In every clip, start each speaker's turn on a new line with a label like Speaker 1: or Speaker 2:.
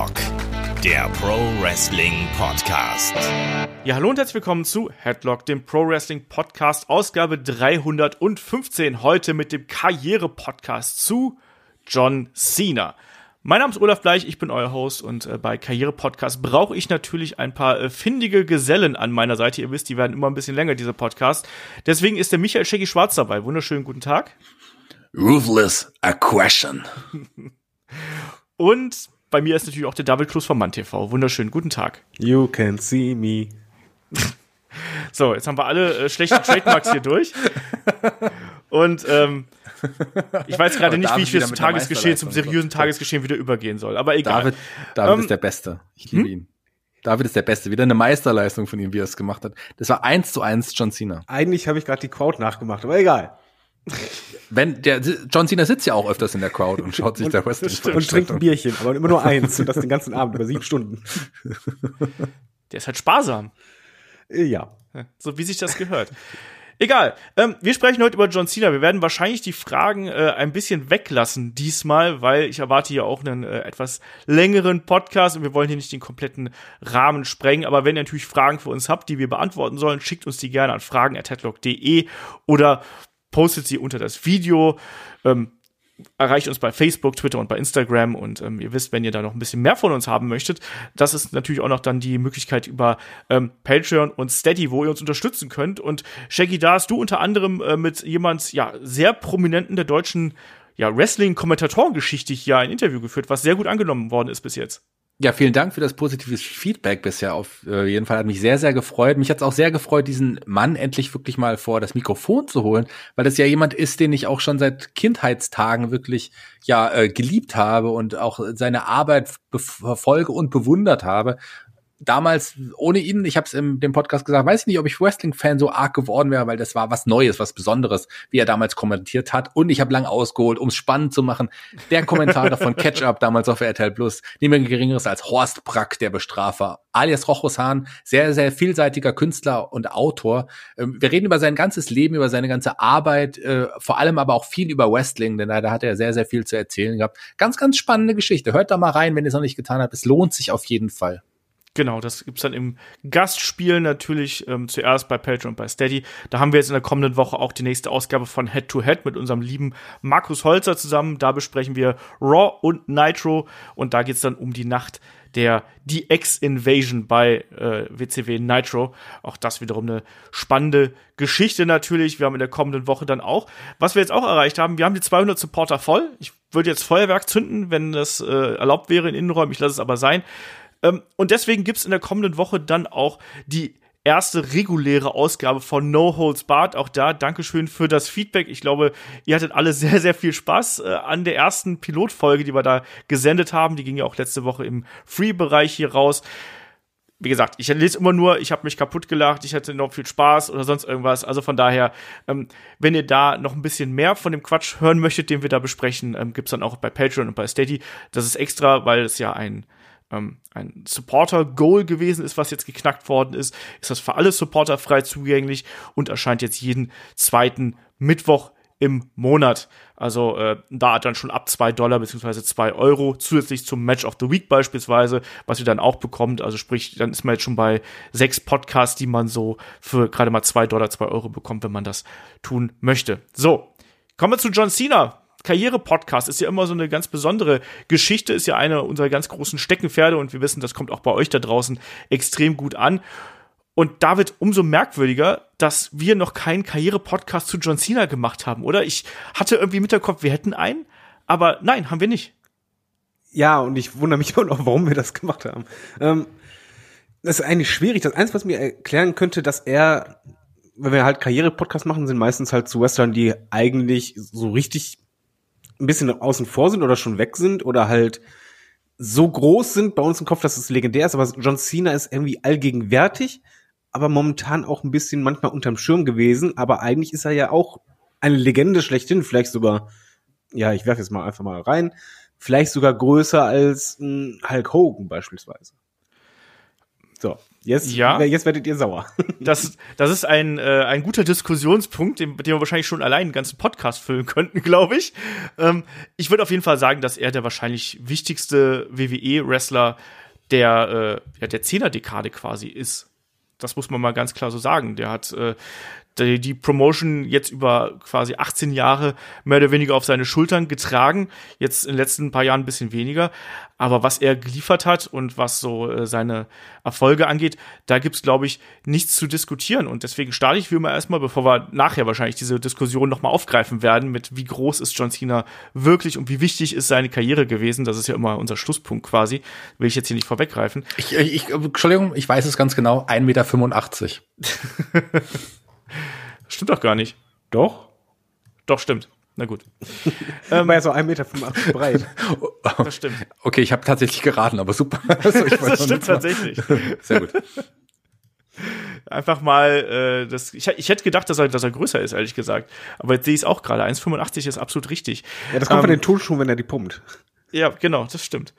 Speaker 1: Headlock, der Pro Wrestling Podcast.
Speaker 2: Ja, hallo und herzlich willkommen zu Headlock, dem Pro Wrestling Podcast, Ausgabe 315. Heute mit dem Karriere-Podcast zu John Cena. Mein Name ist Olaf Bleich, ich bin euer Host und äh, bei Karriere Podcast brauche ich natürlich ein paar äh, findige Gesellen an meiner Seite. Ihr wisst, die werden immer ein bisschen länger, diese Podcast. Deswegen ist der Michael Shaggy Schwarz dabei. Wunderschönen guten Tag.
Speaker 3: Ruthless Aggression.
Speaker 2: Und bei mir ist natürlich auch der David Klus vom Mann TV. Wunderschönen guten Tag.
Speaker 4: You can see me.
Speaker 2: So, jetzt haben wir alle äh, schlechten Trademarks hier durch. Und ähm, ich weiß gerade nicht, wie ich zum Tagesgeschehen, zum seriösen Tagesgeschehen wieder übergehen soll. Aber egal.
Speaker 4: David, David
Speaker 2: Ähm,
Speaker 4: ist der Beste. Ich liebe
Speaker 2: hm?
Speaker 4: ihn. David ist der Beste. Wieder eine Meisterleistung von ihm, wie er es gemacht hat. Das war eins zu eins John Cena.
Speaker 5: Eigentlich habe ich gerade die Crowd nachgemacht, aber egal.
Speaker 4: Wenn der John Cena sitzt ja auch öfters in der Crowd und schaut sich der Wrestling
Speaker 5: Und trinkt ein Bierchen, aber immer nur eins und das den ganzen Abend über sieben Stunden.
Speaker 2: Der ist halt sparsam.
Speaker 5: Ja.
Speaker 2: So wie sich das gehört. Egal. Ähm, wir sprechen heute über John Cena. Wir werden wahrscheinlich die Fragen äh, ein bisschen weglassen diesmal, weil ich erwarte hier auch einen äh, etwas längeren Podcast und wir wollen hier nicht den kompletten Rahmen sprengen. Aber wenn ihr natürlich Fragen für uns habt, die wir beantworten sollen, schickt uns die gerne an fragen.headlock.de oder postet sie unter das Video. Ähm, erreicht uns bei Facebook, Twitter und bei Instagram und ähm, ihr wisst, wenn ihr da noch ein bisschen mehr von uns haben möchtet, das ist natürlich auch noch dann die Möglichkeit über ähm, Patreon und Steady, wo ihr uns unterstützen könnt. Und Shaggy, da hast du unter anderem äh, mit jemand ja sehr prominenten der deutschen ja, Wrestling-Kommentatorengeschichte hier ein Interview geführt, was sehr gut angenommen worden ist bis jetzt.
Speaker 4: Ja, vielen Dank für das positive Feedback bisher. Auf äh, jeden Fall hat mich sehr, sehr gefreut. Mich hat es auch sehr gefreut, diesen Mann endlich wirklich mal vor das Mikrofon zu holen, weil das ja jemand ist, den ich auch schon seit Kindheitstagen wirklich ja äh, geliebt habe und auch seine Arbeit verfolge und bewundert habe. Damals ohne ihn, ich habe es in dem Podcast gesagt, weiß ich nicht, ob ich Wrestling-Fan so arg geworden wäre, weil das war was Neues, was Besonderes, wie er damals kommentiert hat. Und ich habe lang ausgeholt, um es spannend zu machen. Der Kommentator von Catch Up damals auf RTL Plus, niemand geringeres als Horst Brack, der Bestrafer, alias Rochus Hahn, sehr, sehr vielseitiger Künstler und Autor. Ähm, Wir reden über sein ganzes Leben, über seine ganze Arbeit, äh, vor allem aber auch viel über Wrestling, denn da hat er sehr, sehr viel zu erzählen gehabt. Ganz, ganz spannende Geschichte. Hört da mal rein, wenn ihr es noch nicht getan habt. Es lohnt sich auf jeden Fall.
Speaker 2: Genau, das gibt's dann im Gastspiel natürlich ähm, zuerst bei Patreon und bei Steady. Da haben wir jetzt in der kommenden Woche auch die nächste Ausgabe von Head to Head mit unserem lieben Markus Holzer zusammen. Da besprechen wir Raw und Nitro und da geht's dann um die Nacht der DX-Invasion bei äh, WCW Nitro. Auch das wiederum eine spannende Geschichte natürlich. Wir haben in der kommenden Woche dann auch, was wir jetzt auch erreicht haben, wir haben die 200 Supporter voll. Ich würde jetzt Feuerwerk zünden, wenn das äh, erlaubt wäre in Innenräumen. Ich lasse es aber sein. Ähm, und deswegen gibt's in der kommenden Woche dann auch die erste reguläre Ausgabe von No Holds Barred. Auch da Dankeschön für das Feedback. Ich glaube, ihr hattet alle sehr, sehr viel Spaß äh, an der ersten Pilotfolge, die wir da gesendet haben. Die ging ja auch letzte Woche im Free-Bereich hier raus. Wie gesagt, ich lese immer nur, ich habe mich kaputt gelacht, ich hatte noch viel Spaß oder sonst irgendwas. Also von daher, ähm, wenn ihr da noch ein bisschen mehr von dem Quatsch hören möchtet, den wir da besprechen, ähm, gibt's dann auch bei Patreon und bei Steady. Das ist extra, weil es ja ein ähm, ein Supporter-Goal gewesen ist, was jetzt geknackt worden ist, ist das für alle Supporter frei zugänglich und erscheint jetzt jeden zweiten Mittwoch im Monat. Also äh, da dann schon ab zwei Dollar beziehungsweise zwei Euro zusätzlich zum Match of the Week beispielsweise, was ihr dann auch bekommt. Also sprich, dann ist man jetzt schon bei sechs Podcasts, die man so für gerade mal zwei Dollar, zwei Euro bekommt, wenn man das tun möchte. So, kommen wir zu John Cena. Karriere-Podcast ist ja immer so eine ganz besondere Geschichte, ist ja eine unserer ganz großen Steckenpferde und wir wissen, das kommt auch bei euch da draußen extrem gut an. Und da wird umso merkwürdiger, dass wir noch keinen Karriere-Podcast zu John Cena gemacht haben, oder? Ich hatte irgendwie im Hinterkopf, wir hätten einen, aber nein, haben wir nicht.
Speaker 5: Ja, und ich wundere mich immer noch, warum wir das gemacht haben. Ähm, das ist eigentlich schwierig. Das Einzige, was mir erklären könnte, dass er, wenn wir halt Karriere-Podcast machen, sind meistens halt zu Western, die eigentlich so richtig ein bisschen außen vor sind oder schon weg sind oder halt so groß sind bei uns im Kopf, dass es legendär ist. Aber John Cena ist irgendwie allgegenwärtig, aber momentan auch ein bisschen manchmal unterm Schirm gewesen. Aber eigentlich ist er ja auch eine Legende schlechthin, vielleicht sogar, ja, ich werfe jetzt mal einfach mal rein, vielleicht sogar größer als ein Hulk Hogan beispielsweise. So, jetzt,
Speaker 2: Ja.
Speaker 5: jetzt werdet ihr sauer.
Speaker 2: Das, das ist ein, äh, ein guter Diskussionspunkt, den, den wir wahrscheinlich schon allein einen ganzen Podcast füllen könnten, glaube ich. Ähm, ich würde auf jeden Fall sagen, dass er der wahrscheinlich wichtigste WWE-Wrestler der, äh, ja, der Zehner-Dekade quasi ist. Das muss man mal ganz klar so sagen. Der hat äh, die, die Promotion jetzt über quasi 18 Jahre mehr oder weniger auf seine Schultern getragen. Jetzt in den letzten paar Jahren ein bisschen weniger. Aber was er geliefert hat und was so äh, seine Erfolge angeht, da gibt's glaube ich, nichts zu diskutieren. Und deswegen starte ich wie immer erstmal, bevor wir nachher wahrscheinlich diese Diskussion nochmal aufgreifen werden, mit wie groß ist John Cena wirklich und wie wichtig ist seine Karriere gewesen. Das ist ja immer unser Schlusspunkt quasi. Will ich jetzt hier nicht vorweggreifen.
Speaker 4: Ich, ich, ich, Entschuldigung, ich weiß es ganz genau, 1,85 Meter.
Speaker 2: Stimmt doch gar nicht.
Speaker 5: Doch.
Speaker 2: Doch, stimmt. Na gut.
Speaker 5: Ähm, war ja so 1,85 Meter breit.
Speaker 2: Das stimmt.
Speaker 4: Okay, ich habe tatsächlich geraten, aber super. Also,
Speaker 2: Das stimmt tatsächlich.
Speaker 4: Sehr gut.
Speaker 2: Einfach mal, äh, das, ich, ich hätte gedacht, dass er, dass er größer ist, ehrlich gesagt. Aber jetzt sehe ich es auch gerade. 1,85 ist absolut richtig.
Speaker 5: Ja, das kommt von
Speaker 2: Ähm,
Speaker 5: den Tonschuhen, wenn er die pumpt.
Speaker 2: Ja, genau, das stimmt.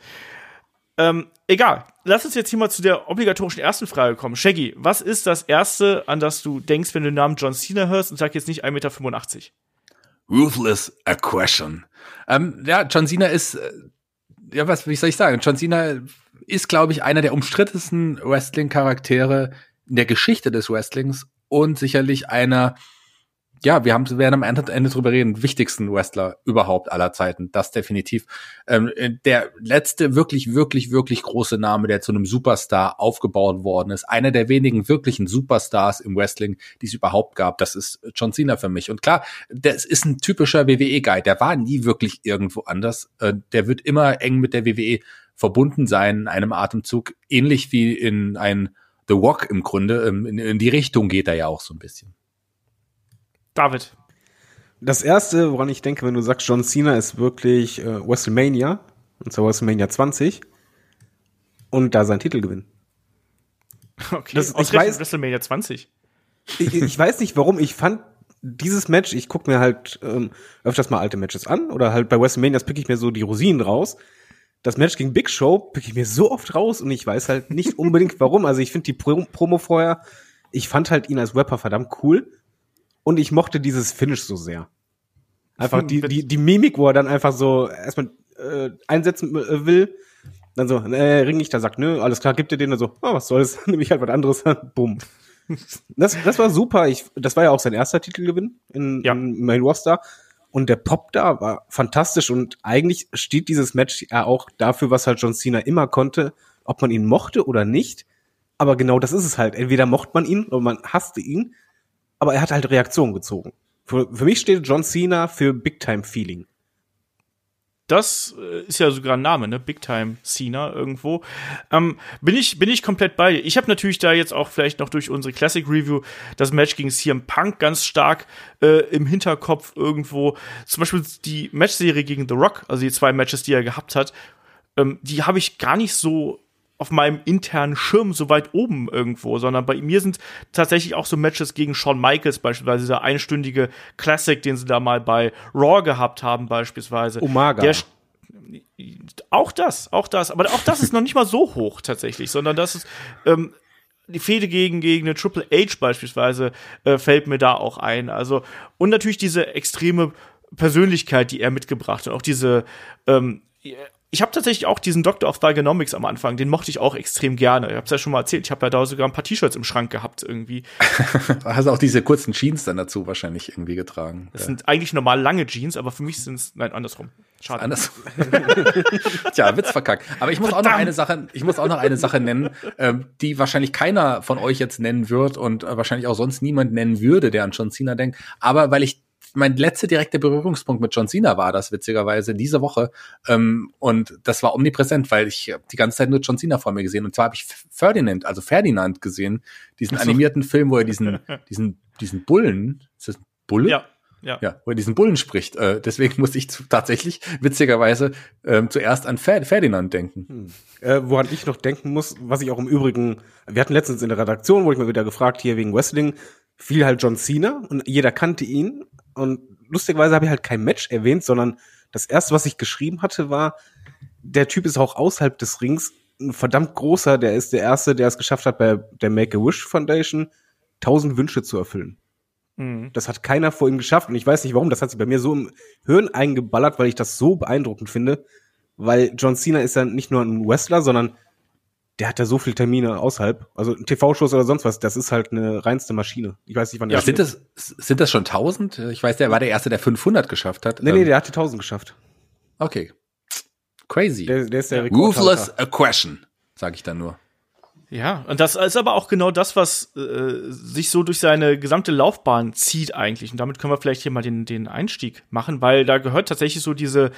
Speaker 2: Ähm, egal. Lass uns jetzt hier mal zu der obligatorischen ersten Frage kommen. Shaggy, was ist das Erste, an das du denkst, wenn du den Namen John Cena hörst und sag jetzt nicht 1,85 Meter?
Speaker 3: Ruthless aggression.
Speaker 4: Ähm, ja, John Cena ist, äh, ja, was, wie soll ich sagen? John Cena ist, glaube ich, einer der umstrittensten Wrestling-Charaktere in der Geschichte des Wrestlings und sicherlich einer, ja, wir haben, wir werden am Ende, drüber reden, wichtigsten Wrestler überhaupt aller Zeiten. Das definitiv. Ähm, äh, der letzte wirklich, wirklich, wirklich große Name, der zu einem Superstar aufgebaut worden ist. Einer der wenigen wirklichen Superstars im Wrestling, die es überhaupt gab. Das ist John Cena für mich. Und klar, das ist ein typischer WWE-Guy. Der war nie wirklich irgendwo anders. Äh, der wird immer eng mit der WWE verbunden sein in einem Atemzug. Ähnlich wie in ein The Rock im Grunde. Ähm, In, in die Richtung geht er ja auch so ein bisschen.
Speaker 2: David.
Speaker 5: Das erste, woran ich denke, wenn du sagst, John Cena ist wirklich äh, WrestleMania, und zwar WrestleMania 20, und da sein Titelgewinn.
Speaker 2: Okay,
Speaker 5: Das- ich weiß-
Speaker 2: WrestleMania 20.
Speaker 5: Ich, ich weiß nicht warum, ich fand dieses Match, ich gucke mir halt ähm, öfters mal alte Matches an, oder halt bei WrestleManias pick ich mir so die Rosinen raus. Das Match gegen Big Show pick ich mir so oft raus und ich weiß halt nicht unbedingt warum. Also ich finde die Pro Promo vorher, ich fand halt ihn als Rapper verdammt cool und ich mochte dieses Finish so sehr. Einfach die, die, die Mimik, wo er dann einfach so erstmal äh, einsetzen äh, will, dann so, äh, Ring nicht, da sagt, nö, alles klar, gibt ihr den, dann so, oh, was soll's, nehme ich halt was anderes, bumm. Das, das war super, ich, das war ja auch sein erster Titelgewinn in,
Speaker 2: Ja.
Speaker 5: in Main Roster. Und der Pop da war fantastisch und eigentlich steht dieses Match ja auch dafür, was halt John Cena immer konnte, ob man ihn mochte oder nicht. Aber genau das ist es halt. Entweder mochte man ihn oder man hasste ihn, aber er hat halt Reaktionen gezogen. Für, für mich steht John Cena für Big Time Feeling.
Speaker 2: Das äh, ist ja sogar ein Name, ne? Big Time Cena irgendwo. Ähm, bin ich bin ich komplett bei dir. Ich habe natürlich da jetzt auch vielleicht noch durch unsere Classic Review das Match gegen CM Punk ganz stark äh, im Hinterkopf irgendwo. Zum Beispiel die Matchserie gegen The Rock, also die zwei Matches, die er gehabt hat, ähm, die habe ich gar nicht so auf meinem internen Schirm so weit oben irgendwo, sondern bei mir sind tatsächlich auch so Matches gegen Shawn Michaels beispielsweise, dieser einstündige Classic, den sie da mal bei Raw gehabt haben beispielsweise.
Speaker 5: Umaga.
Speaker 2: Der auch das, auch das, aber auch das ist noch nicht mal so hoch tatsächlich, sondern das ist ähm, die Fehde gegen gegen eine Triple H beispielsweise äh, fällt mir da auch ein. Also und natürlich diese extreme Persönlichkeit, die er mitgebracht hat, auch diese ähm, ich habe tatsächlich auch diesen Doctor of Thugonomics am Anfang, den mochte ich auch extrem gerne. Ich habe es ja schon mal erzählt, ich habe ja da sogar ein paar T-Shirts im Schrank gehabt irgendwie.
Speaker 4: Hast auch diese kurzen Jeans dann dazu wahrscheinlich irgendwie getragen.
Speaker 2: Das sind eigentlich normal lange Jeans, aber für mich sind es nein andersrum. Schade.
Speaker 4: Anders. Tja, Witz verkackt. Aber ich muss auch noch eine Sache, ich muss auch noch eine Sache nennen, ähm, die wahrscheinlich keiner von euch jetzt nennen wird und äh, wahrscheinlich auch sonst niemand nennen würde, der an John Cena denkt. Aber weil ich mein letzter direkter Berührungspunkt mit John Cena war das witzigerweise diese Woche ähm, und das war omnipräsent, weil ich hab die ganze Zeit nur John Cena vor mir gesehen und zwar habe ich Ferdinand, also Ferdinand gesehen, diesen animierten Film, wo er diesen diesen diesen Bullen, ist das ein Bulle?
Speaker 2: Ja, ja.
Speaker 4: Ja, wo er diesen Bullen spricht. Äh, deswegen muss ich zu, tatsächlich witzigerweise ähm, zuerst an Fer Ferdinand denken.
Speaker 5: Äh, woran ich noch denken muss, was ich auch im Übrigen, wir hatten letztens in der Redaktion, wurde ich mal wieder gefragt, hier wegen Wrestling, fiel halt John Cena und jeder kannte ihn. Und lustigerweise habe ich halt kein Match erwähnt, sondern das erste, was ich geschrieben hatte, war, der Typ ist auch außerhalb des Rings ein verdammt großer, der ist der erste, der es geschafft hat, bei der Make-A-Wish Foundation tausend Wünsche zu erfüllen.
Speaker 2: Mhm.
Speaker 5: Das hat keiner vor ihm geschafft und ich weiß nicht warum, das hat sich bei mir so im Hirn eingeballert, weil ich das so beeindruckend finde, weil John Cena ist ja nicht nur ein Wrestler, sondern der hat ja so viele Termine außerhalb, also TV-Shows oder sonst was, das ist halt eine reinste Maschine. Ich weiß nicht, wann
Speaker 4: Ja,
Speaker 5: der
Speaker 4: sind das, sind das schon 1000? Ich weiß, der war der Erste, der 500 geschafft hat.
Speaker 5: Nee, nee,
Speaker 4: Ähm,
Speaker 5: der hat die 1000 geschafft.
Speaker 4: Okay. Crazy.
Speaker 5: Der, der ist der
Speaker 3: Ruthless aggression.
Speaker 4: sag ich dann nur.
Speaker 2: Ja, und das ist aber auch genau das, was äh, sich so durch seine gesamte Laufbahn zieht eigentlich. Und damit können wir vielleicht hier mal den, den Einstieg machen, weil da gehört tatsächlich so diese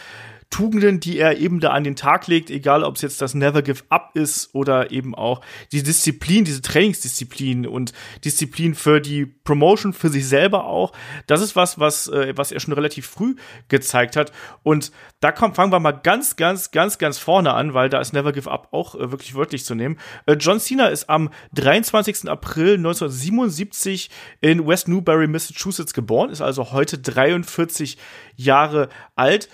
Speaker 2: Tugenden, die er eben da an den Tag legt, egal ob es jetzt das Never Give Up ist oder eben auch die Disziplin, diese Trainingsdisziplin und Disziplin für die Promotion, für sich selber auch. Das ist was, was, äh, was er schon relativ früh gezeigt hat. Und da kommt, fangen wir mal ganz, ganz, ganz, ganz vorne an, weil da ist Never Give Up auch äh, wirklich wörtlich zu nehmen. Äh, John Cena ist am 23. April 1977 in West Newbury, Massachusetts geboren, ist also heute 43 Jahre alt.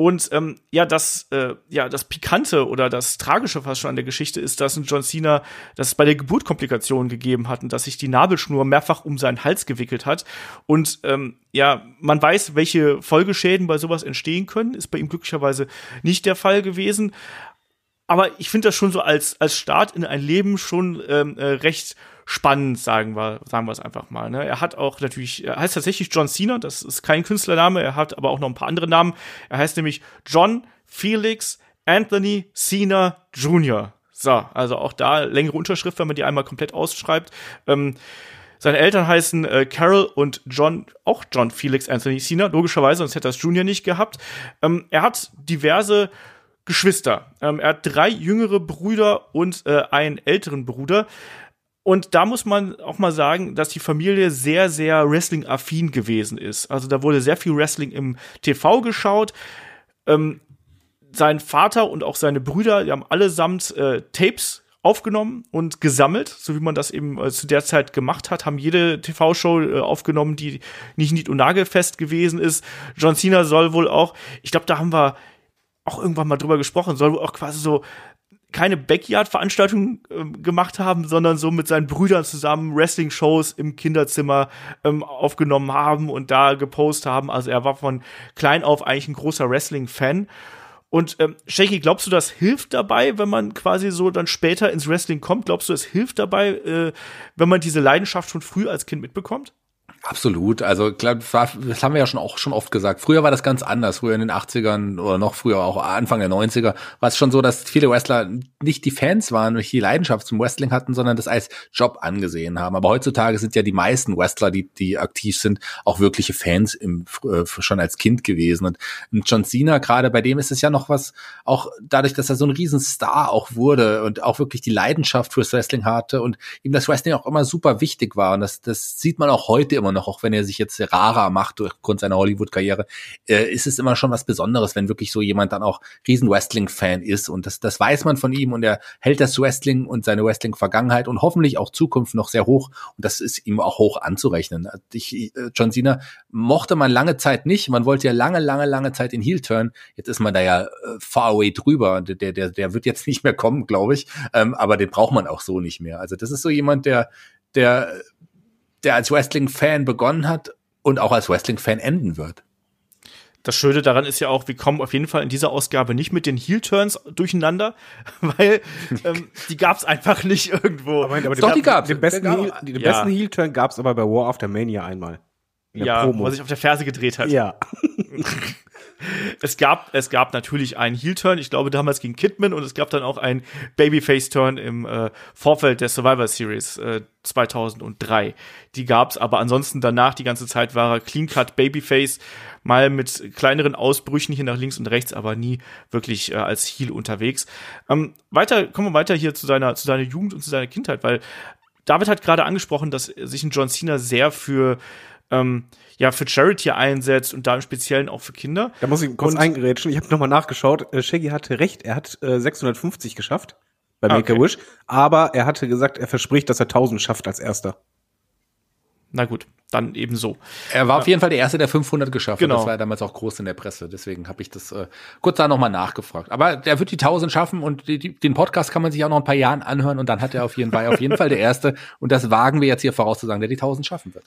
Speaker 2: Und ähm, ja, das, äh, ja, das Pikante oder das Tragische fast schon an der Geschichte ist, dass ein John Cena, dass es bei der Geburt Komplikationen gegeben hat und dass sich die Nabelschnur mehrfach um seinen Hals gewickelt hat. Und ähm, ja, man weiß, welche Folgeschäden bei sowas entstehen können. Ist bei ihm glücklicherweise nicht der Fall gewesen. Aber ich finde das schon so als, als Start in ein Leben schon ähm, äh, recht spannend, sagen wir, sagen wir es einfach mal. Ne? Er hat auch natürlich, er heißt tatsächlich John Cena, das ist kein Künstlername, er hat aber auch noch ein paar andere Namen. Er heißt nämlich John Felix Anthony Cena Jr. So, also auch da längere Unterschrift, wenn man die einmal komplett ausschreibt. Ähm, seine Eltern heißen äh, Carol und John, auch John Felix Anthony Cena, logischerweise, sonst hätte er das Junior nicht gehabt. Ähm, er hat diverse Geschwister. Ähm, er hat drei jüngere Brüder und äh, einen älteren Bruder. Und da muss man auch mal sagen, dass die Familie sehr, sehr Wrestling-affin gewesen ist. Also da wurde sehr viel Wrestling im TV geschaut. Ähm, sein Vater und auch seine Brüder, die haben allesamt äh, Tapes aufgenommen und gesammelt, so wie man das eben äh, zu der Zeit gemacht hat, haben jede TV-Show äh, aufgenommen, die nicht nied- und nagelfest gewesen ist. John Cena soll wohl auch, ich glaube, da haben wir auch irgendwann mal drüber gesprochen, soll wohl auch quasi so keine Backyard-Veranstaltung ähm, gemacht haben, sondern so mit seinen Brüdern zusammen Wrestling-Shows im Kinderzimmer ähm, aufgenommen haben und da gepostet haben. Also er war von klein auf eigentlich ein großer Wrestling-Fan. Und ähm, Shaky, glaubst du, das hilft dabei, wenn man quasi so dann später ins Wrestling kommt? Glaubst du, es hilft dabei, äh, wenn man diese Leidenschaft schon früh als Kind mitbekommt?
Speaker 4: Absolut. Also klar, das haben wir ja schon auch schon oft gesagt. Früher war das ganz anders. Früher in den 80ern oder noch früher, auch Anfang der 90er, war es schon so, dass viele Wrestler nicht die Fans waren, nicht die Leidenschaft zum Wrestling hatten, sondern das als Job angesehen haben. Aber heutzutage sind ja die meisten Wrestler, die, die aktiv sind, auch wirkliche Fans im, äh, schon als Kind gewesen. Und John Cena, gerade bei dem ist es ja noch was, auch dadurch, dass er so ein Riesenstar auch wurde und auch wirklich die Leidenschaft fürs Wrestling hatte und ihm das Wrestling auch immer super wichtig war. Und das, das sieht man auch heute immer noch, auch wenn er sich jetzt rarer macht aufgrund seiner Hollywood-Karriere, äh, ist es immer schon was Besonderes, wenn wirklich so jemand dann auch riesen Wrestling-Fan ist. Und das, das weiß man von ihm und er hält das Wrestling und seine Wrestling-Vergangenheit und hoffentlich auch Zukunft noch sehr hoch. Und das ist ihm auch hoch anzurechnen. Ich, äh, John Cena mochte man lange Zeit nicht. Man wollte ja lange, lange, lange Zeit in Heel turn. Jetzt ist man da ja äh, far away drüber. Der, der, der wird jetzt nicht mehr kommen, glaube ich. Ähm, aber den braucht man auch so nicht mehr. Also das ist so jemand, der, der, der als Wrestling-Fan begonnen hat und auch als Wrestling-Fan enden wird.
Speaker 2: Das Schöne daran ist ja auch, wir kommen auf jeden Fall in dieser Ausgabe nicht mit den Heel-Turns durcheinander, weil ähm, die gab's einfach nicht irgendwo.
Speaker 5: Aber, aber
Speaker 4: Doch, die gab's.
Speaker 5: Den besten, Heel, den
Speaker 2: Ja.
Speaker 5: besten Heel-Turn gab's aber bei War After Mania einmal. In der
Speaker 2: ja,
Speaker 5: Promo.
Speaker 2: wo er sich auf der Ferse gedreht hat.
Speaker 5: ja.
Speaker 2: Es gab, es gab natürlich einen Heel-Turn, ich glaube damals gegen Kidman und es gab dann auch einen Babyface-Turn im äh, Vorfeld der Survivor Series äh, 2003. Die gab's, aber ansonsten danach die ganze Zeit war er Clean-Cut Babyface, mal mit kleineren Ausbrüchen hier nach links und rechts, aber nie wirklich äh, als Heel unterwegs. Ähm, weiter, kommen wir weiter hier zu seiner, zu seiner Jugend und zu seiner Kindheit, weil David hat gerade angesprochen, dass sich ein John Cena sehr für ähm, ja für Charity einsetzt und da im Speziellen auch für Kinder.
Speaker 5: Da muss ich kurz
Speaker 2: Und-
Speaker 5: eingerätschen. Ich habe nochmal nachgeschaut. Äh, Shaggy hatte recht. Er hat äh, 650 geschafft bei
Speaker 2: Ah,
Speaker 5: Make
Speaker 2: okay.
Speaker 5: a Wish. Aber er hatte gesagt, er verspricht, dass er 1000 schafft als erster.
Speaker 2: Na gut, dann eben so.
Speaker 4: Er war auf jeden Fall der Erste, der 500 geschafft
Speaker 2: Genau.
Speaker 4: hat. Das war ja damals auch groß in der Presse. Deswegen habe ich das äh, kurz da nochmal nachgefragt. Aber der wird die 1000 schaffen und die, die, den Podcast kann man sich auch noch ein paar Jahren anhören und dann hat er auf jeden Fall, auf jeden Fall der Erste. Und das wagen wir jetzt hier vorauszusagen, der die 1000 schaffen wird.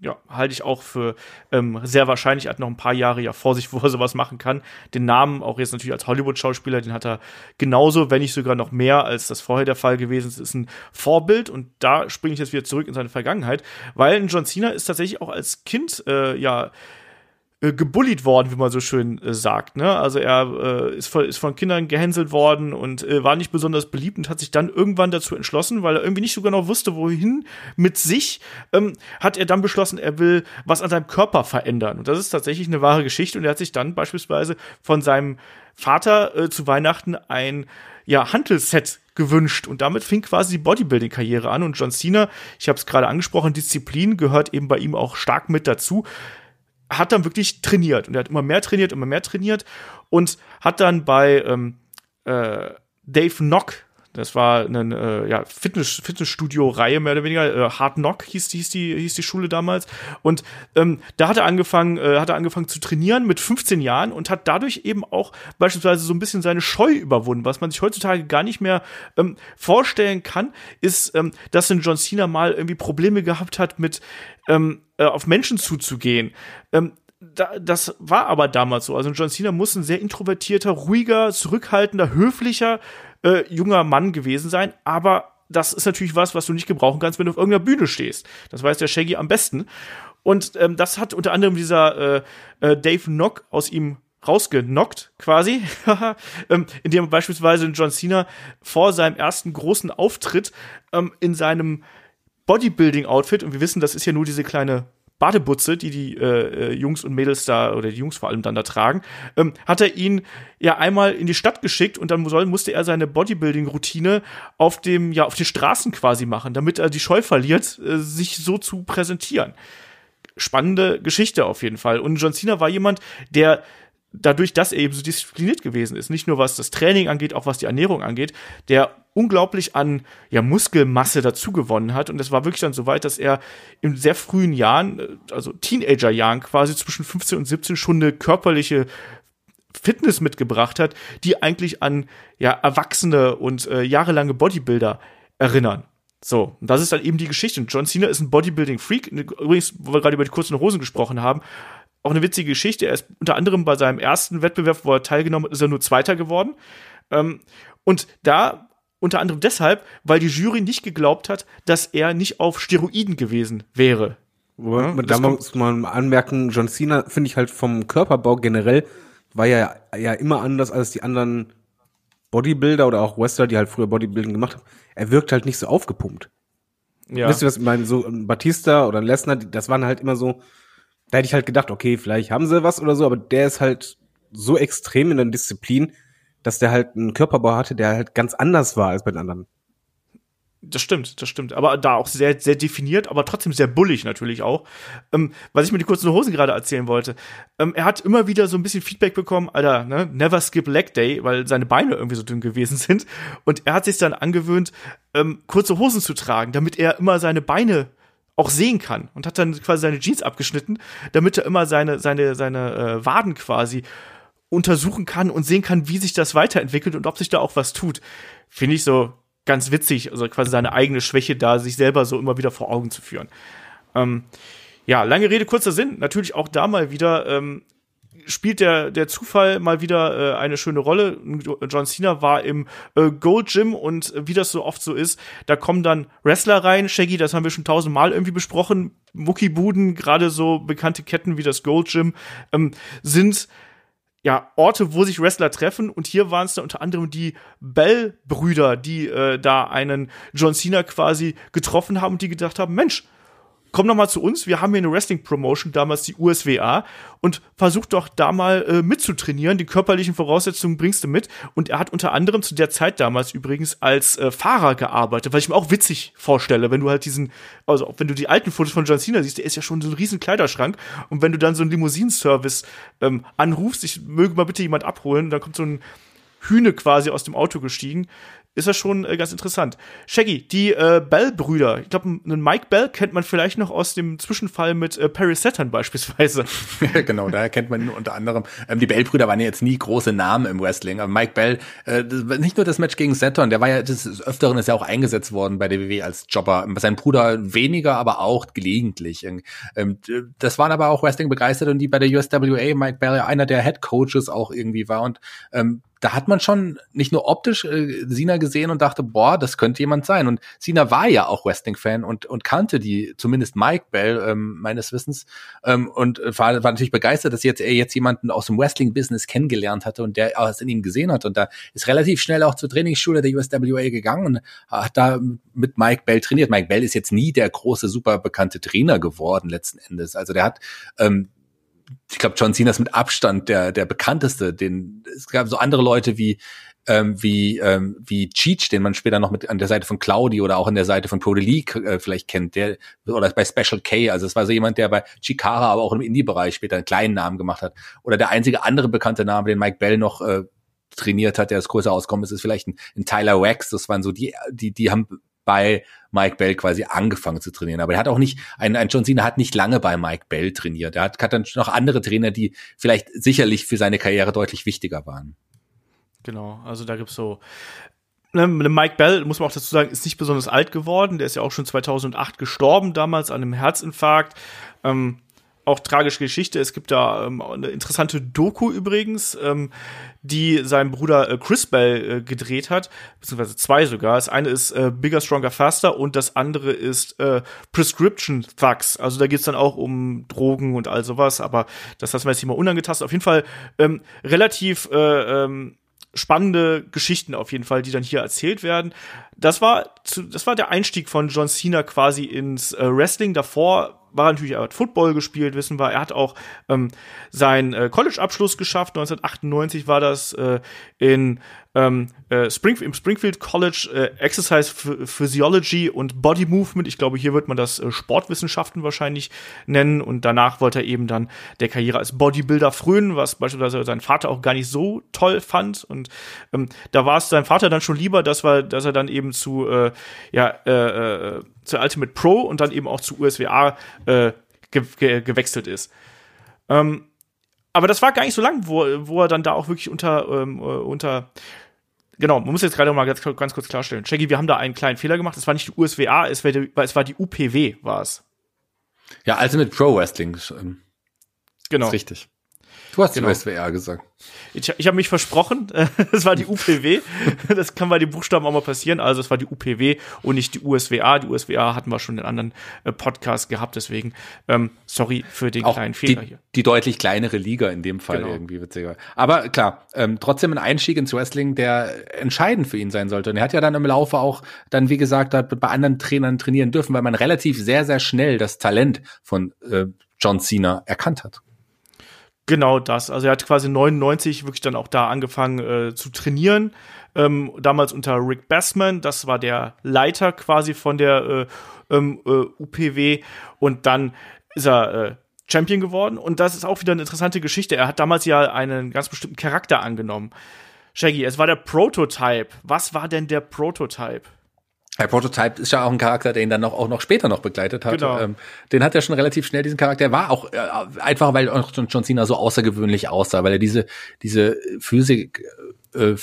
Speaker 2: Ja, halte ich auch für ähm, sehr wahrscheinlich. Er hat noch ein paar Jahre ja vor sich, wo er sowas machen kann. Den Namen, auch jetzt natürlich als Hollywood-Schauspieler, den hat er genauso, wenn nicht sogar noch mehr, als das vorher der Fall gewesen ist. Ist ein Vorbild und da springe ich jetzt wieder zurück in seine Vergangenheit, weil John Cena ist tatsächlich auch als Kind äh, ja äh, gebullied worden, wie man so schön äh, sagt. Ne? Also er äh, ist, von, ist von Kindern gehänselt worden und äh, war nicht besonders beliebt und hat sich dann irgendwann dazu entschlossen, weil er irgendwie nicht so genau wusste, wohin mit sich, ähm, hat er dann beschlossen, er will was an seinem Körper verändern. Und das ist tatsächlich eine wahre Geschichte. Und er hat sich dann beispielsweise von seinem Vater äh, zu Weihnachten ein ja, Hantelset gewünscht und damit fing quasi die Bodybuilding-Karriere an und John Cena, ich habe es gerade angesprochen, Disziplin gehört eben bei ihm auch stark mit dazu hat dann wirklich trainiert und er hat immer mehr trainiert, immer mehr trainiert und hat dann bei ähm, äh, Dave Knock, das war eine äh, ja, Fitness, Fitnessstudio-Reihe mehr oder weniger, äh, Hard Knock hieß, hieß, die, hieß die Schule damals und ähm, da hat er angefangen, äh, hat er angefangen zu trainieren mit 15 Jahren und hat dadurch eben auch beispielsweise so ein bisschen seine Scheu überwunden, was man sich heutzutage gar nicht mehr ähm, vorstellen kann, ist, ähm, dass ein John Cena mal irgendwie Probleme gehabt hat mit ähm, äh, auf Menschen zuzugehen. Ähm, da, das war aber damals so. Also John Cena muss ein sehr introvertierter, ruhiger, zurückhaltender, höflicher äh, junger Mann gewesen sein, aber das ist natürlich was, was du nicht gebrauchen kannst, wenn du auf irgendeiner Bühne stehst. Das weiß der Shaggy am besten. Und ähm, das hat unter anderem dieser äh, äh, Dave Knock aus ihm rausgenockt, quasi, ähm, indem beispielsweise John Cena vor seinem ersten großen Auftritt ähm, in seinem Bodybuilding-Outfit, und wir wissen, das ist ja nur diese kleine Badebutze, die die äh, äh, Jungs und Mädels da, oder die Jungs vor allem dann da tragen, ähm, hat er ihn ja einmal in die Stadt geschickt und dann soll, musste er seine Bodybuilding-Routine auf dem, ja, auf den Straßen quasi machen, damit er die Scheu verliert, äh, sich so zu präsentieren. Spannende Geschichte auf jeden Fall. Und John Cena war jemand, der dadurch, dass er eben so diszipliniert gewesen ist, nicht nur was das Training angeht, auch was die Ernährung angeht, der unglaublich an ja, Muskelmasse dazu gewonnen hat. Und es war wirklich dann so weit, dass er in sehr frühen Jahren, äh, also Teenager-Jahren quasi zwischen 15 und 17 schon eine körperliche Fitness mitgebracht hat, die eigentlich an ja, Erwachsene und äh, jahrelange Bodybuilder erinnern. So, und das ist dann eben die Geschichte. Und John Cena ist ein Bodybuilding-Freak. Übrigens, wo wir gerade über die kurzen Hosen gesprochen haben, auch eine witzige Geschichte. Er ist unter anderem bei seinem ersten Wettbewerb, wo er teilgenommen hat, ist er nur Zweiter geworden. Ähm, und da unter anderem deshalb, weil die Jury nicht geglaubt hat, dass er nicht auf Steroiden gewesen wäre. Ja,
Speaker 5: da muss man anmerken, John Cena finde ich halt vom Körperbau generell war ja, ja immer anders als die anderen Bodybuilder oder auch Wrestler, die halt früher Bodybuilding gemacht haben. Er wirkt halt nicht so aufgepumpt.
Speaker 2: Ja.
Speaker 5: Wisst ihr, was ich meine? So ein Batista oder ein Lesnar, das waren halt immer so, da hätte ich halt gedacht, okay, vielleicht haben sie was oder so, aber der ist halt so extrem in der Disziplin, dass der halt einen Körperbau hatte, der halt ganz anders war als bei den anderen.
Speaker 2: Das stimmt, das stimmt. Aber da auch sehr, sehr definiert, aber trotzdem sehr bullig natürlich auch. Ähm, was ich mit den kurzen Hosen gerade erzählen wollte. Ähm, er hat immer wieder so ein bisschen Feedback bekommen, Alter, ne, never skip leg day, weil seine Beine irgendwie so dünn gewesen sind. Und er hat sich dann angewöhnt, ähm, kurze Hosen zu tragen, damit er immer seine Beine auch sehen kann. Und hat dann quasi seine Jeans abgeschnitten, damit er immer seine, seine, seine äh, Waden quasi untersuchen kann und sehen kann, wie sich das weiterentwickelt und ob sich da auch was tut. Finde ich so ganz witzig, also quasi seine eigene Schwäche da, sich selber so immer wieder vor Augen zu führen. Ähm, ja, lange Rede, kurzer Sinn. Natürlich auch da mal wieder ähm, spielt der, der Zufall mal wieder äh, eine schöne Rolle. John Cena war im äh, Gold Gym und äh, wie das so oft so ist, da kommen dann Wrestler rein. Shaggy, das haben wir schon tausendmal irgendwie besprochen. Muckibuden, gerade so bekannte Ketten wie das Gold Gym, ähm, sind ja, Orte, wo sich Wrestler treffen. Und hier waren es dann unter anderem die Bell-Brüder, die äh, da einen John Cena quasi getroffen haben und die gedacht haben, Mensch, komm doch mal zu uns, wir haben hier eine Wrestling-Promotion, damals die USWA, und versuch doch da mal äh, mitzutrainieren, die körperlichen Voraussetzungen bringst du mit. Und er hat unter anderem zu der Zeit damals übrigens als äh, Fahrer gearbeitet, was ich mir auch witzig vorstelle, wenn du halt diesen, also wenn du die alten Fotos von John Cena siehst, der ist ja schon so ein riesen Kleiderschrank. Und wenn du dann so einen Limousinenservice ähm, anrufst, ich möge mal bitte jemand abholen, dann kommt so ein Hühne quasi aus dem Auto gestiegen, ist das schon äh, ganz interessant. Shaggy, die äh, Bell-Brüder, ich glaube, einen Mike Bell kennt man vielleicht noch aus dem Zwischenfall mit äh, Perry Saturn beispielsweise.
Speaker 4: genau, daher kennt man ihn unter anderem. Ähm, die Bell-Brüder waren ja jetzt nie große Namen im Wrestling, aber Mike Bell, äh, nicht nur das Match gegen Saturn, der war ja des Öfteren ist ja auch eingesetzt worden bei der WWE als Jobber. Sein Bruder weniger, aber auch gelegentlich. Ähm, das waren aber auch Wrestling-begeistert und die bei der USWA, Mike Bell, einer der Head Coaches auch irgendwie war und ähm, da hat man schon nicht nur optisch äh, Sina gesehen und dachte, boah, das könnte jemand sein. Und Sina war ja auch Wrestling-Fan und, und kannte die, zumindest Mike Bell, ähm, meines Wissens, ähm, und war, war natürlich begeistert, dass jetzt er jetzt jemanden aus dem Wrestling-Business kennengelernt hatte und der es in ihm gesehen hat. Und da ist relativ schnell auch zur Trainingsschule der USWA gegangen und hat da mit Mike Bell trainiert. Mike Bell ist jetzt nie der große, super bekannte Trainer geworden, letzten Endes. Also der hat ähm, ich glaube, John Cena ist mit Abstand der, der bekannteste. Den, es gab so andere Leute wie, ähm, wie, ähm, wie Cheech, den man später noch mit an der Seite von Claudi oder auch an der Seite von Pro League äh, vielleicht kennt, der, oder bei Special K. Also es war so jemand, der bei Chikara, aber auch im Indie-Bereich später einen kleinen Namen gemacht hat. Oder der einzige andere bekannte Name, den Mike Bell noch äh, trainiert hat, der das größer auskommt, ist, ist vielleicht ein, ein Tyler Wax. Das waren so die, die, die haben bei Mike Bell quasi angefangen zu trainieren. Aber er hat auch nicht, ein, ein John Cena hat nicht lange bei Mike Bell trainiert. Er hat, hat dann noch andere Trainer, die vielleicht sicherlich für seine Karriere deutlich wichtiger waren.
Speaker 2: Genau, also da gibt's so ne, Mike Bell, muss man auch dazu sagen, ist nicht besonders alt geworden. Der ist ja auch schon 2008 gestorben, damals an einem Herzinfarkt. Ähm, auch tragische Geschichte. Es gibt da ähm, eine interessante Doku übrigens, ähm, die sein Bruder äh, Chris Bell äh, gedreht hat, beziehungsweise zwei sogar. Das eine ist äh, Bigger, Stronger, Faster und das andere ist äh, Prescription Thugs. Also da geht's dann auch um Drogen und all sowas, aber das lassen wir jetzt hier mal unangetastet. Auf jeden Fall ähm, relativ äh, ähm, spannende Geschichten auf jeden Fall, die dann hier erzählt werden. Das war zu, das war der Einstieg von John Cena quasi ins äh, Wrestling. Davor war natürlich, er hat Football gespielt, wissen wir. Er hat auch ähm, seinen äh, College-Abschluss geschafft. 1998 war das äh, in ähm, äh, Spring, im Springfield College äh, Exercise Physiology und Body Movement. Ich glaube, hier wird man das äh, Sportwissenschaften wahrscheinlich nennen. Und danach wollte er eben dann der Karriere als Bodybuilder frönen, was beispielsweise sein Vater auch gar nicht so toll fand. Und ähm, da war es sein Vater dann schon lieber, dass, wir, dass er dann eben zu äh, ja, äh, äh, zu Ultimate Pro und dann eben auch zu USWA äh, ge ge gewechselt ist. Ähm, aber das war gar nicht so lang, wo, wo er dann da auch wirklich unter, ähm, äh, unter Genau, man muss jetzt gerade mal ganz, ganz kurz klarstellen. Shaggy, wir haben da einen kleinen Fehler gemacht. Es war nicht die USWA, es war die, es war die UPW, war es.
Speaker 4: Ja, Ultimate Pro Wrestling. Ähm,
Speaker 2: genau.
Speaker 4: Ist richtig. Du hast
Speaker 2: Genau.
Speaker 4: die USWA gesagt.
Speaker 2: Ich, ich habe mich versprochen, es war die UPW. Das kann bei den Buchstaben auch mal passieren. Also es war die UPW und nicht die USWA. Die USWA hatten wir schon in anderen äh, Podcasts gehabt, deswegen ähm, sorry für den
Speaker 4: Auch
Speaker 2: kleinen Fehler
Speaker 4: die,
Speaker 2: hier.
Speaker 4: die deutlich kleinere Liga in dem Fall
Speaker 2: Genau.
Speaker 4: irgendwie witziger. Aber klar, ähm, trotzdem ein Einstieg ins Wrestling, der entscheidend für ihn sein sollte. Und er hat ja dann im Laufe auch dann, wie gesagt, bei anderen Trainern trainieren dürfen, weil man relativ sehr, sehr schnell das Talent von äh, John Cena erkannt hat.
Speaker 2: Genau das. Also er hat quasi 99 wirklich dann auch da angefangen äh, zu trainieren. Ähm, damals unter Rick Bassman, das war der Leiter quasi von der äh, ähm, äh, UPW. Und dann ist er äh, Champion geworden. Und das ist auch wieder eine interessante Geschichte. Er hat damals ja einen ganz bestimmten Charakter angenommen. Shaggy, es war der Prototype. Was war denn der Prototype?
Speaker 4: Der Prototype ist ja auch ein Charakter, der ihn dann noch, auch noch später noch begleitet hat.
Speaker 2: Genau.
Speaker 4: Ähm, den hat er schon relativ schnell, diesen Charakter. Er war auch äh, einfach, weil auch John, Cena so außergewöhnlich aussah, weil er diese, diese Physik äh,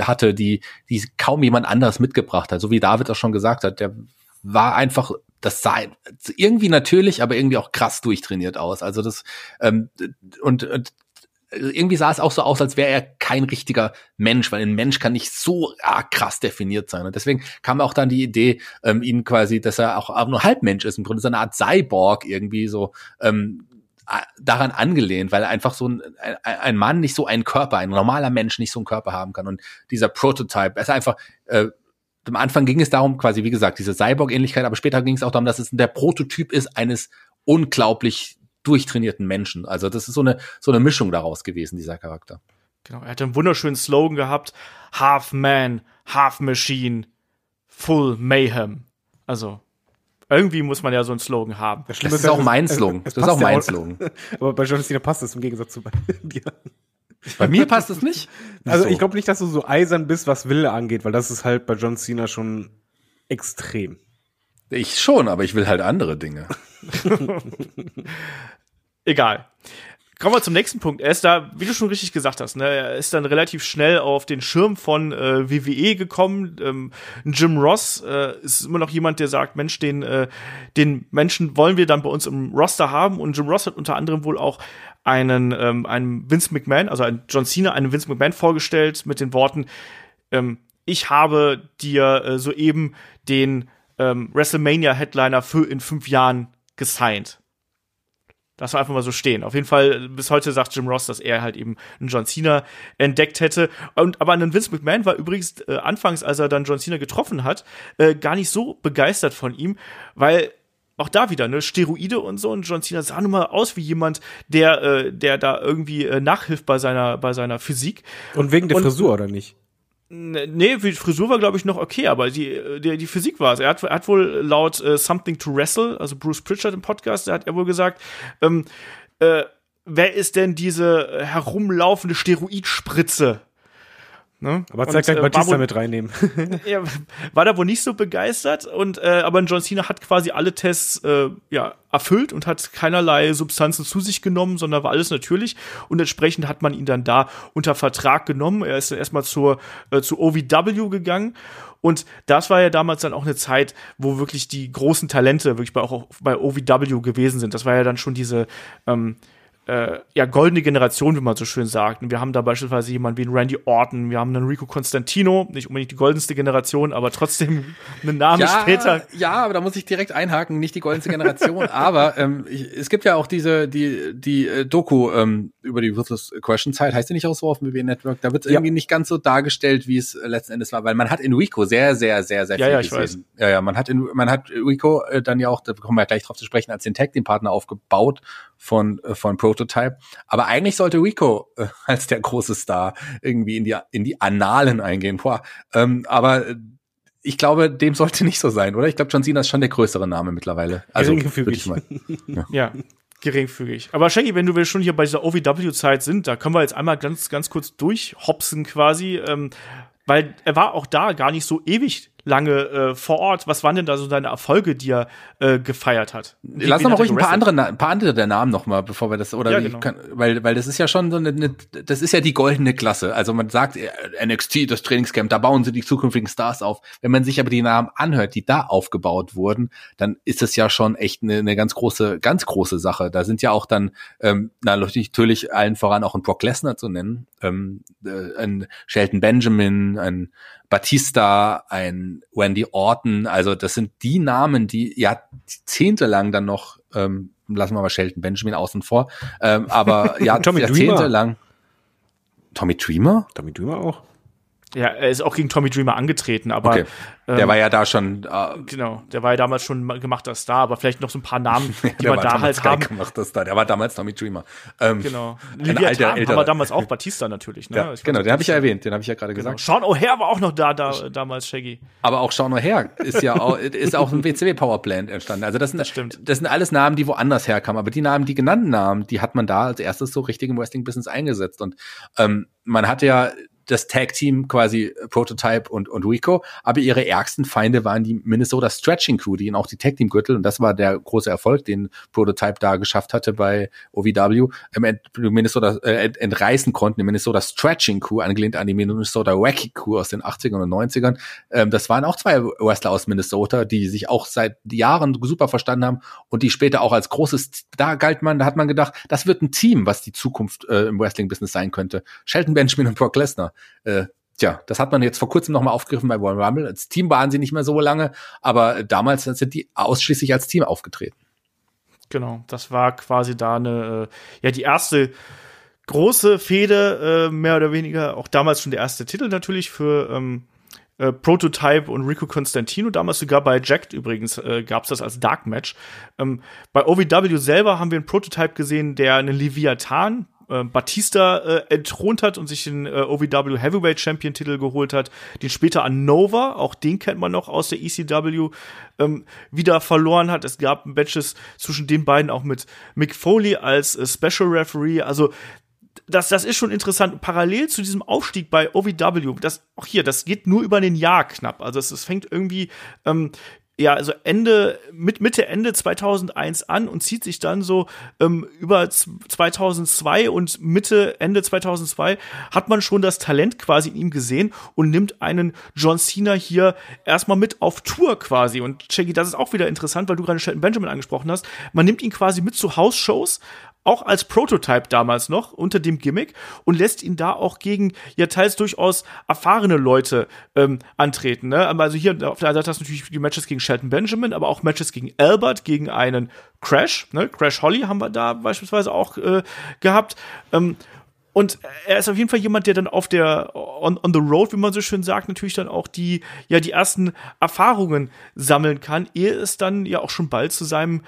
Speaker 4: hatte, die, die kaum jemand anderes mitgebracht hat. So wie David auch schon gesagt hat, der war einfach, das sah irgendwie natürlich, aber irgendwie auch krass durchtrainiert aus. Also das, ähm, und, und irgendwie sah es auch so aus, als wäre er kein richtiger Mensch, weil ein Mensch kann nicht so ah, krass definiert sein. Und deswegen kam auch dann die Idee, ähm, ihn quasi, dass er auch, auch nur Halbmensch ist, im Grunde so eine Art Cyborg irgendwie so ähm, daran angelehnt, weil einfach so ein, ein, ein Mann nicht so einen Körper, ein normaler Mensch nicht so einen Körper haben kann. Und dieser Prototype, er ist einfach äh, am Anfang ging es darum, quasi, wie gesagt, diese Cyborg-Ähnlichkeit, aber später ging es auch darum, dass es der Prototyp ist eines unglaublich durchtrainierten Menschen. Also das ist so eine, so eine Mischung daraus gewesen, dieser Charakter.
Speaker 2: Genau, er hat einen wunderschönen Slogan gehabt: Half Man, Half Machine, Full Mayhem. Also, irgendwie muss man ja so einen Slogan haben.
Speaker 4: Das ist auch mein Slogan. Das ist auch mein Slogan.
Speaker 5: Aber bei John Cena passt es im Gegensatz zu bei dir.
Speaker 4: Bei mir passt es nicht.
Speaker 5: Also
Speaker 4: So.
Speaker 5: ich glaube nicht, dass du so eisern bist, was Wille angeht, weil das ist halt bei John Cena schon extrem.
Speaker 4: Ich schon, aber ich will halt andere Dinge.
Speaker 2: Egal. Kommen wir zum nächsten Punkt. Er ist da, wie du schon richtig gesagt hast, ne, er ist dann relativ schnell auf den Schirm von äh, WWE gekommen. Ähm, Jim Ross äh, ist immer noch jemand, der sagt, Mensch, den, äh, den Menschen wollen wir dann bei uns im Roster haben. Und Jim Ross hat unter anderem wohl auch einen, ähm, einen Vince McMahon, also einen John Cena, einen Vince McMahon vorgestellt mit den Worten, ähm, ich habe dir äh, soeben den ähm, WrestleMania-Headliner für in fünf Jahren gesigned. Das war einfach mal so stehen. Auf jeden Fall, bis heute sagt Jim Ross, dass er halt eben einen John Cena entdeckt hätte. Und aber ein Vince McMahon war übrigens äh, anfangs, als er dann John Cena getroffen hat, äh, gar nicht so begeistert von ihm, weil auch da wieder, ne, Steroide und so und John Cena sah nun mal aus wie jemand, der, äh, der da irgendwie äh, nachhilft bei seiner, bei seiner Physik.
Speaker 5: Und wegen der
Speaker 2: Und-
Speaker 5: Frisur, oder nicht?
Speaker 2: Nee, die Frisur war, glaube ich, noch okay, aber die, die, die Physik war es. Er hat, er hat wohl laut äh, Something to Wrestle, also Bruce Pritchard im Podcast, da hat er wohl gesagt, ähm, äh, wer ist denn diese äh, herumlaufende Steroidspritze? Ne?
Speaker 5: Aber
Speaker 2: Und,
Speaker 5: zeig gleich
Speaker 2: äh,
Speaker 5: Batista
Speaker 2: wohl-
Speaker 5: mit reinnehmen.
Speaker 2: er war da wohl nicht so begeistert und äh, aber John Cena hat quasi alle Tests äh, ja erfüllt und hat keinerlei Substanzen zu sich genommen, sondern war alles natürlich und entsprechend hat man ihn dann da unter Vertrag genommen. Er ist dann erstmal zur äh, zu OVW gegangen und das war ja damals dann auch eine Zeit, wo wirklich die großen Talente wirklich bei, auch bei OVW gewesen sind. Das war ja dann schon diese ähm, äh, ja, goldene Generation, wie man so schön sagt. Und wir haben da beispielsweise jemanden wie einen Randy Orton, wir haben einen Rico Constantino, nicht unbedingt die goldenste Generation, aber trotzdem einen Namen später.
Speaker 4: Ja, aber da muss ich direkt einhaken, nicht die goldenste Generation, aber ähm, ich, es gibt ja auch diese, die, die äh, Doku ähm, über die Ruthless Question Zeit, heißt die nicht auch so auf dem WWE Network, da wird es
Speaker 5: Ja.
Speaker 4: irgendwie nicht ganz so dargestellt, wie es äh, letzten Endes war, weil man hat in Rico sehr, sehr, sehr, sehr
Speaker 2: Ja,
Speaker 4: viel
Speaker 2: ja, ich
Speaker 4: gesehen. Ja, ja, man hat in, man hat Rico äh, dann ja auch, da kommen wir gleich drauf zu sprechen, als den Tag Team Partner aufgebaut von, äh, von Prototype. Aber eigentlich sollte Rico äh, als der große Star irgendwie in die, in die Annalen eingehen. Boah. Ähm, aber äh, ich glaube, dem sollte nicht so sein, oder? Ich glaube, John Cena ist schon der größere Name mittlerweile. Also,
Speaker 5: Geringfügig.
Speaker 4: mal.
Speaker 2: Ja, geringfügig. Aber Shaggy, wenn wir schon hier bei dieser OVW-Zeit sind, da können wir jetzt einmal ganz, ganz kurz durchhopsen quasi, ähm, weil er war auch da gar nicht so ewig lange äh, vor Ort. Was waren denn da so deine Erfolge, die er äh, gefeiert hat? Wie-
Speaker 4: Lass noch mal ruhig ein paar andere, ein paar andere der Namen noch mal, bevor wir das oder
Speaker 2: Ja, genau.
Speaker 4: kann, weil weil das ist ja schon so eine, eine das ist ja die goldene Klasse. Also man sagt äh, NXT das Trainingscamp, da bauen sie die zukünftigen Stars auf. Wenn man sich aber die Namen anhört, die da aufgebaut wurden, dann ist es ja schon echt eine, eine ganz große ganz große Sache. Da sind ja auch dann ähm, na, natürlich allen voran auch ein Brock Lesnar zu nennen, ähm, äh, ein Shelton Benjamin, ein Batista, ein Wendy Orton, also das sind die Namen, die jahrzehntelang dann noch, ähm, lassen wir mal Shelton Benjamin außen vor, ähm, aber ja,
Speaker 5: Tommy
Speaker 4: jahrzehntelang. Tommy Dreamer?
Speaker 5: Tommy Dreamer auch.
Speaker 2: Ja, er ist auch gegen Tommy Dreamer angetreten, aber
Speaker 4: Okay. Der
Speaker 2: ähm,
Speaker 4: war ja da schon, äh,
Speaker 2: genau, der war ja damals schon gemachter Star, aber vielleicht noch so ein paar Namen, die man
Speaker 4: war
Speaker 2: da
Speaker 4: damals
Speaker 2: halt haben.
Speaker 4: gemacht, das da. Der war damals Tommy Dreamer. Ähm,
Speaker 2: Genau. Leviathan
Speaker 4: alter,
Speaker 2: wir damals auch, Batista natürlich, ne?
Speaker 4: Ja, genau, den habe ich ja erwähnt, den habe ich ja gerade
Speaker 2: Genau.
Speaker 4: gesagt.
Speaker 2: Sean O'Hare war auch noch da, da damals, Shaggy.
Speaker 4: Aber auch Sean O'Hare ist ja auch, ist auch ein WCW Powerplant entstanden. Also das sind,
Speaker 2: Das stimmt.
Speaker 4: das sind alles Namen, die woanders herkamen. Aber die Namen, die genannten Namen, die hat man da als erstes so richtig im Wrestling-Business eingesetzt. Und ähm, man hatte ja das Tag-Team quasi Prototype und, und Rico, aber ihre ärgsten Feinde waren die Minnesota Stretching Crew, die ihnen auch die Tag-Team-Gürtel, und das war der große Erfolg, den Prototype da geschafft hatte bei OVW, ähm, ent, Minnesota, äh, ent, entreißen konnten, die Minnesota Stretching Crew, angelehnt an die Minnesota Wacky Crew aus den 80ern und 90ern. Ähm, das waren auch zwei Wrestler aus Minnesota, die sich auch seit Jahren super verstanden haben und die später auch als großes, da galt man, da hat man gedacht, das wird ein Team, was die Zukunft äh, im Wrestling-Business sein könnte. Shelton Benjamin und Brock Lesnar. Äh, Tja, das hat man jetzt vor kurzem nochmal aufgegriffen bei Royal Rumble. Als Team waren sie nicht mehr so lange, aber damals sind die ausschließlich als Team aufgetreten.
Speaker 2: Genau, das war quasi da eine, äh, ja, die erste große Fehde, äh, mehr oder weniger, auch damals schon der erste Titel natürlich für ähm, äh, Prototype und Rico Constantino, damals sogar bei Jacked übrigens äh, gab es das als Dark Match. Ähm, bei OVW selber haben wir einen Prototype gesehen, der einen Leviathan äh, Batista äh, entthront hat und sich den äh, OVW Heavyweight Champion Titel geholt hat, den später an Nova, auch den kennt man noch aus der ECW, ähm, wieder verloren hat. Es gab Matches zwischen den beiden auch mit Mick Foley als äh, Special Referee. Also das, das ist schon interessant. Parallel zu diesem Aufstieg bei OVW, das auch hier, das geht nur über ein Jahr knapp. Also es, es fängt irgendwie ähm, ja, also Ende, mit Mitte, Ende 2001 an und zieht sich dann so ähm, über 2002 und Mitte, Ende 2002 hat man schon das Talent quasi in ihm gesehen und nimmt einen John Cena hier erstmal mit auf Tour quasi. Und Shaggy, das ist auch wieder interessant, weil du gerade Shelton Benjamin angesprochen hast. Man nimmt ihn quasi mit zu House-Shows, auch als Prototype damals noch unter dem Gimmick und lässt ihn da auch gegen ja teils durchaus erfahrene Leute ähm, antreten. Ne? Also hier auf der Seite hast du natürlich die Matches gegen Shelton Benjamin, aber auch Matches gegen Albert, gegen einen Crash. Ne? Crash Holly haben wir da beispielsweise auch äh, gehabt. Ähm, und er ist auf jeden Fall jemand, der dann auf der on, on the road, wie man so schön sagt, natürlich dann auch die ja die ersten Erfahrungen sammeln kann, ehe es dann ja auch schon bald zu seinem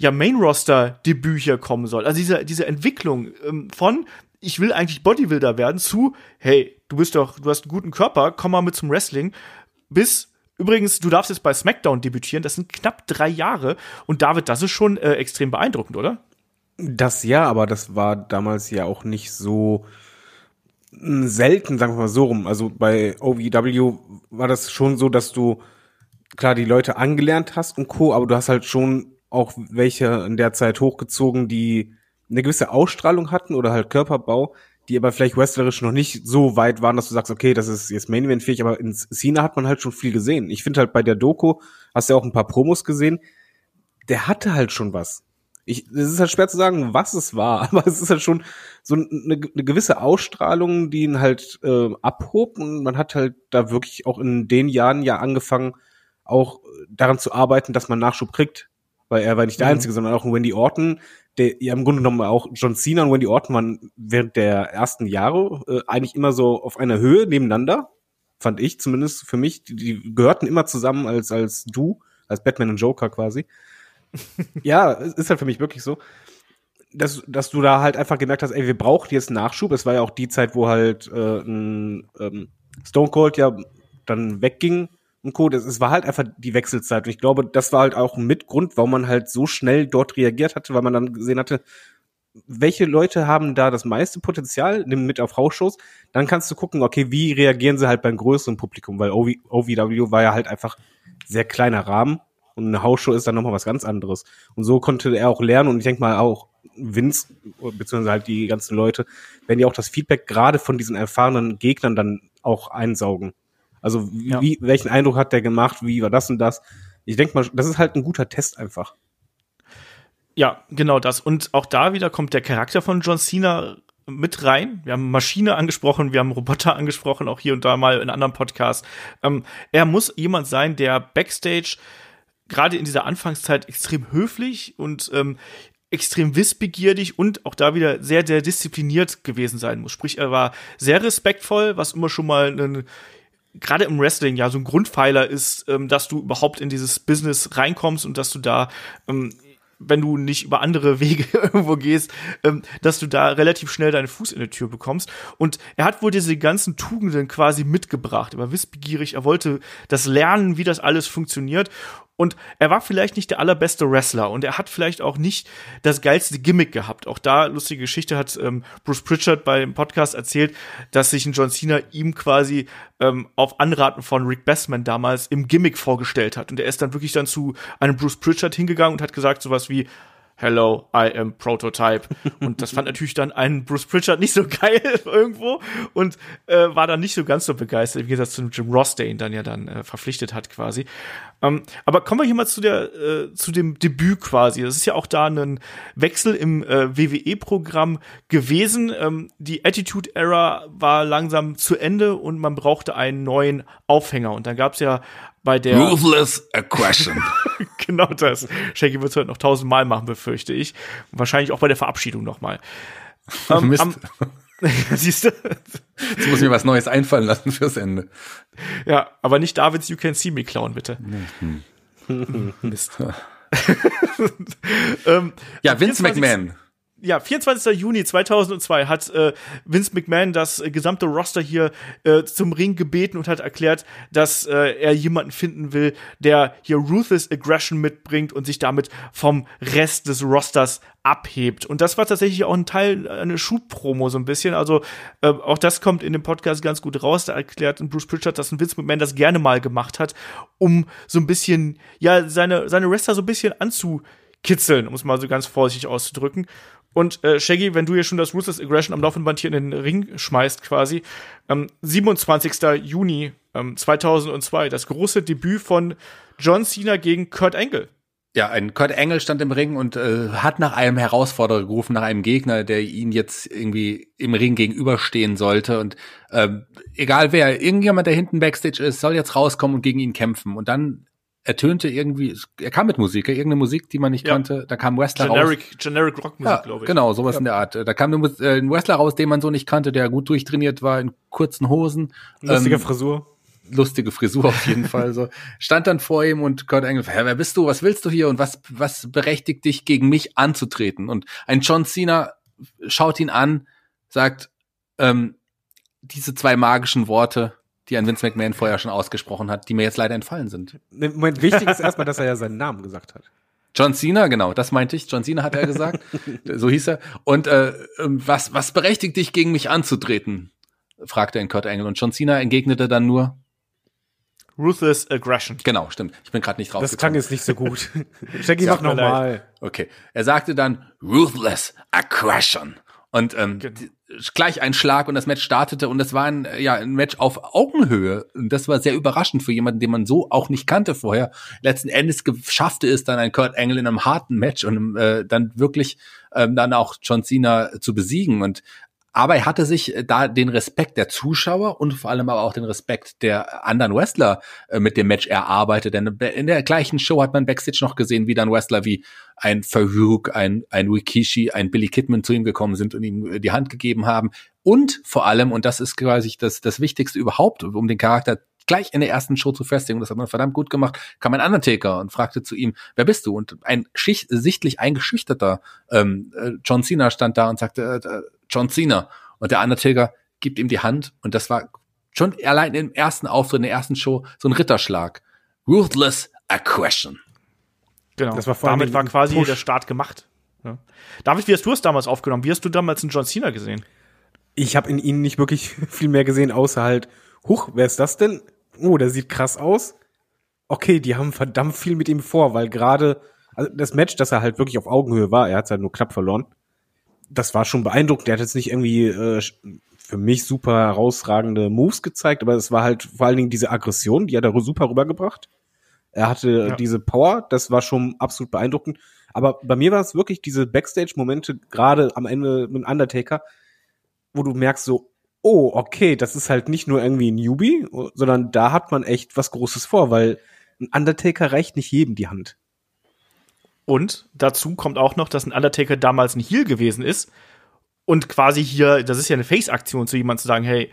Speaker 2: ja Main-Roster-Debüt hier kommen soll. Also diese, diese Entwicklung ähm, von ich will eigentlich Bodybuilder werden zu, hey, du bist doch, du hast einen guten Körper, komm mal mit zum Wrestling, bis Übrigens, du darfst jetzt bei SmackDown debütieren. Das sind knapp drei Jahre. Und David, das ist schon äh, extrem beeindruckend, oder?
Speaker 5: Das ja, aber das war damals ja auch nicht so selten, sagen wir mal so rum. Also bei OVW war das schon so, dass du klar die Leute angelernt hast und Co., aber du hast halt schon auch welche in der Zeit hochgezogen, die eine gewisse Ausstrahlung hatten oder halt Körperbau, die aber vielleicht wrestlerisch noch nicht so weit waren, dass du sagst, okay, das ist jetzt Main Event fähig, aber in Cena hat man halt schon viel gesehen. Ich finde halt bei der Doku, hast du ja auch ein paar Promos gesehen, der hatte halt schon was. Ich, es ist halt schwer zu sagen, was es war, aber es ist halt schon so eine, eine gewisse Ausstrahlung, die ihn halt äh, abhob und man hat halt da wirklich auch in den Jahren ja angefangen, auch daran zu arbeiten, dass man Nachschub kriegt weil er war nicht der mhm. Einzige, sondern auch ein Wendy Orton, der ja im Grunde genommen auch John Cena und Wendy Orton waren während der ersten Jahre äh, eigentlich immer so auf einer Höhe nebeneinander, fand ich zumindest für mich. Die, die gehörten immer zusammen als, als du, als Batman und Joker quasi. ja, ist halt für mich wirklich so. Dass, dass du da halt einfach gemerkt hast, ey, wir brauchen jetzt Nachschub. Es war ja auch die Zeit, wo halt äh, ein, ähm, Stone Cold ja dann wegging und Co. Das, es war halt einfach die Wechselzeit. Und ich glaube, das war halt auch ein Mitgrund, warum man halt so schnell dort reagiert hatte, weil man dann gesehen hatte, welche Leute haben da das meiste Potenzial, nimm mit auf Hausshows, dann kannst du gucken, okay, wie reagieren sie halt beim größeren Publikum, weil OV, OVW war ja halt einfach sehr kleiner Rahmen und eine Hausshow ist dann nochmal was ganz anderes. Und so konnte er auch lernen und ich denke mal auch Vince, beziehungsweise halt die ganzen Leute, werden ja auch das Feedback gerade von diesen erfahrenen Gegnern dann auch einsaugen. Also ja. wie, welchen Eindruck hat der gemacht, wie war das und das? Ich denke mal, das ist halt ein guter Test einfach.
Speaker 2: Ja, genau das. Und auch da wieder kommt der Charakter von John Cena mit rein. Wir haben Maschine angesprochen, wir haben Roboter angesprochen, auch hier und da mal in anderen Podcasts. Ähm, er muss jemand sein, der backstage gerade in dieser Anfangszeit extrem höflich und ähm, extrem wissbegierig und auch da wieder sehr, sehr diszipliniert gewesen sein muss. Sprich, er war sehr respektvoll, was immer schon mal ein gerade im Wrestling ja so ein Grundpfeiler ist, ähm, dass du überhaupt in dieses Business reinkommst und dass du da ähm, wenn du nicht über andere Wege irgendwo gehst, ähm, dass du da relativ schnell deinen Fuß in die Tür bekommst. Und er hat wohl diese ganzen Tugenden quasi mitgebracht. Er war wissbegierig, er wollte das lernen, wie das alles funktioniert. Und er war vielleicht nicht der allerbeste Wrestler und er hat vielleicht auch nicht das geilste Gimmick gehabt. Auch da, lustige Geschichte, hat ähm, Bruce Pritchard beim Podcast erzählt, dass sich ein John Cena ihm quasi ähm, auf Anraten von Rick Bessman damals im Gimmick vorgestellt hat. Und er ist dann wirklich dann zu einem Bruce Pritchard hingegangen und hat gesagt sowas wie, Hello, I am Prototype. Und das fand natürlich dann ein Bruce Pritchard nicht so geil irgendwo und äh, war dann nicht so ganz so begeistert, wie gesagt, zu Jim Ross, der ihn dann ja dann äh, verpflichtet hat quasi. Ähm, aber kommen wir hier mal zu der äh, zu dem Debüt quasi. Das ist ja auch da ein Wechsel im äh, WWE-Programm gewesen. Ähm, die Attitude Era war langsam zu Ende und man brauchte einen neuen Aufhänger. Und dann gab es ja bei der
Speaker 3: Ruthless Aggression.
Speaker 2: genau das. Shaggy wird es heute noch tausendmal machen, befürchte ich. wahrscheinlich auch bei der Verabschiedung nochmal.
Speaker 4: Ähm. Am, Siehst du? Jetzt muss ich mir was Neues einfallen lassen fürs Ende.
Speaker 2: Ja, aber nicht Davids You Can See Me klauen, bitte. Hm. Mist.
Speaker 4: ähm, ja, Vince McMahon.
Speaker 2: Ja, 24. Juni 2002 hat äh, Vince McMahon das äh, gesamte Roster hier äh, zum Ring gebeten und hat erklärt, dass äh, er jemanden finden will, der hier Ruthless Aggression mitbringt und sich damit vom Rest des Rosters abhebt. Und das war tatsächlich auch ein Teil, eine Schubpromo so ein bisschen. Also äh, auch das kommt in dem Podcast ganz gut raus. Da erklärt Bruce Pritchard, dass ein Vince McMahon das gerne mal gemacht hat, um so ein bisschen, ja, seine, seine Wrestler so ein bisschen anzukitzeln, um es mal so ganz vorsichtig auszudrücken. Und äh, Shaggy, wenn du hier schon das Ruthless Aggression am laufenden Band hier in den Ring schmeißt, quasi, ähm, 27. Juni ähm, 2002, das große Debüt von John Cena gegen Kurt Angle.
Speaker 4: Ja, ein Kurt Angle stand im Ring und äh, hat nach einem Herausforderer gerufen, nach einem Gegner, der ihn jetzt irgendwie im Ring gegenüberstehen sollte. Und ähm, egal wer, irgendjemand, der hinten Backstage ist, soll jetzt rauskommen und gegen ihn kämpfen. Und dann ertönte irgendwie, er kam mit Musik, irgendeine Musik, die man nicht
Speaker 2: Ja.
Speaker 4: kannte. Da kam Wrestler
Speaker 2: Generic,
Speaker 4: raus.
Speaker 2: Generic Rockmusik,
Speaker 4: Ja,
Speaker 2: glaube ich.
Speaker 4: genau, sowas in der Art. Da kam äh, ein Wrestler raus, den man so nicht kannte, der gut durchtrainiert war, in kurzen Hosen.
Speaker 5: Lustige
Speaker 4: Ähm,
Speaker 5: Frisur.
Speaker 4: lustige Frisur auf jeden Fall so. Stand dann vor ihm und Kurt Angle, "Hä, wer bist du? Was willst du hier? Und was, was berechtigt dich, gegen mich anzutreten? Und ein John Cena schaut ihn an, sagt, ähm, diese zwei magischen Worte, die ein Vince McMahon vorher schon ausgesprochen hat, die mir jetzt leider entfallen sind.
Speaker 5: Moment, wichtig ist erstmal, dass er ja seinen Namen gesagt hat.
Speaker 4: John Cena, genau, das meinte ich. John Cena hat er gesagt. so hieß er. Und äh, ähm, was, was berechtigt dich, gegen mich anzutreten? fragte ihn Kurt Angle. Und John Cena entgegnete dann nur,
Speaker 2: Ruthless Aggression.
Speaker 4: genau, stimmt. Ich bin gerade nicht
Speaker 5: Das klang jetzt nicht so gut.
Speaker 2: Tut
Speaker 5: mach nochmal.
Speaker 4: Okay. Er sagte dann Ruthless Aggression. Und ähm, die- gleich ein Schlag und das Match startete und es war ein, ja, ein Match auf Augenhöhe. Und das war sehr überraschend für jemanden, den man so auch nicht kannte vorher. Letzten Endes schaffte es dann ein Kurt Angle in einem harten Match und äh, dann wirklich ähm, dann auch John Cena zu besiegen. Und aber er hatte sich äh, da den Respekt der Zuschauer und vor allem aber auch den Respekt der anderen Wrestler äh, mit dem Match erarbeitet. Denn in der gleichen Show hat man Backstage noch gesehen, wie dann Wrestler wie ein Farouk, ein, ein Rikishi, ein Billy Kidman zu ihm gekommen sind und ihm äh, die Hand gegeben haben. Und vor allem, und das ist quasi das, das Wichtigste überhaupt, um den Charakter gleich in der ersten Show zu festigen, das hat man verdammt gut gemacht, kam ein Undertaker und fragte zu ihm, wer bist du? Und ein sichtlich eingeschüchterter ähm, äh, John Cena stand da und sagte, äh, John Cena. Und der Undertaker gibt ihm die Hand und das war schon allein im ersten Auftritt, in der ersten Show, so ein Ritterschlag. Ruthless Aggression.
Speaker 2: Genau.
Speaker 5: Das war vor allem
Speaker 2: Damit war quasi
Speaker 5: Push.
Speaker 2: der Start gemacht. Ja. David, wie hast du es damals aufgenommen? Wie hast du damals einen John Cena gesehen?
Speaker 5: Ich habe in ihnen nicht wirklich viel mehr gesehen, außer halt, huch, wer ist das denn? Oh, der sieht krass aus. Okay, die haben verdammt viel mit ihm vor, weil gerade also das Match, dass er halt wirklich auf Augenhöhe war, er hat halt nur knapp verloren. Das war schon beeindruckend. Der hat jetzt nicht irgendwie äh, für mich super herausragende Moves gezeigt, aber es war halt vor allen Dingen diese Aggression, die hat er super rübergebracht. Er hatte
Speaker 2: Ja.
Speaker 5: diese Power, das war schon absolut beeindruckend. Aber bei mir war es wirklich diese Backstage-Momente, gerade am Ende mit Undertaker, wo du merkst so, oh, okay, das ist halt nicht nur irgendwie ein Newbie, sondern da hat man echt was Großes vor, weil ein Undertaker reicht nicht jedem die Hand.
Speaker 2: Und dazu kommt auch noch, dass ein Undertaker damals ein Heel gewesen ist und quasi hier, das ist ja eine Face-Aktion zu jemandem zu sagen, hey,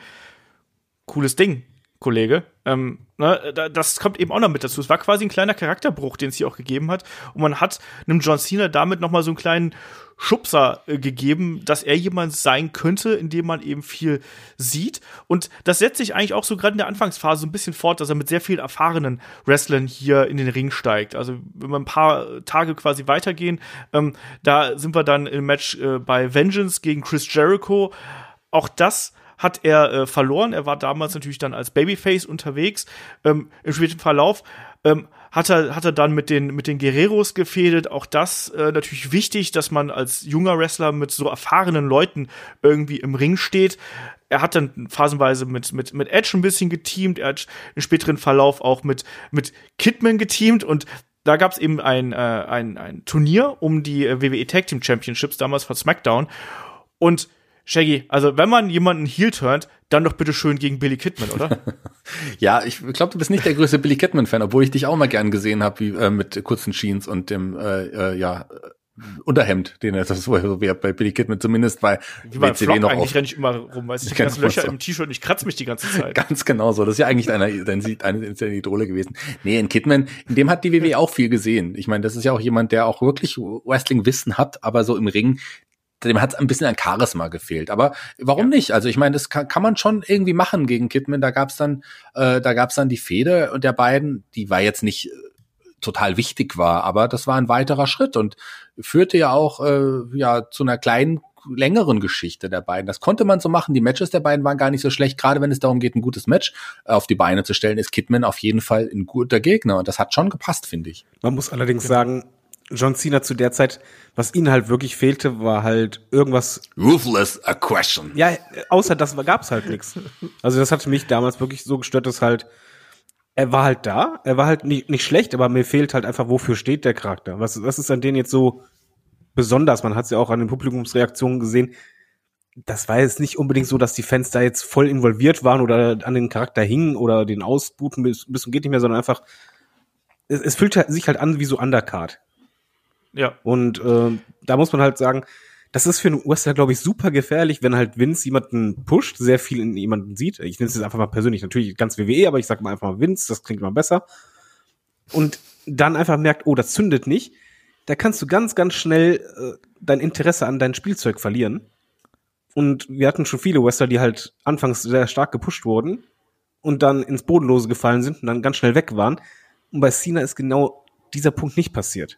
Speaker 2: cooles Ding, Kollege. Ähm, ne, da- das kommt eben auch noch mit dazu. Es war quasi ein kleiner Charakterbruch, den es hier auch gegeben hat. Und man hat einem John Cena damit noch mal so einen kleinen Schubser äh, gegeben, dass er jemand sein könnte, in dem man eben viel sieht. Und das setzt sich eigentlich auch so gerade in der Anfangsphase so ein bisschen fort, dass er mit sehr vielen erfahrenen Wrestlern hier in den Ring steigt. Also wenn wir ein paar Tage quasi weitergehen, ähm, da sind wir dann im Match äh, bei Vengeance gegen Chris Jericho. Auch das hat er äh, verloren. Er war damals natürlich dann als Babyface unterwegs. Ähm, Im späten Verlauf ähm, hat er, hat er dann mit den, mit den Guerreros gefädelt. Auch das äh, natürlich wichtig, dass man als junger Wrestler mit so erfahrenen Leuten irgendwie im Ring steht. Er hat dann phasenweise mit, mit, mit Edge ein bisschen geteamt. Er hat im späteren Verlauf auch mit, mit Kidman geteamt und da gab es eben ein, äh, ein, ein Turnier um die äh, WWE Tag Team Championships, damals von SmackDown. Und Shaggy, also wenn man jemanden heel turnt, dann doch bitte schön gegen Billy Kidman, oder?
Speaker 4: Ja, ich glaube, du bist nicht der größte Billy Kidman-Fan, obwohl ich dich auch mal gern gesehen habe, wie äh, mit kurzen Jeans und dem äh, äh, ja Unterhemd, den er das so wie bei Billy Kidman zumindest bei
Speaker 2: Wie beim
Speaker 4: WCW noch
Speaker 2: eigentlich renne ich immer rum, du, die
Speaker 4: Genau
Speaker 2: ganzen Löcher
Speaker 4: so.
Speaker 2: im T-Shirt und ich kratze mich die ganze Zeit.
Speaker 4: Ganz genau so. Das ist ja eigentlich einer, dann sieht eine, ist ja eine Idole gewesen. Nee, in Kidman, in dem hat die WWE auch viel gesehen. Ich meine, das ist ja auch jemand, der auch wirklich Wrestling-Wissen hat, aber so im Ring dem hat es ein bisschen an Charisma gefehlt. Aber warum nicht? Also ich meine, das kann, kann man schon irgendwie machen gegen Kidman. Da gab's dann, äh, da gab's dann die Fehde und der beiden, die war jetzt nicht äh, total wichtig war, aber das war ein weiterer Schritt und führte ja auch äh, ja zu einer kleinen längeren Geschichte der beiden. Das konnte man so machen. Die Matches der beiden waren gar nicht so schlecht. Gerade wenn es darum geht, ein gutes Match äh, auf die Beine zu stellen, ist Kidman auf jeden Fall ein guter Gegner. Und das hat schon gepasst, finde ich.
Speaker 5: Man muss allerdings sagen, John Cena zu der Zeit, was ihnen halt wirklich fehlte, war halt irgendwas.
Speaker 3: Ruthless Aggression.
Speaker 5: Ja, außer das gab's halt nichts. Also das hatte mich damals wirklich so gestört, dass halt er war halt da, er war halt nicht, nicht schlecht, aber mir fehlt halt einfach, wofür steht der Charakter? Was, was ist an denen jetzt so besonders? Man hat es ja auch an den Publikumsreaktionen gesehen. Das war jetzt nicht unbedingt so, dass die Fans da jetzt voll involviert waren oder an den Charakter hingen oder den ausbuten bis, bis zum geht nicht mehr, sondern einfach, es, es fühlt sich halt an wie so Undercard.
Speaker 2: Ja.
Speaker 5: Und äh, da muss man halt sagen, das ist für einen Wrestler, glaube ich, super gefährlich, wenn halt Vince jemanden pusht, sehr viel in jemanden sieht. Ich nenne es jetzt einfach mal persönlich, natürlich ganz WWE, aber ich sage mal einfach mal Vince, das klingt immer besser. Und dann einfach merkt, oh, das zündet nicht. Da kannst du ganz, ganz schnell äh, dein Interesse an dein Spielzeug verlieren. Und wir hatten schon viele Wrestler, die halt anfangs sehr stark gepusht wurden und dann ins Bodenlose gefallen sind und dann ganz schnell weg waren. Und bei Cena ist genau dieser Punkt nicht passiert.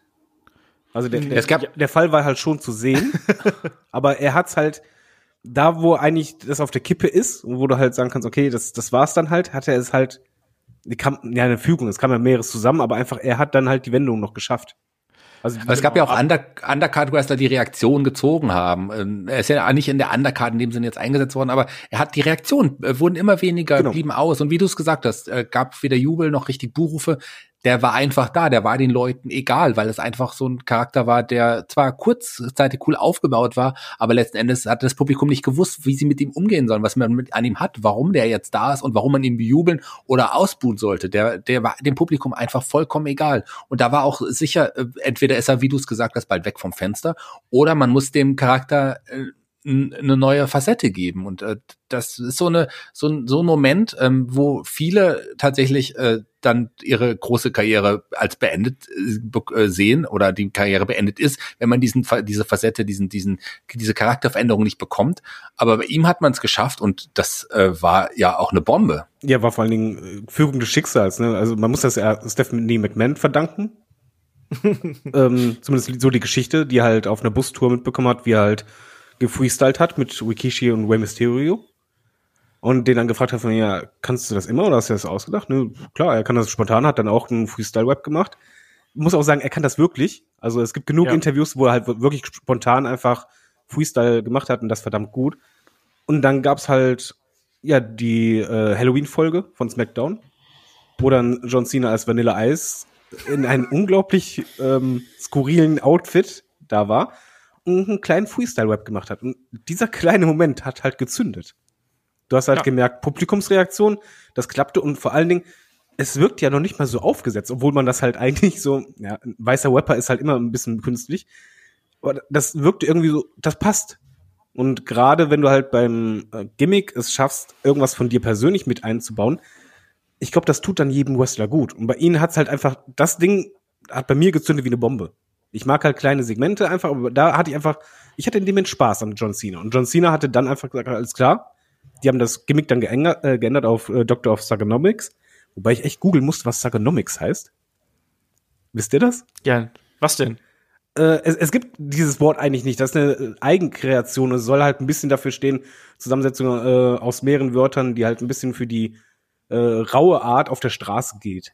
Speaker 5: Also der, der,
Speaker 4: Es gab-
Speaker 5: der Fall war halt schon zu sehen, aber er hat's halt da, wo eigentlich das auf der Kippe ist und wo du halt sagen kannst, okay, das, das war's dann halt, hat er es halt, die kam, ja, eine Fügung, es kam ja mehreres zusammen, aber einfach, er hat dann halt die Wendung noch geschafft. Also,
Speaker 4: Aber es gab ja auch Under Undercard-Wrestler, die Reaktion gezogen haben. Ähm, Er ist ja nicht in der Undercard in dem Sinne jetzt eingesetzt worden, aber er hat die Reaktionen äh, wurden immer weniger,
Speaker 5: Genau.
Speaker 4: blieben aus. Und wie du es gesagt hast, äh, gab weder Jubel noch richtig Buhrufe. Der war einfach da, der war den Leuten egal, weil es einfach so ein Charakter war, der zwar kurzzeitig cool aufgebaut war, aber letzten Endes hat das Publikum nicht gewusst, wie sie mit ihm umgehen sollen, was man mit an ihm hat, warum der jetzt da ist und warum man ihn bejubeln oder ausbuhen sollte. Der, der war dem Publikum einfach vollkommen egal. Und da war auch sicher, äh, entweder ist er, wie du es gesagt hast, bald weg vom Fenster, oder man muss dem Charakter äh, eine neue Facette geben. Und äh, das ist so eine so ein, so ein Moment, ähm, wo viele tatsächlich äh, dann ihre große Karriere als beendet äh, sehen oder die Karriere beendet ist, wenn man diesen diese Facette, diesen diesen diese Charakterveränderung nicht bekommt. Aber bei ihm hat man es geschafft und das äh, war ja auch eine Bombe.
Speaker 5: Ja, war vor allen Dingen äh, Führung des Schicksals. Ne? Also man muss das ja Stephanie McMahon verdanken. ähm, zumindest so die Geschichte, die er halt auf einer Bustour mitbekommen hat, wie er halt gefreestylt hat mit Rikishi und Rey Mysterio. Und den dann gefragt hat von, ja, kannst du das immer oder hast du das ausgedacht? Ne, klar, er kann das spontan, hat dann auch einen Freestyle-Web gemacht. Muss auch sagen, er kann das wirklich. Also es gibt genug
Speaker 2: Ja.
Speaker 5: Interviews, wo er halt wirklich spontan einfach Freestyle gemacht hat und das verdammt gut. Und dann gab's halt ja die äh, Halloween-Folge von SmackDown, wo dann John Cena als Vanilla Ice in einem unglaublich ähm, skurrilen Outfit da war und einen kleinen Freestyle-Rap gemacht hat. Und dieser kleine Moment hat halt gezündet. Du hast halt
Speaker 2: Ja.
Speaker 5: gemerkt, Publikumsreaktion, das klappte und vor allen Dingen, es wirkt ja noch nicht mal so aufgesetzt, obwohl man das halt eigentlich so, ja, ein weißer Rapper ist halt immer ein bisschen künstlich. Aber das wirkte irgendwie so, das passt. Und gerade wenn du halt beim äh, Gimmick es schaffst, irgendwas von dir persönlich mit einzubauen, ich glaube, das tut dann jedem Wrestler gut. Und bei ihnen hat's halt einfach, das Ding hat bei mir gezündet wie eine Bombe. Ich mag halt kleine Segmente einfach, aber da hatte ich einfach, ich hatte in dem Moment Spaß an John Cena. Und John Cena hatte dann einfach gesagt, alles klar, die haben das Gimmick dann geändert, äh, geändert auf äh, Doctor of Psychonomics, wobei ich echt googeln musste, was Psychonomics heißt. Wisst ihr das?
Speaker 2: Ja, was denn?
Speaker 5: äh, es, es gibt dieses Wort eigentlich nicht. Das ist eine äh, Eigenkreation. Es soll halt ein bisschen dafür stehen, Zusammensetzung äh, aus mehreren Wörtern, die halt ein bisschen für die äh, raue Art auf der Straße geht.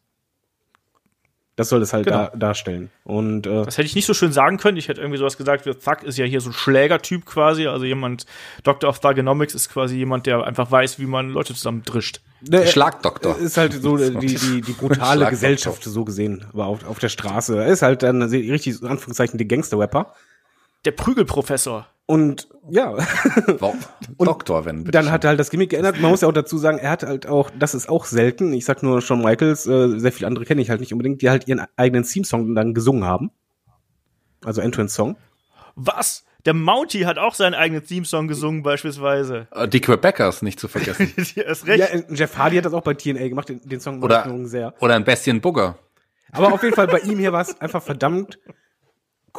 Speaker 5: Das soll es halt
Speaker 2: Genau.
Speaker 5: da, darstellen. Und äh,
Speaker 2: Das hätte ich nicht so schön sagen können. Ich hätte irgendwie sowas gesagt, wie Thug ist ja hier so ein Schlägertyp quasi. Also jemand, Doctor of Thugonomics ist quasi jemand, der einfach weiß, wie man Leute zusammendrischt.
Speaker 5: ne,
Speaker 4: Schlagdoktor.
Speaker 5: ist halt so äh, die, die, die brutale. Gesellschaft so gesehen, aber auf, auf der Straße. Er ist halt dann richtig, in Anführungszeichen, der Gangster-Rapper.
Speaker 2: Der Prügelprofessor.
Speaker 5: Und ja.
Speaker 4: Doktor, wenn bitte
Speaker 5: dann hat er halt das Gimmick geändert. Man muss ja auch dazu sagen, er hat halt auch, das ist auch selten. Ich sag nur Shawn Michaels, äh, sehr viele andere kenne ich halt nicht unbedingt, die halt ihren eigenen Theme-Song dann gesungen haben. Also Entrance-Song.
Speaker 2: Was? Der Mountie hat auch seinen eigenen Theme-Song gesungen, beispielsweise.
Speaker 4: Äh, die Quebecers nicht zu vergessen.
Speaker 2: Die ist recht.
Speaker 5: Ja, Jeff Hardy hat das auch bei TNA gemacht, den, den Song
Speaker 4: Oder-
Speaker 5: sehr.
Speaker 4: Oder ein Bestien Bugger.
Speaker 5: Aber auf jeden Fall bei ihm hier war es einfach verdammt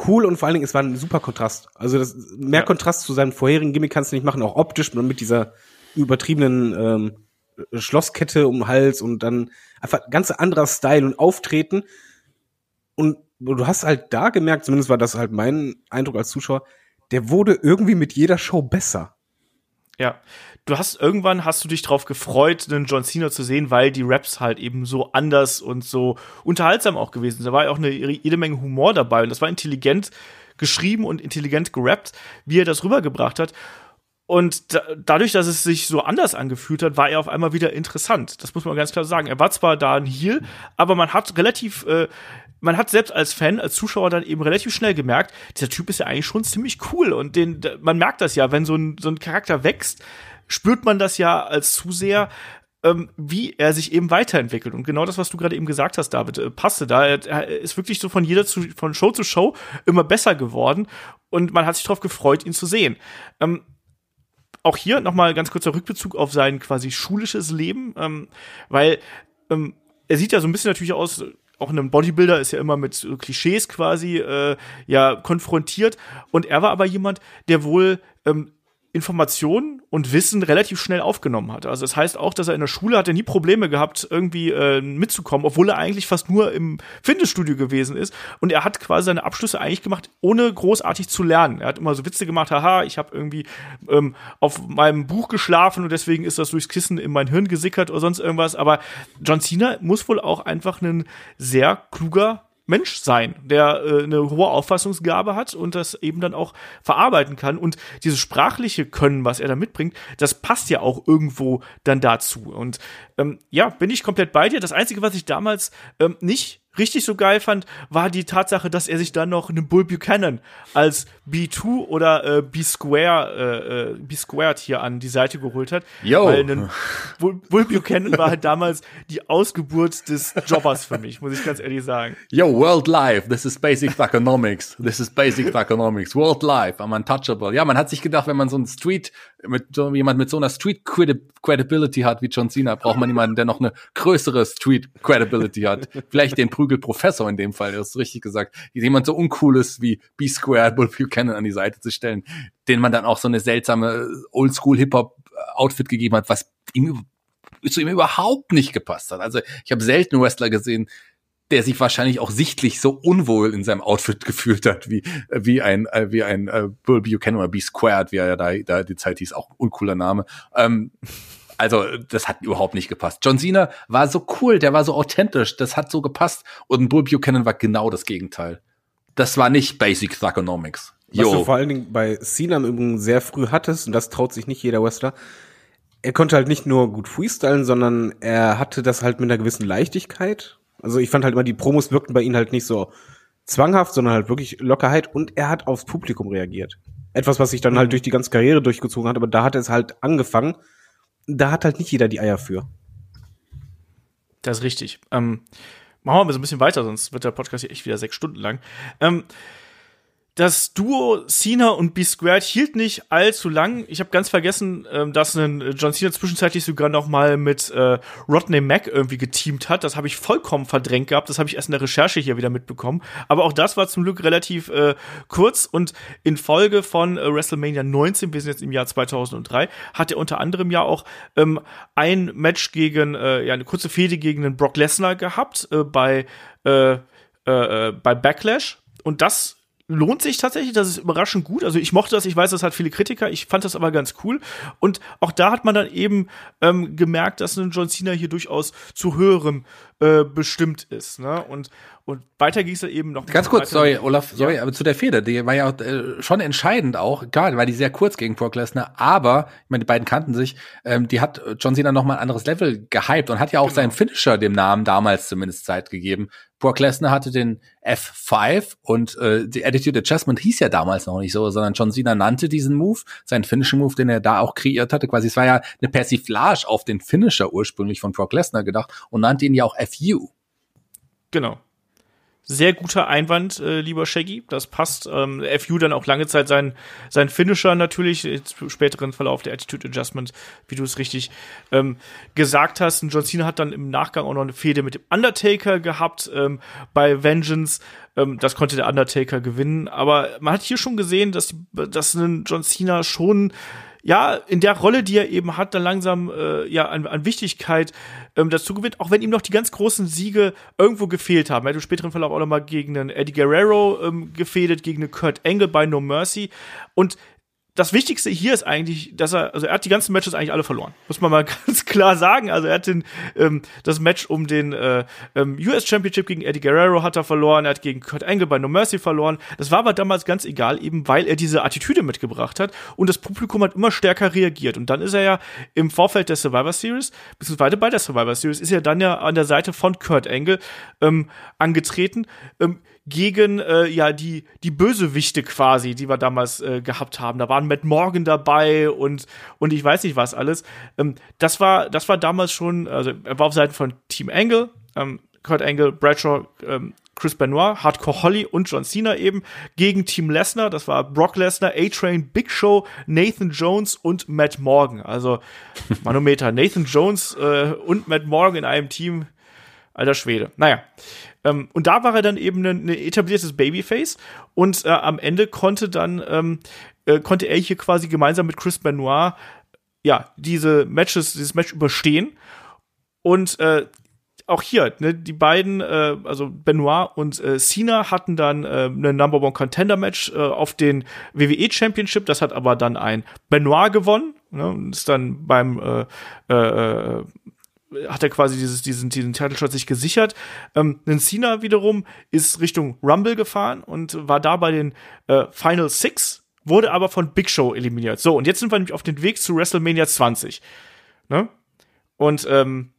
Speaker 5: cool und vor allen Dingen, es war ein super Kontrast. Also das, mehr
Speaker 2: Ja.
Speaker 5: Kontrast zu seinem vorherigen Gimmick kannst du nicht machen, auch optisch mit dieser übertriebenen ähm, Schlosskette um den Hals und dann einfach ganz anderer Style und Auftreten. Und du hast halt da gemerkt, zumindest war das halt mein Eindruck als Zuschauer, der wurde irgendwie mit jeder Show besser.
Speaker 2: Ja, du hast irgendwann hast du dich drauf gefreut, einen John Cena zu sehen, weil die Raps halt eben so anders und so unterhaltsam auch gewesen sind. Da war ja auch eine jede Menge Humor dabei und das war intelligent geschrieben und intelligent gerappt, wie er das rübergebracht hat. Und da, dadurch, dass es sich so anders angefühlt hat, war er auf einmal wieder interessant. Das muss man ganz klar sagen. Er war zwar da ein Heel, aber man hat relativ, äh, man hat selbst als Fan, als Zuschauer dann eben relativ schnell gemerkt, dieser Typ ist ja eigentlich schon ziemlich cool. Und den, man merkt das ja, wenn so ein, so ein Charakter wächst, spürt man das ja als Zuseher, ähm, wie er sich eben weiterentwickelt. Und genau das, was du gerade eben gesagt hast, David, äh, passte da. Er, er ist wirklich so von jeder zu, von Show zu Show immer besser geworden. Und man hat sich darauf gefreut, ihn zu sehen. Ähm, auch hier nochmal ganz kurzer Rückbezug auf sein quasi schulisches Leben, ähm, weil ähm, er sieht ja so ein bisschen natürlich aus, auch ein Bodybuilder ist ja immer mit Klischees quasi äh, ja konfrontiert. Und er war aber jemand, der wohl ähm, Informationen und Wissen relativ schnell aufgenommen hat. Also das heißt auch, dass er in der Schule hat er nie Probleme gehabt, irgendwie äh, mitzukommen, obwohl er eigentlich fast nur im Fitnessstudio gewesen ist. Und er hat quasi seine Abschlüsse eigentlich gemacht, ohne großartig zu lernen. Er hat immer so Witze gemacht, haha, ich habe irgendwie ähm, auf meinem Buch geschlafen und deswegen ist das durchs Kissen in mein Hirn gesickert oder sonst irgendwas. Aber John Cena muss wohl auch einfach ein sehr kluger Mensch sein, der äh, eine hohe Auffassungsgabe hat und das eben dann auch verarbeiten kann. Und dieses sprachliche Können, was er da mitbringt, das passt ja auch irgendwo dann dazu. Und ähm, ja, bin ich komplett bei dir. Das Einzige, was ich damals ähm, nicht richtig so geil fand, war die Tatsache, dass er sich dann noch einen Bull Buchanan als B2 oder äh, B-Square, äh, äh, B-Squared hier an die Seite geholt hat.
Speaker 4: Yo.
Speaker 2: Weil einen Bull, Bull Buchanan war halt damals die Ausgeburt des Jobbers für mich, muss ich ganz ehrlich sagen.
Speaker 4: Yo, World Life, this is basic economics. This is basic economics. World Life, I'm untouchable. Ja, man hat sich gedacht, wenn man so ein Street, mit so jemand mit so einer Street Credi Credibility hat wie John Cena, braucht man jemanden, der noch eine größere Street Credibility hat. Vielleicht den Prügelprofessor in dem Fall, das ist richtig gesagt. Jemand so uncooles wie B-Square, Bull Buchanan an die Seite zu stellen, den man dann auch so eine seltsame Oldschool-Hip-Hop-Outfit gegeben hat, was ihm zu ihm überhaupt nicht gepasst hat. Also ich habe selten Wrestler gesehen, der sich wahrscheinlich auch sichtlich so unwohl in seinem Outfit gefühlt hat, wie, wie ein, äh, wie ein äh, Bull Buchanan oder B-Squared, wie er ja da, da die Zeit hieß, auch ein uncooler Name. Ähm, also, das hat überhaupt nicht gepasst. John Cena war so cool, der war so authentisch, das hat so gepasst. Und Bull Buchanan war genau das Gegenteil. Das war nicht Basic Thugonomics.
Speaker 5: Was du
Speaker 4: Jo.
Speaker 5: vor allen Dingen bei Cena im Übrigen sehr früh hattest, und das traut sich nicht jeder Wrestler, er konnte halt nicht nur gut freestylen, sondern er hatte das halt mit einer gewissen Leichtigkeit. Also ich fand halt immer, die Promos wirkten bei ihm halt nicht so zwanghaft, sondern halt wirklich Lockerheit und er hat aufs Publikum reagiert. Etwas, was sich dann halt durch die ganze Karriere durchgezogen hat, aber da hat es halt angefangen. Da hat halt nicht jeder die Eier für.
Speaker 2: Das ist richtig. Ähm, machen wir mal so ein bisschen weiter, sonst wird der Podcast hier echt wieder sechs Stunden lang. Ähm, das Duo Cena und B-Squared hielt nicht allzu lang. Ich habe ganz vergessen, ähm, dass ein äh, John Cena zwischenzeitlich sogar noch mal mit äh, Rodney Mack irgendwie geteamt hat. Das habe ich vollkommen verdrängt gehabt. Das habe ich erst in der Recherche hier wieder mitbekommen. Aber auch das war zum Glück relativ äh, kurz und in Folge von äh, WrestleMania 19, wir sind jetzt im Jahr 2003, hat er unter anderem ja auch ähm, ein Match gegen, äh, ja, eine kurze Fehde gegen den Brock Lesnar gehabt äh, bei, äh, äh, äh, bei Backlash. Und das lohnt sich tatsächlich, das ist überraschend gut. Also ich mochte das, ich weiß, das hat viele Kritiker, ich fand das aber ganz cool. Und auch da hat man dann eben ähm, gemerkt, dass ein John Cena hier durchaus zu höherem äh, bestimmt ist. Ne? Und, und weiter ging es eben noch.
Speaker 4: Ganz kurz, sorry, Olaf, sorry,
Speaker 2: Ja.
Speaker 4: aber zu der Fehde, die war ja auch, äh, schon entscheidend auch, klar, war die sehr kurz gegen Brock Lesnar, aber, ich meine, die beiden kannten sich, ähm, die hat John Cena noch mal ein anderes Level gehypt und hat ja auch
Speaker 2: Genau.
Speaker 4: seinen Finisher dem Namen damals zumindest Zeit gegeben. Brock Lesnar hatte den F5 und äh, die Attitude Adjustment hieß ja damals noch nicht so, sondern John Cena nannte diesen Move, seinen Finishing Move, den er da auch kreiert hatte, quasi, es war ja eine Persiflage auf den Finisher ursprünglich von Brock Lesnar gedacht und nannte ihn ja auch FU.
Speaker 2: Genau. sehr guter Einwand, äh, lieber Shaggy. Das passt. Ähm, FU dann auch lange Zeit sein, sein Finisher natürlich, im späteren Verlauf der Attitude Adjustment, wie du es richtig ähm, gesagt hast. Und John Cena hat dann im Nachgang auch noch eine Fehde mit dem Undertaker gehabt ähm, bei Vengeance. Ähm, das konnte der Undertaker gewinnen. Aber man hat hier schon gesehen, dass, dass ein John Cena schon ja, in der Rolle, die er eben hat, dann langsam äh, ja an, an Wichtigkeit ähm, dazu gewinnt, auch wenn ihm noch die ganz großen Siege irgendwo gefehlt haben. Er hat im späteren Verlauf auch noch mal gegen einen Eddie Guerrero ähm, gefädet, gegen einen Kurt Angle bei No Mercy. Und das Wichtigste hier ist eigentlich, dass er, also er hat die ganzen Matches eigentlich alle verloren. Muss man mal ganz klar sagen. Also er hat den, ähm, das Match um den äh, ähm, US Championship gegen Eddie Guerrero hat er verloren, er hat gegen Kurt Angle bei No Mercy verloren. Das war aber damals ganz egal, eben weil er diese Attitüde mitgebracht hat und das Publikum hat immer stärker reagiert. Und dann ist er ja im Vorfeld der Survivor Series, beziehungsweise bei der Survivor Series, ist er dann ja an der Seite von Kurt Angle ähm, angetreten. Ähm, gegen äh, ja die die Bösewichte quasi, die wir damals äh, gehabt haben. Da waren Matt Morgan dabei und und ich weiß nicht was alles. Ähm, das war das war damals schon, also er war auf Seiten von Team Angle, ähm, Kurt Angle, Bradshaw, ähm, Chris Benoit, Hardcore Holly und John Cena eben gegen Team Lesnar. Das war Brock Lesnar, A-Train, Big Show, Nathan Jones und Matt Morgan. Also Manometer, Nathan Jones äh, und Matt Morgan in einem Team. Alter Schwede. Naja. Ähm, und da war er dann eben ein, ein etabliertes Babyface und äh, am Ende konnte dann ähm, äh, konnte er hier quasi gemeinsam mit Chris Benoit ja diese Matches, dieses Match überstehen und äh, auch hier, ne, die beiden, äh, also Benoit und äh, Cena hatten dann äh, eine Number One Contender Match äh, auf den WWE Championship. Das hat aber dann ein Benoit gewonnen. Ne, und ist dann beim äh, äh, hat er quasi dieses, diesen, diesen Title Shot sich gesichert. Ähm, Cena wiederum ist Richtung Rumble gefahren und war da bei den äh, Final Six, wurde aber von Big Show eliminiert. So, und jetzt sind wir nämlich auf dem Weg zu WrestleMania 20. Ne? Und ähm,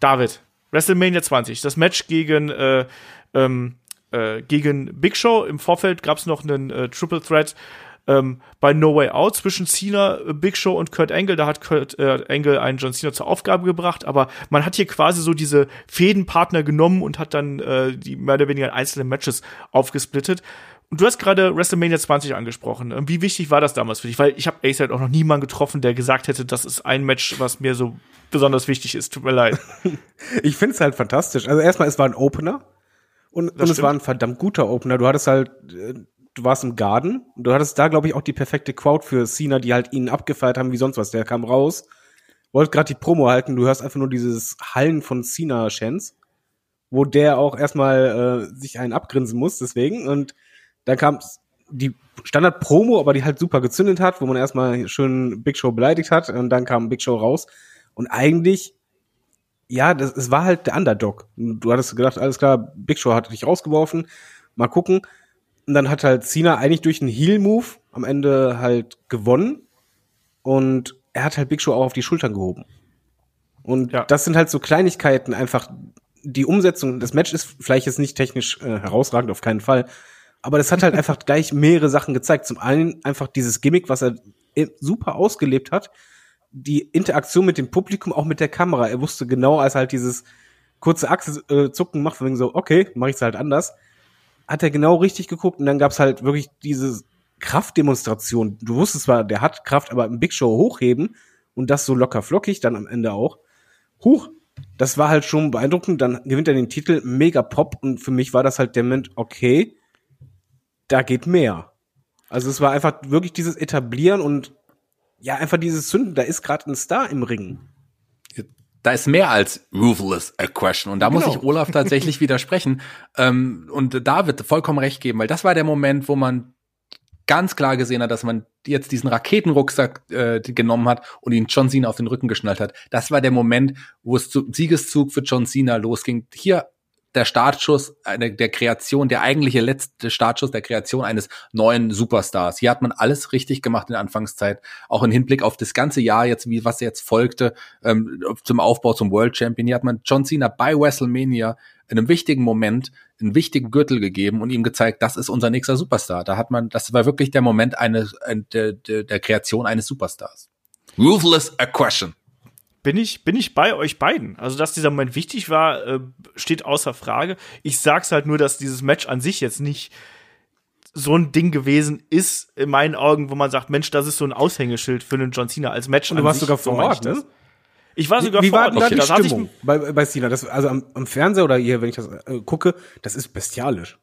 Speaker 2: David, WrestleMania 20, das Match gegen äh, ähm, äh, gegen Big Show. Im Vorfeld gab es noch einen äh, Triple Threat ähm, bei No Way Out zwischen Cena, äh, Big Show und Kurt Angle. Da hat Kurt äh, Angle einen John Cena zur Aufgabe gebracht, aber man hat hier quasi so diese Fädenpartner genommen und hat dann äh, die mehr oder weniger in einzelne Matches aufgesplittet. Und du hast gerade WrestleMania 20 angesprochen. Ähm, wie wichtig war das damals für dich? Weil ich habe Ace halt auch noch niemanden getroffen, der gesagt hätte, das ist ein Match, was mir so besonders wichtig ist. Tut mir leid.
Speaker 5: ich finde es halt fantastisch. Also erstmal, es war ein Opener und, und es war ein verdammt guter Opener. Du hattest halt äh, du warst im Garden und du hattest da, glaube ich, auch die perfekte Crowd für Cena, die halt ihn abgefeiert haben wie sonst was. Der kam raus, wollte gerade die Promo halten, du hörst einfach nur dieses Hallen von Cena-Chance, wo der auch erstmal äh, sich einen abgrinsen muss, deswegen. Und dann kam die Standard-Promo, aber die halt super gezündet hat, wo man erstmal schön Big Show beleidigt hat und dann kam Big Show raus. Und eigentlich, ja, das, es war halt der Underdog. Du hattest gedacht, alles klar, Big Show hat dich rausgeworfen. Mal gucken. Und dann hat halt Cena eigentlich durch einen Heel-Move am Ende halt gewonnen. Und er hat halt Big Show auch auf die Schultern gehoben. Und ja. das sind halt so Kleinigkeiten, einfach die Umsetzung, das Match ist vielleicht jetzt nicht technisch äh, herausragend, auf keinen Fall. Aber das hat halt einfach gleich mehrere Sachen gezeigt. Zum einen einfach dieses Gimmick, was er super ausgelebt hat. Die Interaktion mit dem Publikum, auch mit der Kamera. Er wusste genau, als er halt dieses kurze Achselzucken macht, wegen so, okay, mache ich es halt anders hat er genau richtig geguckt und dann gab's halt wirklich diese Kraftdemonstration. Du wusstest zwar, der hat Kraft, aber im Big Show hochheben und das so locker flockig dann am Ende auch. Huch, das war halt schon beeindruckend. Dann gewinnt er den Titel, mega Pop und für mich war das halt der Moment, okay, da geht mehr. Also es war einfach wirklich dieses Etablieren und ja, einfach dieses Zünden, da ist gerade ein Star im Ring
Speaker 4: da ist mehr als ruthless aggression. Und da genau. muss ich Olaf tatsächlich widersprechen ähm, und David vollkommen recht geben, weil das war der Moment, wo man ganz klar gesehen hat, dass man jetzt diesen Raketenrucksack äh, genommen hat und ihn John Cena auf den Rücken geschnallt hat. Das war der Moment, wo es zu Siegeszug für John Cena losging. Hier der Startschuss eine, der Kreation, der eigentliche letzte Startschuss der Kreation eines neuen Superstars. Hier hat man alles richtig gemacht in der Anfangszeit, auch im Hinblick auf das ganze Jahr jetzt, wie was jetzt folgte, ähm, zum Aufbau zum World Champion. Hier hat man John Cena bei WrestleMania in einem wichtigen Moment einen wichtigen Gürtel gegeben und ihm gezeigt, das ist unser nächster Superstar. Da hat man, das war wirklich der Moment eines, der, der, der Kreation eines Superstars.
Speaker 3: Ruthless Aggression.
Speaker 2: Bin ich, bin ich bei euch beiden. Also, dass dieser Moment wichtig war, äh, steht außer Frage. Ich sag's halt nur, dass dieses Match an sich jetzt nicht so ein Ding gewesen ist, in meinen Augen, wo man sagt, Mensch, das ist so ein Aushängeschild für einen John Cena als Match.
Speaker 5: Und du warst sogar
Speaker 2: so
Speaker 5: vor Ort, ne?
Speaker 2: Ich war sogar
Speaker 5: Wie
Speaker 2: vor
Speaker 5: war
Speaker 2: Ort.
Speaker 5: denn da die Stimmung bei, bei Cena? Das, also am, am Fernseher oder hier, wenn ich das äh, gucke, das ist bestialisch.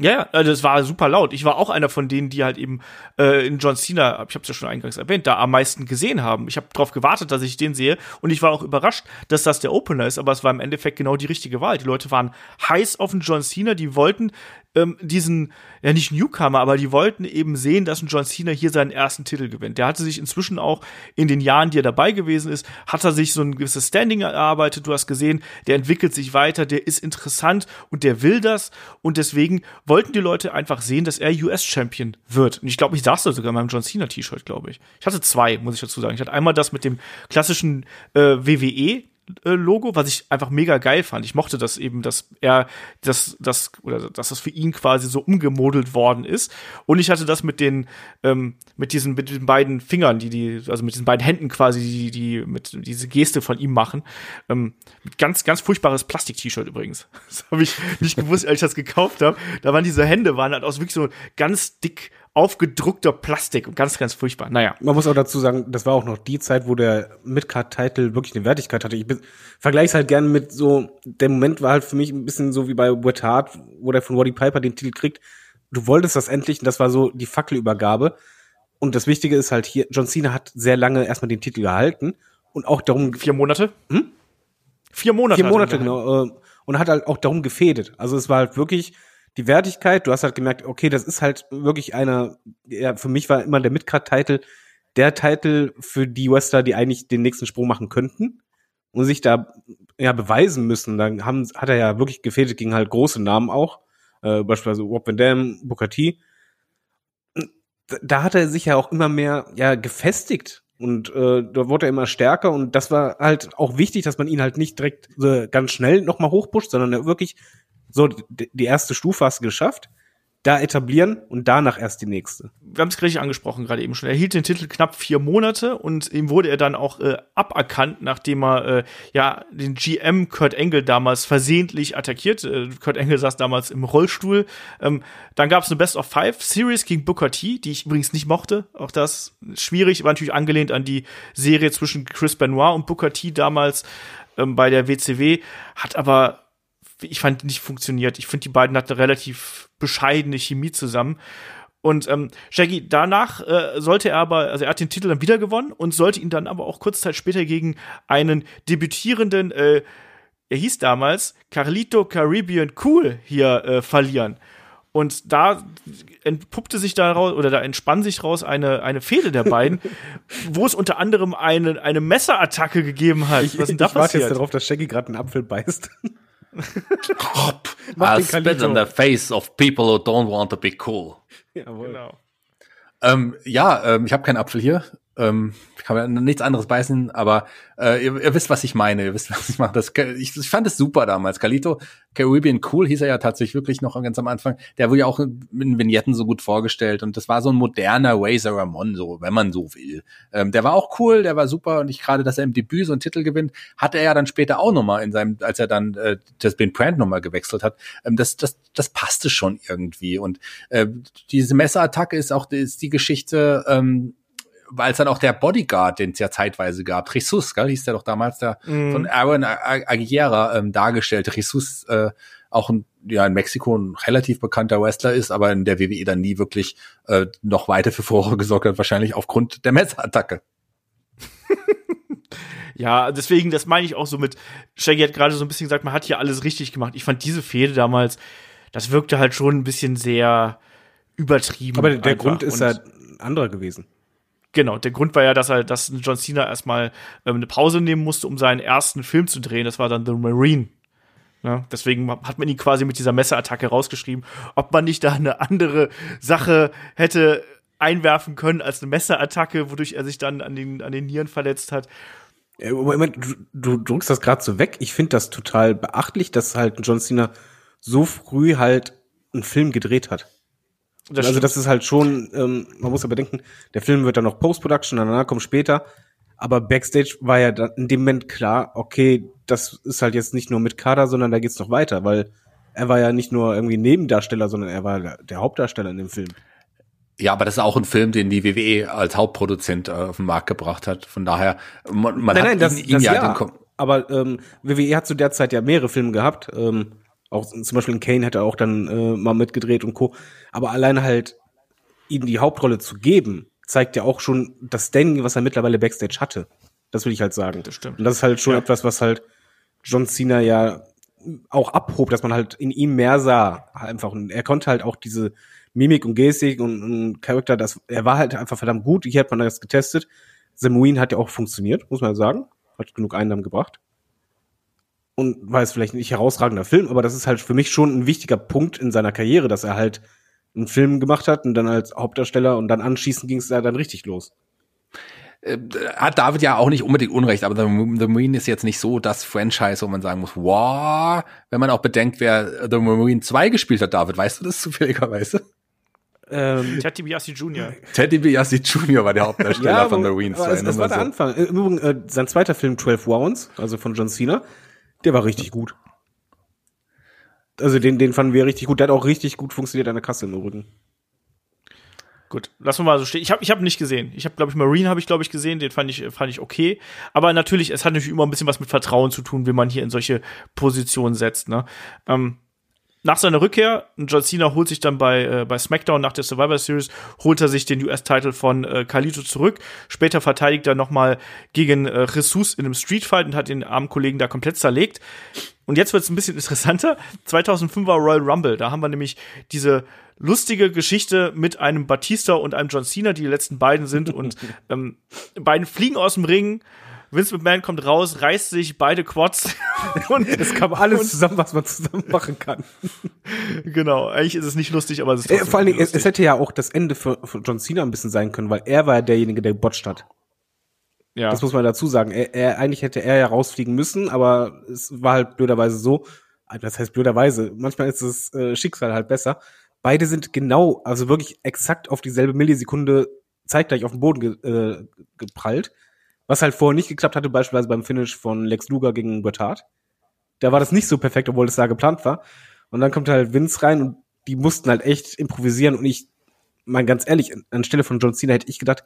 Speaker 2: Ja, ja, also das war super laut. Ich war auch einer von denen, die halt eben äh, in John Cena, ich habe es ja schon eingangs erwähnt, da am meisten gesehen haben. Ich habe darauf gewartet, dass ich den sehe und ich war auch überrascht, dass das der Opener ist, aber es war im Endeffekt genau die richtige Wahl. Die Leute waren heiß auf den John Cena, die wollten ähm, diesen, ja nicht Newcomer, aber die wollten eben sehen, dass ein John Cena hier seinen ersten Titel gewinnt. Der hatte sich inzwischen auch in den Jahren, die er dabei gewesen ist, hat er sich so ein gewisses Standing erarbeitet. Du hast gesehen, der entwickelt sich weiter, der ist interessant und der will das. Und deswegen wollten die Leute einfach sehen, dass er US-Champion wird. Und ich glaube, ich saß da sogar in meinem John Cena-T-Shirt, glaube ich. Ich hatte zwei, muss ich dazu sagen. Ich hatte einmal das mit dem klassischen äh, WWE Logo, was ich einfach mega geil fand. Ich mochte das eben, dass er das, das, oder dass das für ihn quasi so umgemodelt worden ist. Und ich hatte das mit den, ähm, mit diesen, mit den beiden Fingern, die die, also mit diesen beiden Händen quasi, die, die mit diese Geste von ihm machen. Ähm, ganz, ganz furchtbares Plastik-T-Shirt übrigens. Das habe ich nicht gewusst, als ich das gekauft habe. Da waren diese Hände, waren halt aus wirklich so ganz dick aufgedruckter Plastik und ganz, ganz furchtbar. Naja.
Speaker 5: Man muss auch dazu sagen, das war auch noch die Zeit, wo der Midcard-Title wirklich eine Wertigkeit hatte. Ich vergleiche es halt gerne mit so, der Moment war halt für mich ein bisschen so wie bei Bret Hart, wo der von Roddy Piper den Titel kriegt. Du wolltest das endlich und das war so die Fackelübergabe. Und das Wichtige ist halt hier, John Cena hat sehr lange erstmal den Titel gehalten und auch darum
Speaker 2: Vier Monate?
Speaker 5: Hm?
Speaker 2: Vier Monate.
Speaker 5: vier
Speaker 2: er
Speaker 5: Monate, genau. äh, Und hat halt auch darum gefädet. Also es war halt wirklich die Wertigkeit. Du hast halt gemerkt, okay, das ist halt wirklich einer, ja, für mich war immer der Midcard-Titel der Titel für die Wrestler, die eigentlich den nächsten Sprung machen könnten und sich da ja beweisen müssen. Dann haben, hat er ja wirklich gefädet gegen halt große Namen auch, äh, beispielsweise Rob Van Dam, Booker T. Da- hat er sich ja auch immer mehr ja gefestigt und äh, da wurde er immer stärker und das war halt auch wichtig, dass man ihn halt nicht direkt so ganz schnell nochmal hochpusht, sondern er wirklich so die, erste Stufe hast du geschafft, da etablieren und danach erst die nächste.
Speaker 2: wir haben es richtig angesprochen gerade eben schon. Er hielt den Titel knapp vier Monate und ihm wurde er dann auch äh, aberkannt, nachdem er äh, ja den GM Kurt Angle damals versehentlich attackiert. Äh, Kurt Angle saß damals im Rollstuhl. Ähm, dann gab es eine Best of Five Series gegen Booker T, die ich übrigens nicht mochte. Auch das schwierig, war natürlich angelehnt an die Serie zwischen Chris Benoit und Booker T damals ähm, bei der WCW, hat aber ich fand nicht funktioniert. Ich finde, die beiden hatten eine relativ bescheidene Chemie zusammen. Und ähm, Shaggy, danach äh, sollte er aber, also er hat den Titel dann wieder gewonnen und sollte ihn dann aber auch kurz Zeit später gegen einen debütierenden, äh, er hieß damals Carlito Caribbean Cool hier äh, verlieren. Und da entpuppte sich daraus oder da entspann sich raus eine, eine Fehde der beiden, wo es unter anderem eine, eine Messerattacke gegeben hat. Was ist denn da
Speaker 5: ich warte
Speaker 2: passiert?
Speaker 5: jetzt darauf, dass Shaggy gerade einen Apfel beißt.
Speaker 3: I'll
Speaker 5: den
Speaker 3: spit on the face of people who don't want to be cool.
Speaker 5: Jawohl.
Speaker 2: Genau.
Speaker 4: Ähm, ja, ähm, ich habe keinen Apfel hier. Ähm, kann mir nichts anderes beißen, aber äh, ihr, ihr wisst, was ich meine. Ihr wisst, was ich mache. Das, ich, ich fand es super damals. Calito Caribbean Cool hieß er ja tatsächlich wirklich noch ganz am Anfang. Der wurde ja auch in Vignetten so gut vorgestellt und das war so ein moderner Razor Ramon, so wenn man so will. Ähm, der war auch cool, der war super und ich gerade, dass er im Debüt so einen Titel gewinnt, hatte er ja dann später auch nochmal in seinem, als er dann äh, das Ben Brand nochmal gewechselt hat. Ähm, das, das, das passte schon irgendwie und äh, diese Messerattacke ist auch ist die Geschichte. Ähm, weil es dann auch der Bodyguard, den es ja zeitweise gab, Jesus, gell, hieß der doch damals, der
Speaker 2: Mhm.
Speaker 4: von Aaron Ag- Aguilera ähm, dargestellte. Jesus äh, auch ein, ja, in Mexiko ein relativ bekannter Wrestler ist, aber in der WWE dann nie wirklich äh, noch weiter für Furore gesorgt hat, wahrscheinlich aufgrund der Messerattacke.
Speaker 2: Ja, deswegen, das meine ich auch so mit, Shaggy hat gerade so ein bisschen gesagt, man hat hier alles richtig gemacht. Ich fand diese Fehde damals, das wirkte halt schon ein bisschen sehr übertrieben.
Speaker 5: Aber der
Speaker 2: einfach.
Speaker 5: Grund ist ja ein anderer gewesen.
Speaker 2: Genau, der Grund war ja, dass er, dass John Cena erstmal ähm, eine Pause nehmen musste, um seinen ersten Film zu drehen. Das war dann The Marine. Ja, deswegen hat man ihn quasi mit dieser Messerattacke rausgeschrieben. Ob man nicht da eine andere Sache hätte einwerfen können als eine Messerattacke, wodurch er sich dann an den, an den Nieren verletzt hat.
Speaker 5: Äh, Moment, du, du drückst das gerade so weg. Ich finde das total beachtlich, dass halt John Cena so früh halt einen Film gedreht hat.
Speaker 2: Das
Speaker 5: also das ist halt schon, ähm, man muss ja bedenken, der Film wird dann noch Post-Production, danach kommt später. Aber Backstage war ja dann in dem Moment klar, okay, das ist halt jetzt nicht nur mit Kader, sondern da geht's noch weiter, weil er war ja nicht nur irgendwie Nebendarsteller, sondern er war der, Hauptdarsteller in dem Film.
Speaker 4: Ja, aber das ist auch ein Film, den die WWE als Hauptproduzent äh, auf den Markt gebracht hat. Von daher, man, man
Speaker 5: Nein,
Speaker 4: hat
Speaker 5: nein, das,
Speaker 4: ihn,
Speaker 5: das
Speaker 4: ja,
Speaker 5: ja.
Speaker 4: den
Speaker 5: aber ähm, WWE hat zu der Zeit ja mehrere Filme gehabt. Ähm, auch zum Beispiel in Kane hat er auch dann äh, mal mitgedreht und Co. Aber alleine halt ihm die Hauptrolle zu geben, zeigt ja auch schon das Standing, was er mittlerweile Backstage hatte. Das will ich halt sagen.
Speaker 2: Das stimmt.
Speaker 5: Und das ist halt schon
Speaker 2: Ja.
Speaker 5: etwas, was halt John Cena ja auch abhob, dass man halt in ihm mehr sah. Einfach. Und er konnte halt auch diese Mimik und Gestik und, und Charakter, das, er war halt einfach verdammt gut. Hier hat man das getestet. Samuin hat ja auch funktioniert, muss man sagen. Hat genug Einnahmen gebracht. Und war jetzt vielleicht nicht herausragender Film, aber das ist halt für mich schon ein wichtiger Punkt in seiner Karriere, dass er halt einen Film gemacht hat und dann als Hauptdarsteller und dann anschließend ging es da dann richtig los.
Speaker 4: äh, hat David ja auch nicht unbedingt Unrecht, aber The, The Marine ist jetzt nicht so das Franchise, wo man sagen muss, wow, wenn man auch bedenkt, wer The Marine 2 gespielt hat, David, weißt du das zufälligerweise?
Speaker 5: Ähm,
Speaker 2: Ted DiBiase Jr.
Speaker 4: Teddy DiBiase Jr. war der Hauptdarsteller von The Marine 2.
Speaker 5: aber es,
Speaker 4: nur
Speaker 5: es
Speaker 4: mal
Speaker 5: war der
Speaker 4: so.
Speaker 5: Anfang. Im Übrigen, äh, sein zweiter Film, 12 Rounds, also von John Cena, der war richtig gut. Also den, den fanden wir richtig gut. Der hat auch richtig gut funktioniert an der Kasse im Übrigen.
Speaker 2: Gut, lassen wir mal so stehen. Ich habe ich hab nicht gesehen. Ich habe, glaube ich, Marine habe ich, glaube ich, gesehen. Den fand ich, fand ich okay. Aber natürlich, es hat natürlich immer ein bisschen was mit Vertrauen zu tun, wenn man hier in solche Positionen setzt. Ne? Ähm, nach seiner Rückkehr, John Cena holt sich dann bei, äh, bei SmackDown nach der Survivor Series, holt er sich den US-Title von äh, Carlito zurück. Später verteidigt er nochmal gegen äh, Jesus in einem Streetfight und hat den armen Kollegen da komplett zerlegt. Und jetzt wird es ein bisschen interessanter. 2005 war Royal Rumble. Da haben wir nämlich diese lustige Geschichte mit einem Batista und einem John Cena, die die letzten beiden sind. Und ähm, beiden fliegen aus dem Ring. Vince McMahon kommt raus, reißt sich beide Quads. und
Speaker 5: Es kam alles zusammen, was man zusammen machen kann.
Speaker 2: genau, eigentlich ist es nicht lustig, aber es ist
Speaker 5: Äh, vor allen Dingen, es, hätte ja auch das Ende für, für John Cena ein bisschen sein können, weil er war ja derjenige, der botcht hat.
Speaker 2: ja.
Speaker 5: Das muss man dazu sagen. Er, er, eigentlich hätte er ja rausfliegen müssen, aber es war halt blöderweise so. Also Das heißt blöderweise. Manchmal ist das äh, Schicksal halt besser. Beide sind genau, also wirklich exakt auf dieselbe Millisekunde zeitgleich auf den Boden ge, äh, geprallt. Was halt vorher nicht geklappt hatte, beispielsweise beim Finish von Lex Luger gegen Bret Hart. Da war das nicht so perfekt, obwohl es da geplant war. Und dann kommt halt Vince rein und die mussten halt echt improvisieren. Und ich, mal ganz ehrlich, an- anstelle von John Cena hätte ich gedacht,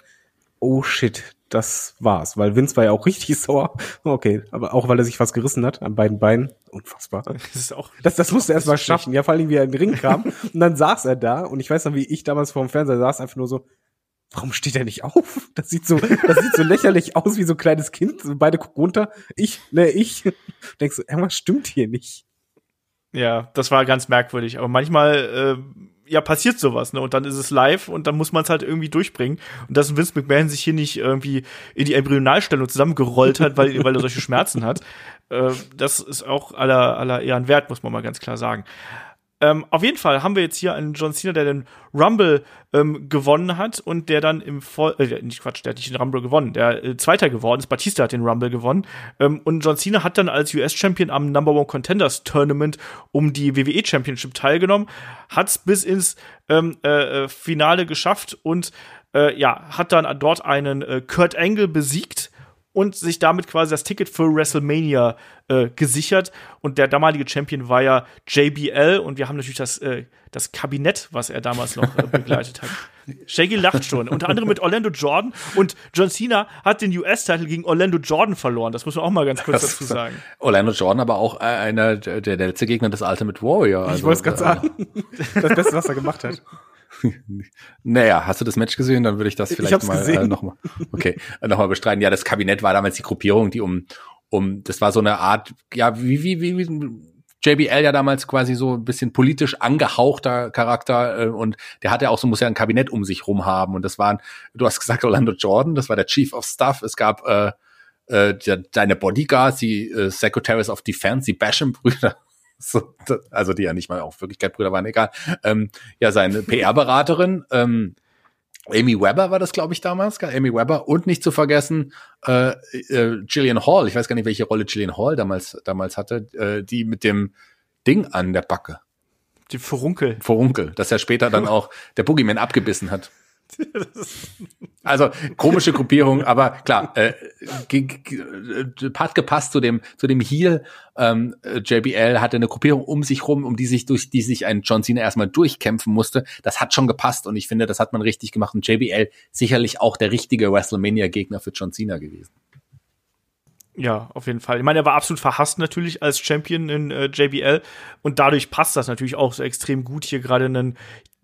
Speaker 5: oh shit, das war's. Weil Vince war ja auch richtig sauer. Okay, aber auch weil er sich was gerissen hat an beiden Beinen. Unfassbar.
Speaker 2: Das ist auch
Speaker 5: Das, das musste er erst mal schaffen. Ja, vor allem, wie er in den Ring kam. Und dann saß er da. Und ich weiß noch, wie ich damals vor dem Fernseher saß, einfach nur so, warum steht er nicht auf? Das sieht so, das sieht so lächerlich aus wie so ein kleines Kind. Beide gucken runter. Ich, ne, ich. Denkst du, irgendwas stimmt hier nicht.
Speaker 2: Ja, das war ganz merkwürdig. Aber manchmal, äh, ja, passiert sowas, ne? Und dann ist es live und dann muss man es halt irgendwie durchbringen. Und dass Vince McMahon sich hier nicht irgendwie in die Embryonalstellung zusammengerollt hat, weil, weil er solche Schmerzen hat, äh, das ist auch aller, aller Ehren wert, muss man mal ganz klar sagen. Ähm, auf jeden Fall haben wir jetzt hier einen John Cena, der den Rumble ähm, gewonnen hat und der dann im Voll äh, nicht Quatsch, der hat nicht den Rumble gewonnen, der äh, Zweiter geworden ist. Batista hat den Rumble gewonnen ähm, und John Cena hat dann als US-Champion am Number One Contenders Tournament um die WWE Championship teilgenommen, hat's bis ins ähm, äh, äh, Finale geschafft und äh, ja hat dann dort einen äh, Kurt Angle besiegt und sich damit quasi das Ticket für WrestleMania äh, gesichert. Und der damalige Champion war ja JBL und wir haben natürlich das, äh, das Kabinett, was er damals noch äh, begleitet hat. Shaggy lacht schon, unter anderem mit Orlando Jordan und John Cena hat den US-Titel gegen Orlando Jordan verloren. Das muss man auch mal ganz kurz
Speaker 4: Das
Speaker 2: dazu sagen.
Speaker 4: Orlando Jordan aber auch äh, einer der, der letzte Gegner des Ultimate Warrior.
Speaker 5: Ich
Speaker 4: Also,
Speaker 5: wollte es gerade
Speaker 4: äh,
Speaker 5: sagen. Das Beste, was er gemacht hat.
Speaker 4: Naja, hast du das Match gesehen? Dann würde ich das
Speaker 5: Ich
Speaker 4: vielleicht
Speaker 5: hab's
Speaker 4: mal äh, nochmal. Okay, äh, nochmal bestreiten. Ja, das Kabinett war damals die Gruppierung, die um, um, das war so eine Art, ja, wie, wie, wie, wie JBL ja damals quasi so ein bisschen politisch angehauchter Charakter äh, und der hatte auch so, muss ja ein Kabinett um sich rum haben. Und das waren, du hast gesagt, Orlando Jordan, das war der Chief of Staff. Es gab äh, äh, deine Bodyguards, die äh, Secretaries of Defense, die Basham-Brüder. So, also die ja nicht mal auch Wirklichkeit Brüder waren, egal. Ähm, ja, seine PR-Beraterin, ähm, Amy Webber war das, glaube ich, damals? Amy Webber und nicht zu vergessen äh, äh, Gillian Hall. Ich weiß gar nicht, welche Rolle Gillian Hall damals damals hatte, äh, die mit dem Ding an der Backe,
Speaker 2: Die Furunkel.
Speaker 4: Vorunkel, dass er später dann auch der Boogeyman abgebissen hat. Also komische Gruppierung, aber klar, äh, äh, hat gepasst zu dem zu dem Heel. Ähm, äh, JBL hatte eine Gruppierung um sich rum, um die sich durch die sich ein John Cena erstmal durchkämpfen musste. Das hat schon gepasst und ich finde, das hat man richtig gemacht. Und JBL sicherlich auch der richtige WrestleMania-Gegner für John Cena gewesen.
Speaker 2: Ja, auf jeden Fall. Ich meine, er war absolut verhasst natürlich als Champion in äh, JBL und dadurch passt das natürlich auch so extrem gut, hier gerade einen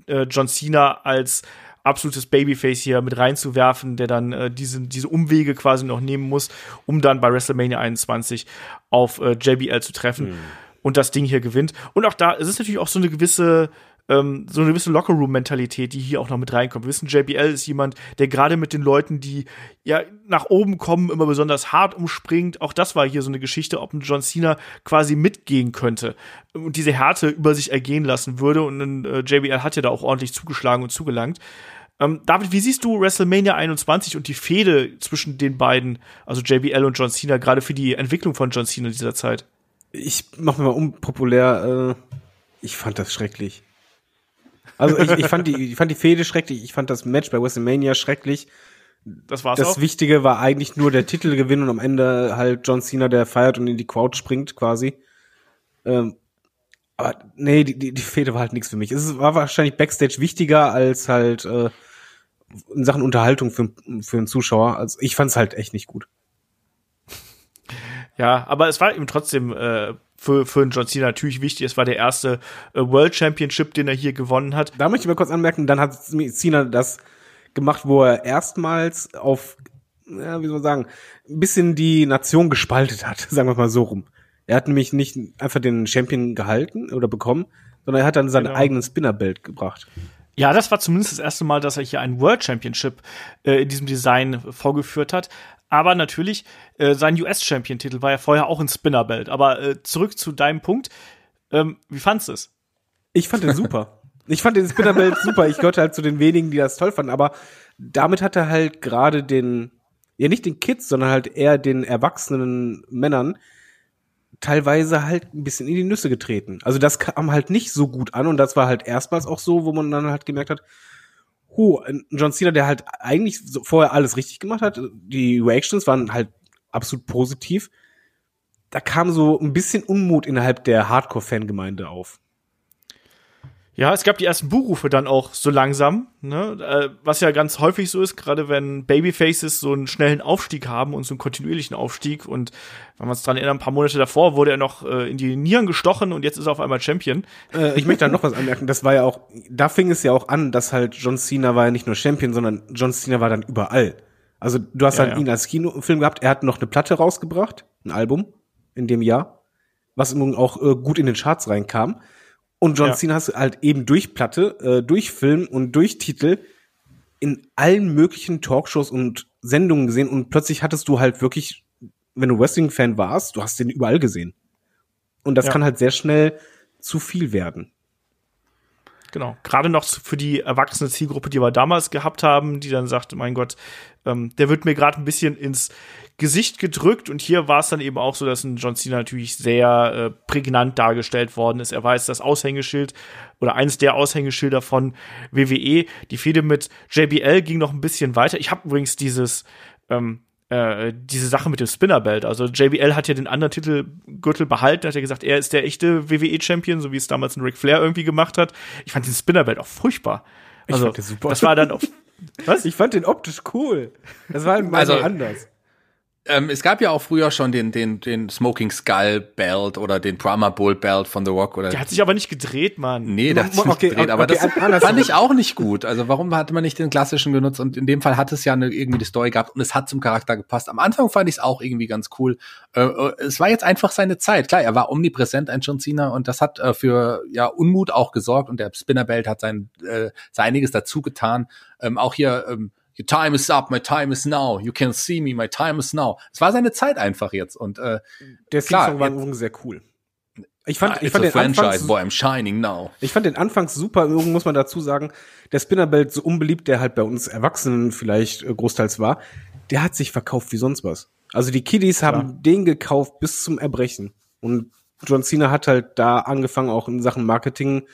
Speaker 2: äh, John Cena als absolutes Babyface hier mit reinzuwerfen, der dann äh, diese, diese Umwege quasi noch nehmen muss, um dann bei WrestleMania 21 auf äh, JBL zu treffen und das Ding hier gewinnt. Und auch da, es ist natürlich auch so eine gewisse ähm, so eine gewisse Lockerroom-Mentalität, die hier auch noch mit reinkommt. Wir wissen, JBL ist jemand, der gerade mit den Leuten, die ja nach oben kommen, immer besonders hart umspringt. Auch das war hier so eine Geschichte, ob ein John Cena quasi mitgehen könnte und diese Härte über sich ergehen lassen würde. Und äh, JBL hat ja da auch ordentlich zugeschlagen und zugelangt. Ähm, David, wie siehst du WrestleMania 21 und die Fehde zwischen den beiden, also JBL und John Cena, gerade für die Entwicklung von John Cena in dieser Zeit?
Speaker 5: Ich mach mir mal unpopulär. Äh, ich fand das schrecklich. Also ich, ich fand die, ich fand die Fehde schrecklich. Ich fand das Match bei WrestleMania schrecklich.
Speaker 2: Das war's
Speaker 5: Das
Speaker 2: auch.
Speaker 5: Wichtige war eigentlich nur der Titelgewinn und am Ende halt John Cena, der feiert und in die Crowd springt quasi. Ähm, aber nee, die, die, die Fehde war halt nichts für mich. Es war wahrscheinlich Backstage wichtiger als halt äh, in Sachen Unterhaltung für, für einen Zuschauer. Also ich fand's halt echt nicht gut.
Speaker 2: Ja, aber es war eben trotzdem äh, für, für einen John Cena natürlich wichtig. Es war der erste äh, World Championship, den er hier gewonnen hat.
Speaker 5: Da möchte ich mal kurz anmerken, dann hat Cena das gemacht, wo er erstmals auf, ja, wie soll man sagen, ein bisschen die Nation gespaltet hat, sagen wir mal so rum. Er hat nämlich nicht einfach den Champion gehalten oder bekommen, sondern er hat dann seinen
Speaker 2: Genau.
Speaker 5: eigenen Spinnerbelt gebracht.
Speaker 2: Ja, das war zumindest das erste Mal, dass er hier ein World Championship äh, in diesem Design vorgeführt hat. Aber natürlich, äh, sein US-Champion-Titel war ja vorher auch ein Spinnerbelt. Aber äh, zurück zu deinem Punkt. Ähm, wie fandst du es?
Speaker 5: Ich fand den super. Ich fand den Spinnerbelt super. Ich gehörte halt zu den wenigen, die das toll fanden. Aber damit hat er halt gerade den, ja nicht den Kids, sondern halt eher den erwachsenen Männern teilweise halt ein bisschen in die Nüsse getreten. Also das kam halt nicht so gut an und das war halt erstmals auch so, wo man dann halt gemerkt hat, ein John Cena, der halt eigentlich vorher alles richtig gemacht hat, die Reactions waren halt absolut positiv. Da kam so ein bisschen Unmut innerhalb der Hardcore-Fangemeinde auf.
Speaker 2: Ja, es gab die ersten Buhrufe dann auch so langsam, ne? äh, was ja ganz häufig so ist, gerade wenn Babyfaces so einen schnellen Aufstieg haben und so einen kontinuierlichen Aufstieg. Und wenn man es dran erinnert, ein paar Monate davor wurde er noch äh, in die Nieren gestochen und jetzt ist er auf einmal Champion.
Speaker 5: Äh, ich möchte da noch was anmerken. Das war ja auch, da fing es ja auch an, dass halt John Cena war ja nicht nur Champion, sondern John Cena war dann überall. Also du hast
Speaker 2: Ja,
Speaker 5: halt
Speaker 2: ja.
Speaker 5: ihn als Kinofilm gehabt. Er hat noch eine Platte rausgebracht, ein Album in dem Jahr, was nun auch äh, gut in den Charts reinkam. Und John
Speaker 2: Ja.
Speaker 5: Cena hast du halt eben durch Platte, äh, durch Film und durch Titel in allen möglichen Talkshows und Sendungen gesehen und plötzlich hattest du halt wirklich, wenn du Wrestling-Fan warst, du hast den überall gesehen. Und das
Speaker 2: Ja.
Speaker 5: kann halt sehr schnell zu viel werden.
Speaker 2: Genau. Gerade noch für die erwachsene Zielgruppe, die wir damals gehabt haben, die dann sagte, mein Gott, ähm, der wird mir gerade ein bisschen ins Gesicht gedrückt. Und hier war es dann eben auch so, dass ein John Cena natürlich sehr äh, prägnant dargestellt worden ist. Er war jetzt das Aushängeschild oder eines der Aushängeschilder von WWE. Die Fehde mit JBL ging noch ein bisschen weiter. Ich habe übrigens dieses ähm, äh, diese Sache mit dem Spinnerbelt. Also JBL hat ja den anderen Titelgürtel behalten, hat ja gesagt, er ist der echte WWE-Champion, so wie es damals ein Ric Flair irgendwie gemacht hat. Ich fand den Spinnerbelt auch furchtbar.
Speaker 5: Ich
Speaker 2: Also,
Speaker 5: fand den super.
Speaker 2: das war dann auch. Was?
Speaker 5: Ich fand den optisch cool. Das war halt mal
Speaker 4: Also-
Speaker 5: so anders.
Speaker 4: Ähm, es gab ja auch früher schon den, den, den Smoking Skull Belt oder den Brahma Bull Belt von The Rock oder.
Speaker 2: Der hat sich aber nicht gedreht, Mann.
Speaker 4: Nee, der hat sich
Speaker 5: Okay,
Speaker 4: nicht gedreht,
Speaker 5: okay,
Speaker 4: aber
Speaker 5: okay,
Speaker 4: das
Speaker 5: andersrum.
Speaker 4: fand ich auch nicht gut. Also warum hatte man nicht den klassischen genutzt? Und in dem Fall hat es ja eine, irgendwie die Story gehabt und es hat zum Charakter gepasst. Am Anfang fand ich es auch irgendwie ganz cool. Äh, äh, es war jetzt einfach seine Zeit. Klar, er war omnipräsent, ein John Cena, und das hat äh, für ja Unmut auch gesorgt. Und der Spinnerbelt hat sein, äh, seiniges dazu getan. Ähm, auch hier, ähm, Your time is up, my time is now. You can see me, my time is now. Es war seine Zeit einfach jetzt. Und äh,
Speaker 5: Der
Speaker 4: Klar,
Speaker 5: Song war übrigens sehr cool. Ich fand, ich
Speaker 4: it's
Speaker 5: fand, den Anfangs,
Speaker 4: franchise, boy, I'm shining now.
Speaker 5: ich fand den anfangs super. Übrigens muss man dazu sagen, der Spinnerbelt, so unbeliebt der halt bei uns Erwachsenen vielleicht äh, großteils war, der hat sich verkauft wie sonst was. Also die Kiddies haben den gekauft bis zum Erbrechen. Und John Cena hat halt da angefangen, auch in Sachen Marketing,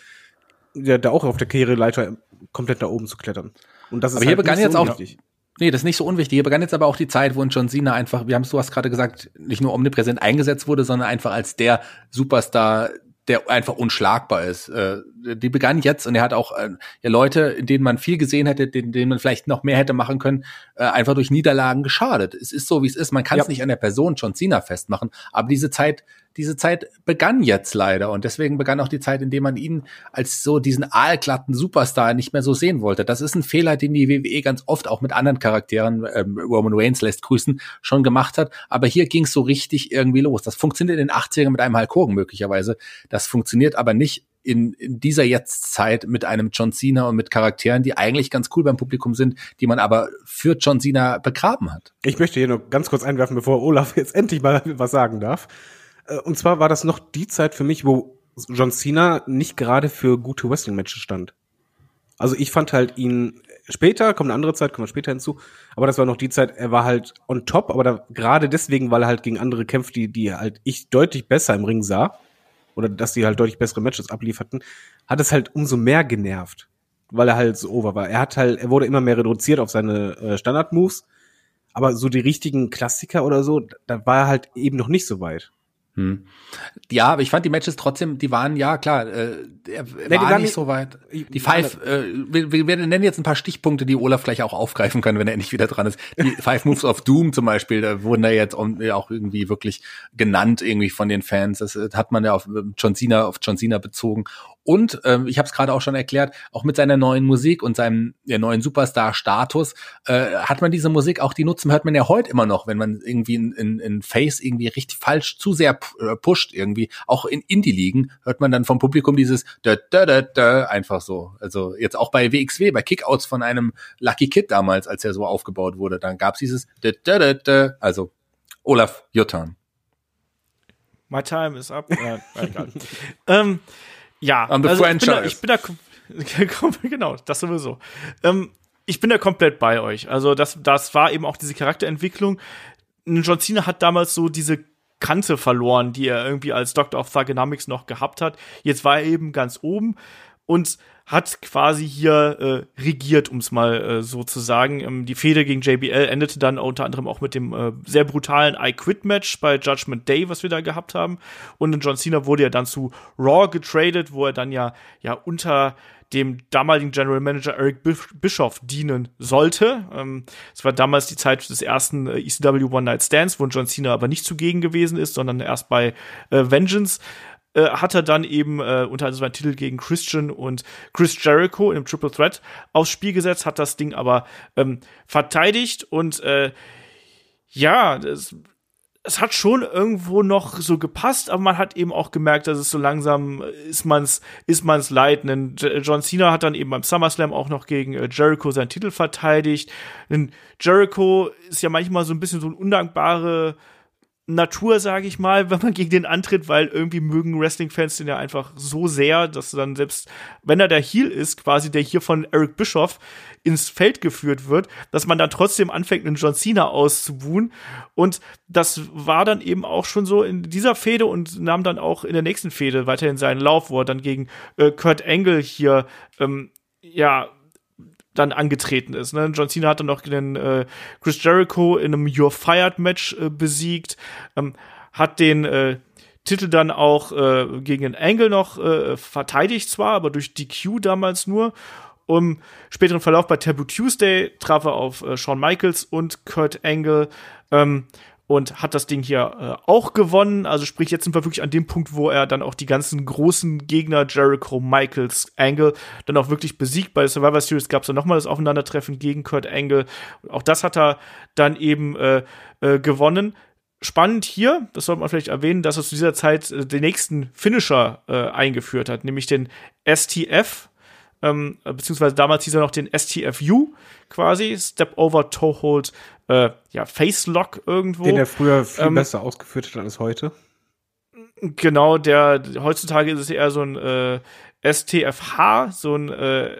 Speaker 5: ja, da auch auf der Karriereleiter komplett nach oben zu klettern. Und das ist
Speaker 4: Aber hier begann
Speaker 5: nicht
Speaker 4: jetzt auch-
Speaker 5: unwichtig.
Speaker 4: Nee, das ist nicht so unwichtig. Hier begann jetzt aber auch die Zeit, wo ein John Cena einfach, wir haben es, du hast gerade gesagt, nicht nur omnipräsent eingesetzt wurde, sondern einfach als der Superstar, der einfach unschlagbar ist. Äh, die begann jetzt und er hat auch äh, ja, Leute, in denen man viel gesehen hätte, denen, denen man vielleicht noch mehr hätte machen können, äh, einfach durch Niederlagen geschadet. Es ist so, wie es ist. Man kann es
Speaker 5: Ja.
Speaker 4: nicht an der Person John Cena festmachen, aber diese Zeit, diese Zeit begann jetzt leider und deswegen begann auch die Zeit, in der man ihn als so diesen aalglatten Superstar nicht mehr so sehen wollte. Das ist ein Fehler, den die WWE ganz oft auch mit anderen Charakteren, ähm, Roman Reigns lässt grüßen, schon gemacht hat. Aber hier ging es so richtig irgendwie los. Das funktioniert in den 80ern mit einem Hulk Hogan möglicherweise. Das funktioniert aber nicht in, in dieser Jetztzeit mit einem John Cena und mit Charakteren, die eigentlich ganz cool beim Publikum sind, die man aber für John Cena begraben hat.
Speaker 5: Ich möchte hier nur ganz kurz einwerfen, bevor Olaf jetzt endlich mal was sagen darf. Äh, Und zwar war das noch die Zeit für mich, wo John Cena nicht gerade für gute Wrestling-Matches stand. Also ich fand halt ihn später, kommt eine andere Zeit, kommen wir später hinzu, aber das war noch die Zeit, er war halt on top, aber da, gerade deswegen, weil er halt gegen andere kämpft, die, die halt ich deutlich besser im Ring sah, oder dass die halt deutlich bessere Matches ablieferten, hat es halt umso mehr genervt, weil er halt so over war. Er hat halt, er wurde immer mehr reduziert auf seine äh, Standard-Moves, aber so die richtigen Klassiker oder so, da war er halt eben noch nicht so weit.
Speaker 4: Hm. Ja, aber ich fand die Matches trotzdem, die waren, ja klar, äh, er
Speaker 5: die
Speaker 4: war nicht so weit. Die Five, äh, wir, wir nennen jetzt ein paar Stichpunkte, die Olaf gleich auch aufgreifen kann, wenn er endlich wieder dran ist. Die Five Moves of Doom zum Beispiel, da wurden da jetzt auch irgendwie wirklich genannt irgendwie von den Fans. Das äh, hat man ja auf John Cena, auf John Cena bezogen. Und ähm, ich habe es gerade auch schon erklärt, auch mit seiner neuen Musik und seinem der neuen Superstar-Status äh, hat man diese Musik, auch die nutzen hört man ja heute immer noch, wenn man irgendwie in, in, in Face irgendwie richtig falsch zu sehr äh, pusht irgendwie. Auch in Indie-Ligen hört man dann vom Publikum dieses da, da, da, da, einfach so. Also jetzt auch bei WXW, bei Kickouts von einem Lucky Kid damals, als er so aufgebaut wurde, dann gab's dieses da, da, da, da. Also Olaf, your turn.
Speaker 2: My time is up. Ja, egal. ähm, ja,
Speaker 4: On the
Speaker 2: also ich bin da,
Speaker 4: franchise.
Speaker 2: ich bin da genau, das sowieso. Ähm, ich bin da komplett bei euch. Also das, das war eben auch diese Charakterentwicklung. John Cena hat damals so diese Kante verloren, die er irgendwie als Doctor of Thugonomics noch gehabt hat. Jetzt war er eben ganz oben und hat quasi hier äh, regiert, um es mal äh, so zu sagen. Ähm, die Fehde gegen JBL endete dann unter anderem auch mit dem äh, sehr brutalen I Quit Match bei Judgment Day, was wir da gehabt haben. Und John Cena wurde ja dann zu Raw getradet, wo er dann ja ja unter dem damaligen General Manager Eric Bischoff dienen sollte. Ähm, Es war damals die Zeit des ersten äh, ECW One Night Stands, wo John Cena aber nicht zugegen gewesen ist, sondern erst bei äh, Vengeance äh, hat er dann eben äh, unter anderem seinen Titel gegen Christian und Chris Jericho einem Triple Threat aufs Spiel gesetzt, hat das Ding aber ähm, verteidigt und äh, ja, das, es hat schon irgendwo noch so gepasst, aber man hat eben auch gemerkt, dass es so langsam äh, ist man's ist man's leid. Denn John Cena hat dann eben beim SummerSlam auch noch gegen äh, Jericho seinen Titel verteidigt. Denn Jericho ist ja manchmal so ein bisschen so ein undankbare Natur, sage ich mal, wenn man gegen den antritt, weil irgendwie mögen Wrestling-Fans den ja einfach so sehr, dass dann selbst, wenn er der Heel ist, quasi der hier von Eric Bischoff ins Feld geführt wird, dass man dann trotzdem anfängt, einen John Cena auszubuhen. Und das war dann eben auch schon so in dieser Fehde und nahm dann auch in der nächsten Fehde weiterhin seinen Lauf, wo er dann gegen äh, Kurt Angle hier, ähm, ja, dann angetreten ist. Ne? John Cena hat dann noch den äh, Chris Jericho in einem You're Fired Match äh, besiegt, ähm, hat den äh, Titel dann auch äh, gegen den Angle noch äh, verteidigt zwar, aber durch DQ damals nur. Im späteren Verlauf bei Taboo Tuesday traf er auf äh, Shawn Michaels und Kurt Angle ähm, und hat das Ding hier äh, auch gewonnen. Also sprich, jetzt sind wir wirklich an dem Punkt, wo er dann auch die ganzen großen Gegner Jericho, Michaels, Angle dann auch wirklich besiegt. Bei Survivor Series gab es dann nochmal das Aufeinandertreffen gegen Kurt Angle. Auch das hat er dann eben äh, äh, gewonnen. Spannend hier, das sollte man vielleicht erwähnen, dass er zu dieser Zeit äh, den nächsten Finisher äh, eingeführt hat, nämlich den STF, ähm, beziehungsweise damals hieß er noch den STFU quasi, Step Over Toe Hold, äh, ja, Face Lock irgendwo.
Speaker 5: Den er früher viel
Speaker 2: Ähm,
Speaker 5: besser ausgeführt hat als heute.
Speaker 2: Genau, der heutzutage ist es eher so ein äh, STFH, so ein, äh,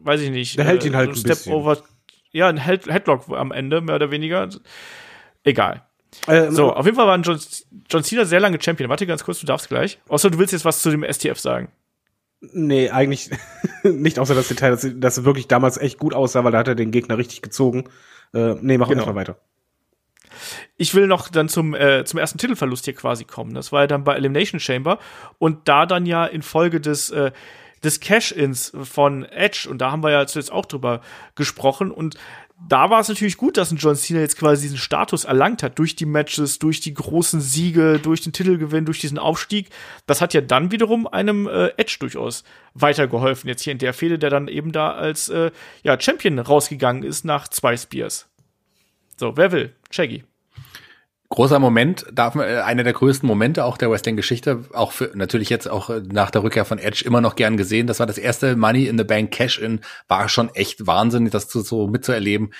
Speaker 2: weiß ich nicht,
Speaker 5: Der hält ihn
Speaker 2: äh,
Speaker 5: halt
Speaker 2: so
Speaker 5: ein bisschen.
Speaker 2: Over, ja, ein Head Headlock am Ende, mehr oder weniger. Egal.
Speaker 5: Ähm,
Speaker 2: So, auf jeden Fall war John, John Cena sehr lange Champion. Warte ganz kurz, du darfst gleich. Außer du willst jetzt was zu dem STF sagen.
Speaker 5: Nee, eigentlich nicht außer das Detail, dass, dass er wirklich damals echt gut aussah, weil da hat er den Gegner richtig gezogen. Äh, nee, mach
Speaker 2: Genau.
Speaker 5: genau. mal weiter.
Speaker 2: Ich will noch dann zum, äh, zum ersten Titelverlust hier quasi kommen. Das war ja dann bei Elimination Chamber und da dann ja infolge des, äh, des Cash-Ins von Edge und da haben wir ja zuletzt auch drüber gesprochen und da war es natürlich gut, dass ein John Cena jetzt quasi diesen Status erlangt hat durch die Matches, durch die großen Siege, durch den Titelgewinn, durch diesen Aufstieg. Das hat ja dann wiederum einem äh, Edge durchaus weitergeholfen. Jetzt hier in der Fehde, der dann eben da als äh, ja, Champion rausgegangen ist nach zwei Spears. So, wer will? Shaggy.
Speaker 4: Großer Moment, darf man, äh, einer der größten Momente auch der Wrestling-Geschichte, auch für, natürlich jetzt auch äh, nach der Rückkehr von Edge immer noch gern gesehen. Das war das erste Money in the Bank Cash-In, war schon echt wahnsinnig, das so, so mitzuerleben.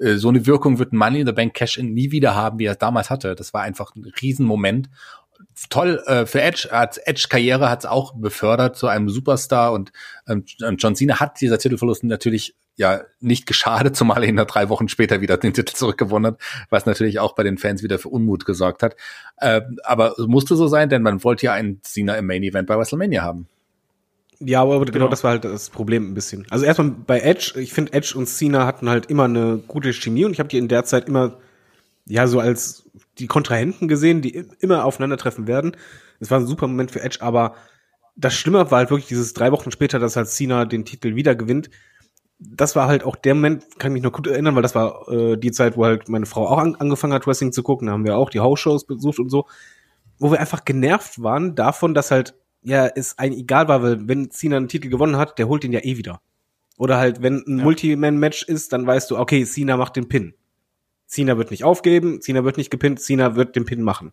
Speaker 4: Äh, So eine Wirkung wird Money in the Bank Cash-In nie wieder haben, wie er es damals hatte. Das war einfach ein Riesenmoment. Toll äh, für Edge, als Edge-Karriere hat es auch befördert zu einem Superstar und ähm, John Cena hat dieser Titelverlust natürlich ja nicht geschadet, zumal er ihn da drei Wochen später wieder den Titel zurückgewonnen hat, was natürlich auch bei den Fans wieder für Unmut gesorgt hat. Äh, aber es musste so sein, denn man wollte ja einen Cena im Main Event bei WrestleMania haben.
Speaker 5: Ja, aber genau,
Speaker 2: Genau.
Speaker 5: das war halt das Problem ein bisschen. Also erstmal bei Edge, ich finde Edge und Cena hatten halt immer eine gute Chemie und ich habe die in der Zeit immer ja so als die Kontrahenten gesehen, die immer aufeinandertreffen werden. Es war ein super Moment für Edge, aber das Schlimme war halt wirklich dieses drei Wochen später, dass halt Cena den Titel wieder gewinnt. Das war halt auch der Moment, kann ich mich noch gut erinnern, weil das war äh, die Zeit, wo halt meine Frau auch an, angefangen hat, Wrestling zu gucken. Da haben wir auch die House-Shows besucht und so, wo wir einfach genervt waren davon, dass halt ja es ein egal war, weil wenn Cena einen Titel gewonnen hat, der holt ihn ja eh wieder. Oder halt, wenn ein Multi-Man-Match ist, dann weißt du, okay, Cena macht den Pin. Cena wird nicht aufgeben, Cena wird nicht gepinnt, Cena wird den Pin machen.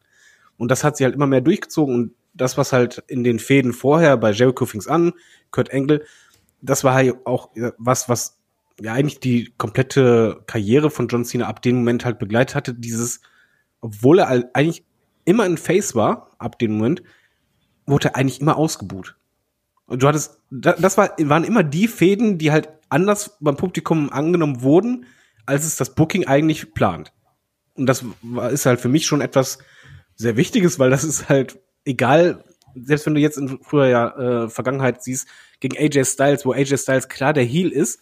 Speaker 5: Und das hat sie halt immer mehr durchgezogen und das, was halt in den Fäden vorher bei Jericho fing's an, Kurt Engel, das war halt auch äh, was, was ja eigentlich die komplette Karriere von John Cena ab dem Moment halt begleitet hatte, dieses, obwohl er eigentlich immer ein Face war, ab dem Moment, wurde er eigentlich immer ausgebuht. Und du hattest, da- das war, waren immer die Fäden, die halt anders beim Publikum angenommen wurden, als es das Booking eigentlich plant. Und das ist halt für mich schon etwas sehr Wichtiges, weil das ist halt egal, selbst wenn du jetzt in früher ja, äh, Vergangenheit siehst, gegen AJ Styles, wo AJ Styles klar der Heel ist,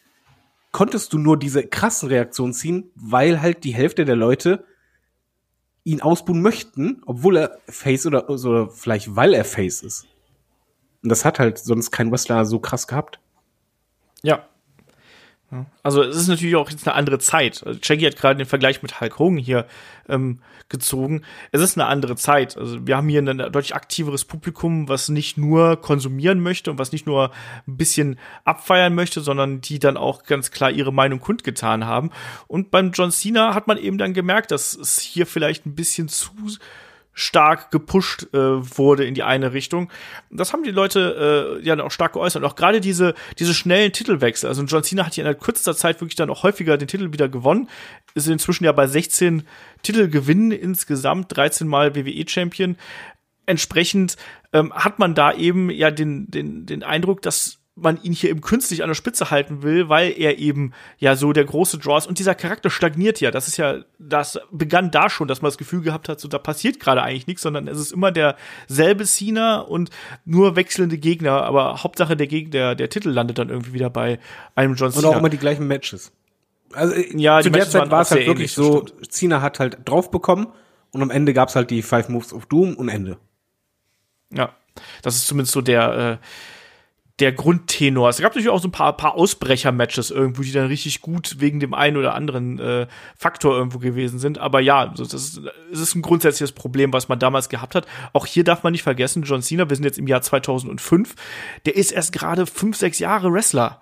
Speaker 5: konntest du nur diese krassen Reaktionen ziehen, weil halt die Hälfte der Leute ihn ausbuhen möchten, obwohl er Face oder, oder vielleicht weil er Face ist. Und das hat halt sonst kein Wrestler so krass gehabt.
Speaker 2: Ja. Also es ist natürlich auch jetzt eine andere Zeit. Also Shaggy hat gerade den Vergleich mit Hulk Hogan hier ähm, gezogen. Es ist eine andere Zeit. Also wir haben hier ein deutlich aktiveres Publikum, was nicht nur konsumieren möchte und was nicht nur ein bisschen abfeiern möchte, sondern die dann auch ganz klar ihre Meinung kundgetan haben. Und beim John Cena hat man eben dann gemerkt, dass es hier vielleicht ein bisschen zu stark gepusht äh, wurde in die eine Richtung. Das haben die Leute äh, ja auch stark geäußert. Und auch gerade diese, diese schnellen Titelwechsel. Also John Cena hat hier in kürzester Zeit wirklich dann auch häufiger den Titel wieder gewonnen. Ist inzwischen ja bei 16 Titelgewinnen insgesamt, 13 Mal WWE-Champion. Entsprechend ähm, hat man da eben ja den, den, den Eindruck, dass man ihn hier eben künstlich an der Spitze halten will, weil er eben ja so der große Draw ist und dieser Charakter stagniert ja. Das ist ja, das begann da schon, dass man das Gefühl gehabt hat, so da passiert gerade eigentlich nichts, sondern es ist immer derselbe Cena und nur wechselnde Gegner, aber Hauptsache der Gegner, der, der Titel landet dann irgendwie wieder bei einem John
Speaker 5: Und
Speaker 2: Cena.
Speaker 5: auch immer die gleichen Matches. Also äh,
Speaker 2: Ja,
Speaker 5: zu
Speaker 2: die
Speaker 5: der
Speaker 2: Matches
Speaker 5: Zeit war es halt wirklich
Speaker 2: ähnlich,
Speaker 5: so, Cena hat halt drauf bekommen und am Ende gab's halt die Five Moves of Doom und Ende.
Speaker 2: Ja, das ist zumindest so der, äh, der Grundtenor. Es gab natürlich auch so ein paar, paar Ausbrecher-Matches irgendwo, die dann richtig gut wegen dem einen oder anderen äh, Faktor irgendwo gewesen sind. Aber ja, das ist, es ist ein grundsätzliches Problem, was man damals gehabt hat. Auch hier darf man nicht vergessen, John Cena, wir sind jetzt im Jahr 2005, der ist erst gerade fünf, sechs Jahre Wrestler.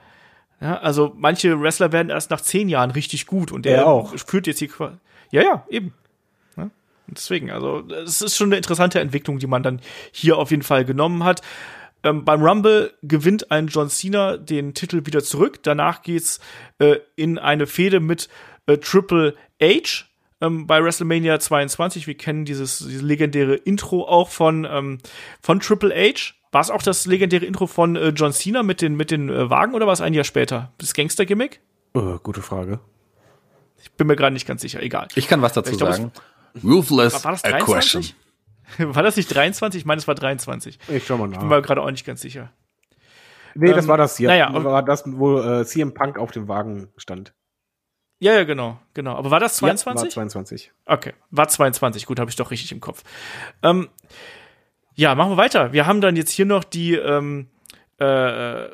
Speaker 2: Ja, also manche Wrestler werden erst nach zehn Jahren richtig gut und der
Speaker 5: Er auch.
Speaker 2: führt jetzt hier quasi. Ja, ja, eben. Ja, deswegen, also es ist schon eine interessante Entwicklung, die man dann hier auf jeden Fall genommen hat. Ähm, beim Rumble gewinnt ein John Cena den Titel wieder zurück. Danach geht's äh, in eine Fehde mit äh, Triple H ähm, bei WrestleMania 22. Wir kennen dieses, dieses legendäre Intro auch von, ähm, von Triple H. War es auch das legendäre Intro von äh, John Cena mit den, mit den äh, Wagen oder war es ein Jahr später? Das Gangster-Gimmick?
Speaker 5: Äh, gute Frage.
Speaker 2: Ich bin mir gerade nicht ganz sicher, egal.
Speaker 4: Ich kann was dazu
Speaker 2: glaub,
Speaker 4: sagen.
Speaker 3: Ruthless
Speaker 2: War das
Speaker 3: a question.
Speaker 2: 23? War das nicht 23? Ich meine, es war 23.
Speaker 5: Ich schau mal
Speaker 2: Ich bin
Speaker 5: nach.
Speaker 2: mir gerade auch nicht ganz sicher.
Speaker 5: Nee, das
Speaker 2: Ähm,
Speaker 5: war das hier.
Speaker 2: naja,
Speaker 5: das war das, wo äh, CM Punk auf dem Wagen stand.
Speaker 2: Ja, ja, genau, genau. Aber war das
Speaker 5: Ja,
Speaker 2: 22?
Speaker 5: war 22.
Speaker 2: Okay, war 22. Gut, habe ich doch richtig im Kopf. Ähm, ja, machen wir weiter. Wir haben dann jetzt hier noch die ähm, äh,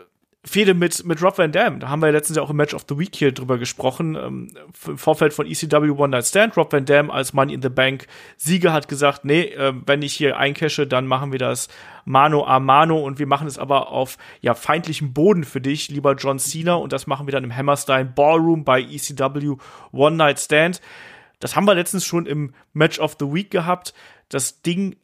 Speaker 2: Fehde mit, mit Rob Van Dam. Da haben wir ja letztens ja auch im Match of the Week hier drüber gesprochen. Ähm, Im Vorfeld von ECW One Night Stand. Rob Van Dam als Money in the Bank Sieger hat gesagt, nee, äh, wenn ich hier eincashe, dann machen wir das Mano a Mano und wir machen es aber auf ja feindlichem Boden für dich, lieber John Cena. Und das machen wir dann im Hammerstein Ballroom bei ECW One Night Stand. Das haben wir letztens schon im Match of the Week gehabt. Das Ding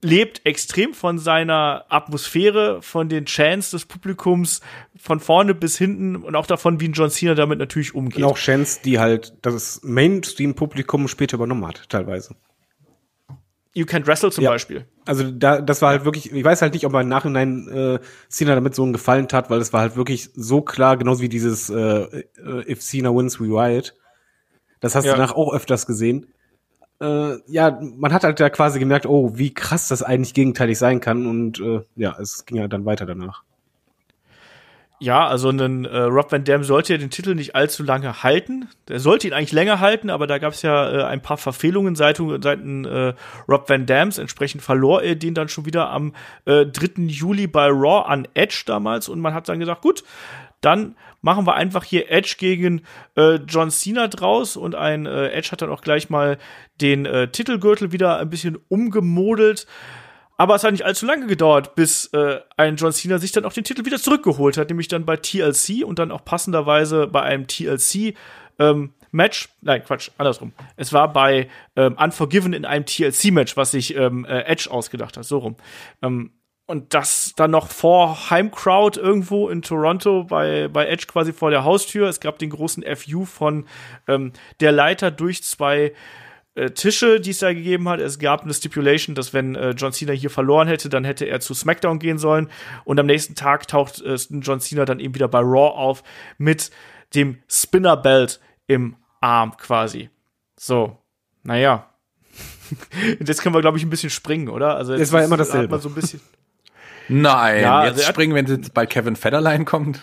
Speaker 2: lebt extrem von seiner Atmosphäre, von den Chants des Publikums, von vorne bis hinten und auch davon, wie ein John Cena damit natürlich umgeht.
Speaker 5: Und auch Chance, die halt das Mainstream-Publikum später übernommen hat, teilweise.
Speaker 2: You Can't Wrestle zum
Speaker 5: Ja.
Speaker 2: Beispiel.
Speaker 5: Also da, das war halt wirklich, ich weiß halt nicht, ob er im Nachhinein äh, Cena damit so einen Gefallen tat, weil es war halt wirklich so klar, genauso wie dieses äh, äh, If Cena wins, we riot. Das hast
Speaker 2: Ja.
Speaker 5: du danach auch öfters gesehen. Äh, ja, man hat halt da quasi gemerkt, oh, wie krass das eigentlich gegenteilig sein kann und äh, ja, es ging ja dann weiter danach.
Speaker 2: Ja, also ein äh, Rob Van Dam sollte ja den Titel nicht allzu lange halten. Der sollte ihn eigentlich länger halten, aber da gab es ja äh, ein paar Verfehlungen seitens, seiten äh, Rob Van Dams. Entsprechend verlor er den dann schon wieder am äh, 3. Juli bei Raw an Edge damals und man hat dann gesagt, gut, dann machen wir einfach hier Edge gegen äh, John Cena draus und ein äh, Edge hat dann auch gleich mal den äh, Titelgürtel wieder ein bisschen umgemodelt. Aber es hat nicht allzu lange gedauert, bis äh, ein John Cena sich dann auch den Titel wieder zurückgeholt hat, nämlich dann bei TLC und dann auch passenderweise bei einem TLC ähm, Match, nein, Quatsch, andersrum. Es war bei ähm, Unforgiven in einem TLC-Match, was sich ähm, äh, Edge ausgedacht hat, so rum. Ähm, und das dann noch vor Heimcrowd irgendwo in Toronto bei, bei Edge quasi vor der Haustür. Es gab den großen FU von ähm, der Leiter durch zwei äh, Tische, die es da gegeben hat. Es gab eine Stipulation, dass wenn äh, John Cena hier verloren hätte, dann hätte er zu SmackDown gehen sollen. Und am nächsten Tag taucht äh, John Cena dann eben wieder bei Raw auf mit dem Spinner Belt im Arm quasi. So, naja. Jetzt können wir, glaube ich, ein bisschen springen, oder? Also jetzt
Speaker 5: Es war immer
Speaker 2: hat
Speaker 5: dasselbe.
Speaker 2: man so ein bisschen
Speaker 4: Nein,
Speaker 2: Ja,
Speaker 4: jetzt
Speaker 2: also
Speaker 4: springen, wenn jetzt bald Kevin Federline kommt.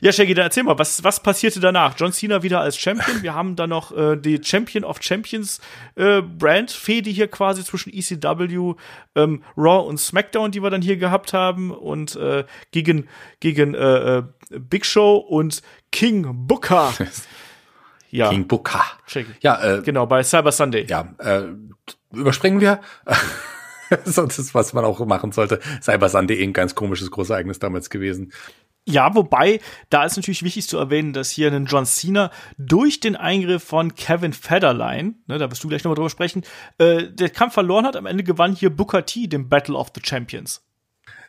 Speaker 2: Ja, Shaggy, dann erzähl mal, was, was passierte danach? John Cena wieder als Champion. Wir haben dann noch äh, die Champion of Champions äh, Brand Fehde hier quasi zwischen ECW, ähm, Raw und SmackDown, die wir dann hier gehabt haben und äh, gegen gegen äh, äh, Big Show und King Booker. Ja,
Speaker 4: King Booker.
Speaker 2: Shaggy.
Speaker 4: Ja, äh,
Speaker 2: Genau, bei Cyber Sunday.
Speaker 4: ja, äh, überspringen wir. Sonst ist, was man auch machen sollte. Cyber ein ganz komisches Großereignis damals gewesen.
Speaker 2: Ja, wobei, da ist natürlich wichtig zu erwähnen, dass hier ein John Cena durch den Eingriff von Kevin Federline, ne, da wirst du gleich nochmal drüber sprechen, äh, der Kampf verloren hat. Am Ende gewann hier Booker T den Battle of the Champions.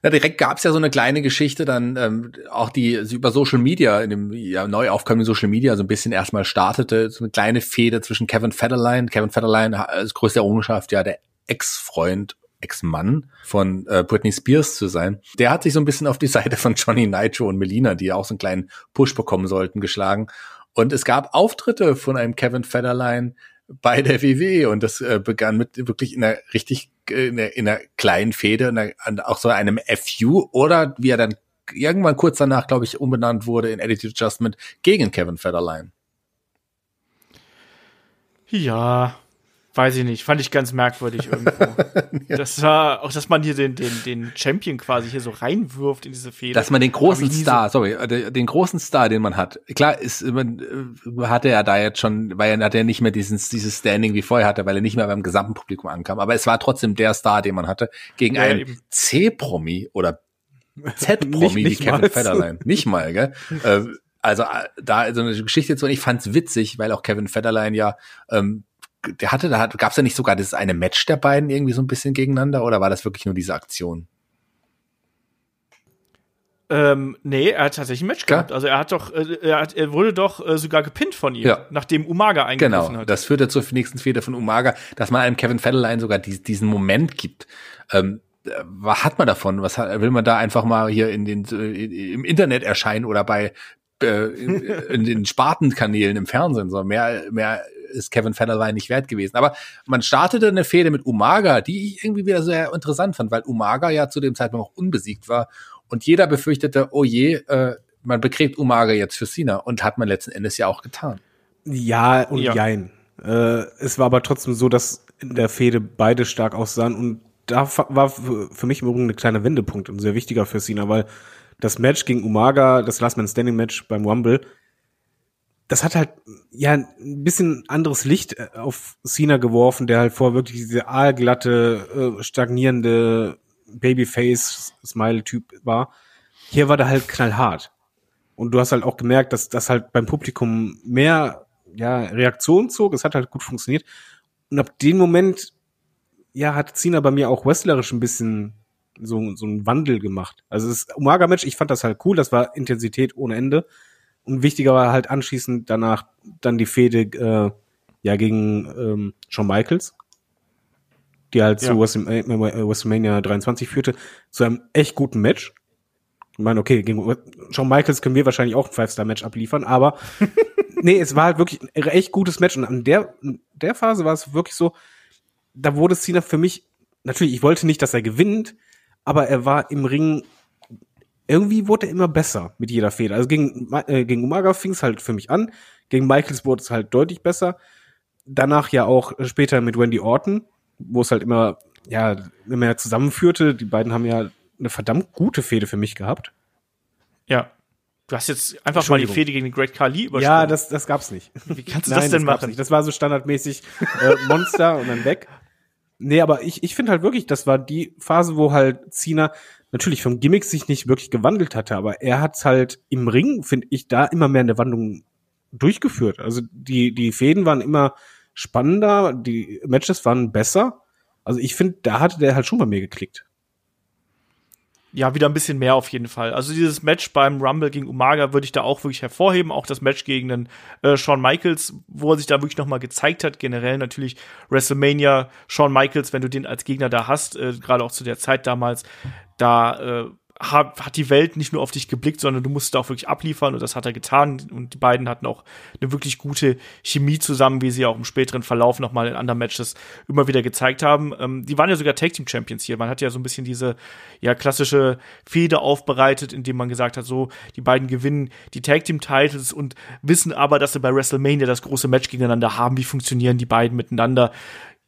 Speaker 4: Na, direkt gab's ja so eine kleine Geschichte, dann ähm, auch die über Social Media, in dem ja, neu aufkommenden Social Media so ein bisschen erstmal startete, so eine kleine Fehde zwischen Kevin Federline, Kevin Federline als größte Errungenschaft, ja, der Ex-Freund, Ex-Mann von äh, Britney Spears zu sein. Der hat sich so ein bisschen auf die Seite von Johnny Nitro und Melina, die ja auch so einen kleinen Push bekommen sollten, geschlagen. Und es gab Auftritte von einem Kevin Federline bei der WWE und das äh, begann mit wirklich in einer richtig äh, in einer, in einer kleinen Fehde, auch so einem FU oder wie er dann irgendwann kurz danach, glaube ich, umbenannt wurde in Attitude Adjustment gegen Kevin Federline.
Speaker 2: Ja, weiß ich nicht. Fand ich ganz merkwürdig irgendwo. Das war auch, dass man hier den, den, den Champion quasi hier so reinwirft in diese Fehde.
Speaker 4: Dass man den großen
Speaker 2: nie so-
Speaker 4: Star, sorry, äh, den den großen Star, den man hat. Klar, ist man äh, hatte er da jetzt schon, weil er hat er nicht mehr dieses dieses Standing wie vorher hatte, weil er nicht mehr beim gesamten Publikum ankam. Aber es war trotzdem der Star, den man hatte gegen
Speaker 2: Ja,
Speaker 4: einen. C-Promi oder Z-Promi wie Kevin
Speaker 5: mal.
Speaker 4: Federline. Nicht mal, gell? äh, also äh, da so eine Geschichte zu und ich fand's witzig, weil auch Kevin Federline ja ähm, der hatte, da hat, gab's ja nicht sogar das eine Match der beiden irgendwie so ein bisschen gegeneinander oder war das wirklich nur diese Aktion?
Speaker 2: Ähm, nee, er hat tatsächlich ein Match
Speaker 4: Klar.
Speaker 2: gehabt. Also er hat doch, äh, er, hat, er wurde doch äh, sogar gepinnt von ihm,
Speaker 4: Ja.
Speaker 2: nachdem Umaga eingegriffen
Speaker 4: Genau,
Speaker 2: hat.
Speaker 4: das führte zur nächsten Fehde von Umaga, dass man einem Kevin Federline sogar dies, diesen Moment gibt. Ähm, äh, was hat man davon? Was hat, will man da einfach mal hier in den im Internet erscheinen oder bei äh, in, in den Spartenkanälen im Fernsehen, so mehr, mehr ist Kevin Federline nicht wert gewesen. Aber man startete eine Fehde mit Umaga, die ich irgendwie wieder sehr interessant fand, weil Umaga ja zu dem Zeitpunkt auch unbesiegt war und jeder befürchtete, oh je, äh, man begräbt Umaga jetzt für Cena und hat man letzten Endes ja auch getan.
Speaker 5: Ja und
Speaker 2: Ja.
Speaker 5: jein. Äh, es war aber trotzdem so, dass in der Fehde beide stark aussahen und da war für für mich im Übrigen ein kleiner Wendepunkt und sehr wichtiger für Cena, weil das Match gegen Umaga, das Last Man Standing Match beim Rumble, das hat halt ja ein bisschen anderes Licht äh, auf Cena geworfen, der halt vorher wirklich diese aalglatte, äh, stagnierende Babyface-Smile-Typ war. Hier war der halt knallhart. Und du hast halt auch gemerkt, dass das halt beim Publikum mehr ja, Reaktion zog. Es hat halt gut funktioniert. Und ab dem Moment, ja, hat Cena bei mir auch wrestlerisch ein bisschen so, so einen Wandel gemacht. Also das Umaga-Match, ich fand das halt cool. Das war Intensität ohne Ende. Und wichtiger war halt anschließend danach dann die Fehde äh, ja gegen ähm, Shawn Michaels, die halt
Speaker 2: Ja.
Speaker 5: zu Wrestlem- äh, WrestleMania 23 führte, zu einem echt guten Match. Ich meine, okay, gegen Shawn Michaels können wir wahrscheinlich auch ein Five-Star-Match abliefern, aber nee, es war halt wirklich ein echt gutes Match. Und an der, in der Phase war es wirklich so, da wurde Cena für mich, natürlich, ich wollte nicht, dass er gewinnt, aber er war im Ring, irgendwie wurde er immer besser mit jeder Fehde. Also gegen, äh, gegen Umaga fing es halt für mich an, gegen Michaels wurde es halt deutlich besser. Danach ja auch später mit Wendy Orton, wo es halt immer, ja, immer mehr zusammenführte. Die beiden haben ja eine verdammt gute Fehde für mich gehabt.
Speaker 2: Ja. Du hast jetzt einfach mal die. Fehde gegen den Great Khali übersprungen.
Speaker 5: Ja, das, das gab's nicht.
Speaker 2: Wie kannst du
Speaker 5: Nein,
Speaker 2: das denn
Speaker 5: gab's
Speaker 2: machen?
Speaker 5: Nicht. Das war so standardmäßig äh, Monster und dann weg. Nee, aber ich, ich finde halt wirklich, das war die Phase, wo halt Cena natürlich vom Gimmick sich nicht wirklich gewandelt hatte, aber er hat's halt im Ring, finde ich, da immer mehr eine Wandlung durchgeführt. Also die, die Fäden waren immer spannender, die Matches waren besser. Also ich finde, da hatte der halt schon bei mir geklickt.
Speaker 2: Ja, wieder ein bisschen mehr auf jeden Fall. Also dieses Match beim Rumble gegen Umaga würde ich da auch wirklich hervorheben. Auch das Match gegen den äh, Shawn Michaels, wo er sich da wirklich noch mal gezeigt hat. Generell natürlich WrestleMania, Shawn Michaels, wenn du den als Gegner da hast, äh, gerade auch zu der Zeit damals, da äh, hat, die Welt nicht nur auf dich geblickt, sondern du musst da auch wirklich abliefern und das hat er getan. Und die beiden hatten auch eine wirklich gute Chemie zusammen, wie sie auch im späteren Verlauf noch mal in anderen Matches immer wieder gezeigt haben. Ähm, die waren ja sogar Tag Team Champions hier. Man hat ja so ein bisschen diese ja klassische Fehde aufbereitet, indem man gesagt hat, so die beiden gewinnen die Tag Team Titles und wissen aber, dass sie bei WrestleMania das große Match gegeneinander haben. Wie funktionieren die beiden miteinander?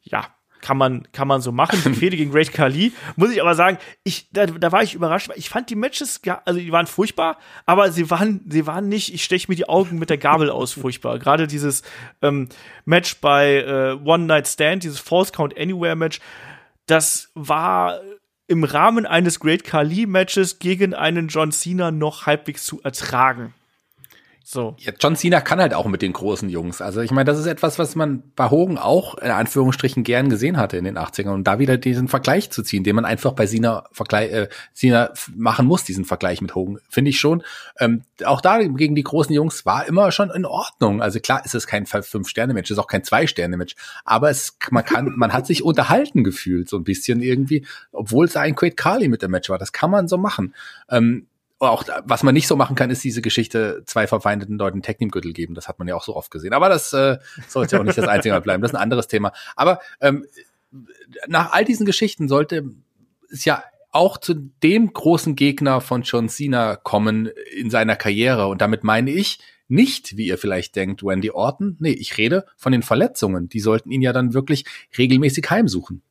Speaker 2: Ja, kann man, kann man so machen. Die Fehde gegen Great Khali, muss ich aber sagen, ich, da, da war ich überrascht, weil ich fand die Matches, also die waren furchtbar, aber sie waren, sie waren nicht, ich steche mir die Augen mit der Gabel aus, furchtbar. Gerade dieses ähm, Match bei äh, One Night Stand, dieses False Count Anywhere Match, das war im Rahmen eines Great Khali Matches gegen einen John Cena noch halbwegs zu ertragen. So.
Speaker 4: Ja, John Cena kann halt auch mit den großen Jungs. Also ich meine, das ist etwas, was man bei Hogan auch in Anführungsstrichen gern gesehen hatte in den 80ern. Und da wieder diesen Vergleich zu ziehen, den man einfach bei Cena, Vergleich, äh, Cena machen muss, diesen Vergleich mit Hogan, finde ich schon. Ähm, auch da gegen die großen Jungs war immer schon in Ordnung. Also klar ist es kein Fünf-Sterne-Match, ist auch kein Zwei-Sterne-Match. Aber es, man kann, man hat sich unterhalten gefühlt, so ein bisschen irgendwie, obwohl es ein Great Carly mit dem Match war. Das kann man so machen. Ähm, auch was man nicht so machen kann, ist diese Geschichte zwei verfeindeten Leuten Technikgürtel geben. Das hat man ja auch so oft gesehen. Aber das äh, sollte ja auch nicht das einzige Mal bleiben. Das ist ein anderes Thema. Aber ähm, nach all diesen Geschichten sollte es ja auch zu dem großen Gegner von John Cena kommen in seiner Karriere. Und damit meine ich nicht, wie ihr vielleicht denkt, Wendy Orton. Nee, ich rede von den Verletzungen. Die sollten ihn ja dann wirklich regelmäßig heimsuchen.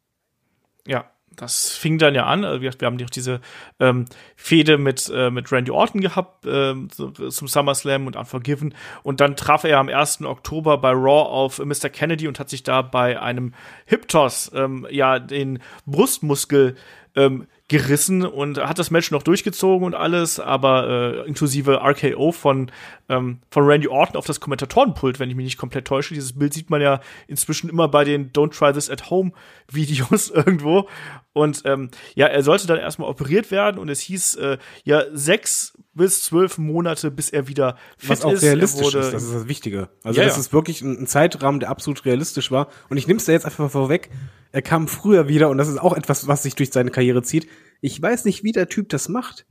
Speaker 2: Ja, das fing dann ja an. Also, gesagt, wir haben auch diese ähm, Fehde mit, äh, mit Randy Orton gehabt so- zum SummerSlam und Unforgiven. Und dann traf er am 1. Oktober bei Raw auf Mr. Kennedy und hat sich da bei einem Hip-Toss ähm, ja den Brustmuskel ähm, gerissen und hat das Match noch durchgezogen und alles, aber äh, inklusive RKO von, ähm, von Randy Orton auf das Kommentatorenpult, wenn ich mich nicht komplett täusche. Dieses Bild sieht man ja inzwischen immer bei den Don't Try This at Home Videos irgendwo. Und ähm, ja, er sollte dann erstmal operiert werden und es hieß äh, ja sechs bis zwölf Monate, bis er wieder fit
Speaker 5: Was auch
Speaker 2: ist.
Speaker 5: Realistisch
Speaker 2: wurde-
Speaker 5: ist, das ist das Wichtige. Also
Speaker 2: Ja,
Speaker 5: das ist wirklich ein, ein Zeitrahmen, der absolut realistisch war. Und ich nehme es da jetzt einfach vorweg. Er kam früher wieder und das ist auch etwas, was sich durch seine Karriere zieht. Ich weiß nicht, wie der Typ das macht.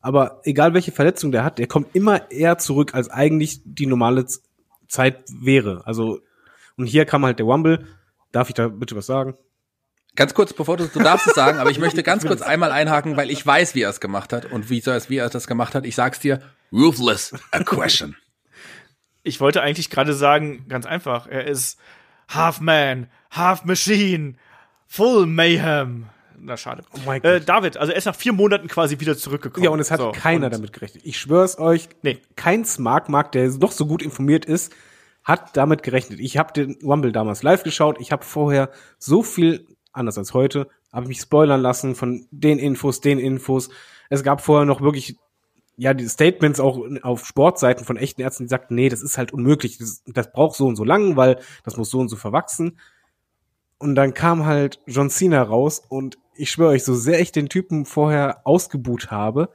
Speaker 5: Aber egal welche Verletzung der hat, der kommt immer eher zurück, als eigentlich die normale Zeit wäre. Also, und hier kam halt der Wumble. Darf ich da bitte was sagen?
Speaker 4: Ganz kurz, bevor du, du darfst es sagen, aber ich möchte ganz kurz einmal einhaken, weil ich weiß, wie er es gemacht hat und wie, wie er das gemacht hat. Ich sag's dir, ruthless aggression.
Speaker 2: Ich wollte eigentlich gerade sagen, ganz einfach, er ist Half Man, Half Machine, Full Mayhem. Na, schade.
Speaker 5: Oh mein
Speaker 2: äh,
Speaker 5: Gott.
Speaker 2: David, also er ist nach vier Monaten quasi wieder zurückgekommen.
Speaker 5: Ja, und es hat
Speaker 2: So,
Speaker 5: keiner damit gerechnet. Ich schwör's euch,
Speaker 2: Nee.
Speaker 5: kein Smart Mark, der noch so gut informiert ist, hat damit gerechnet. Ich habe den Rumble damals live geschaut. Ich habe vorher so viel, anders als heute, habe mich spoilern lassen von den Infos, den Infos. Es gab vorher noch wirklich, ja, die Statements auch auf Sportseiten von echten Ärzten, die sagten, nee, das ist halt unmöglich. Das, das braucht so und so lang, weil das muss so und so verwachsen. Und dann kam halt John Cena raus und ich schwöre euch, so sehr ich den Typen vorher ausgebuht habe,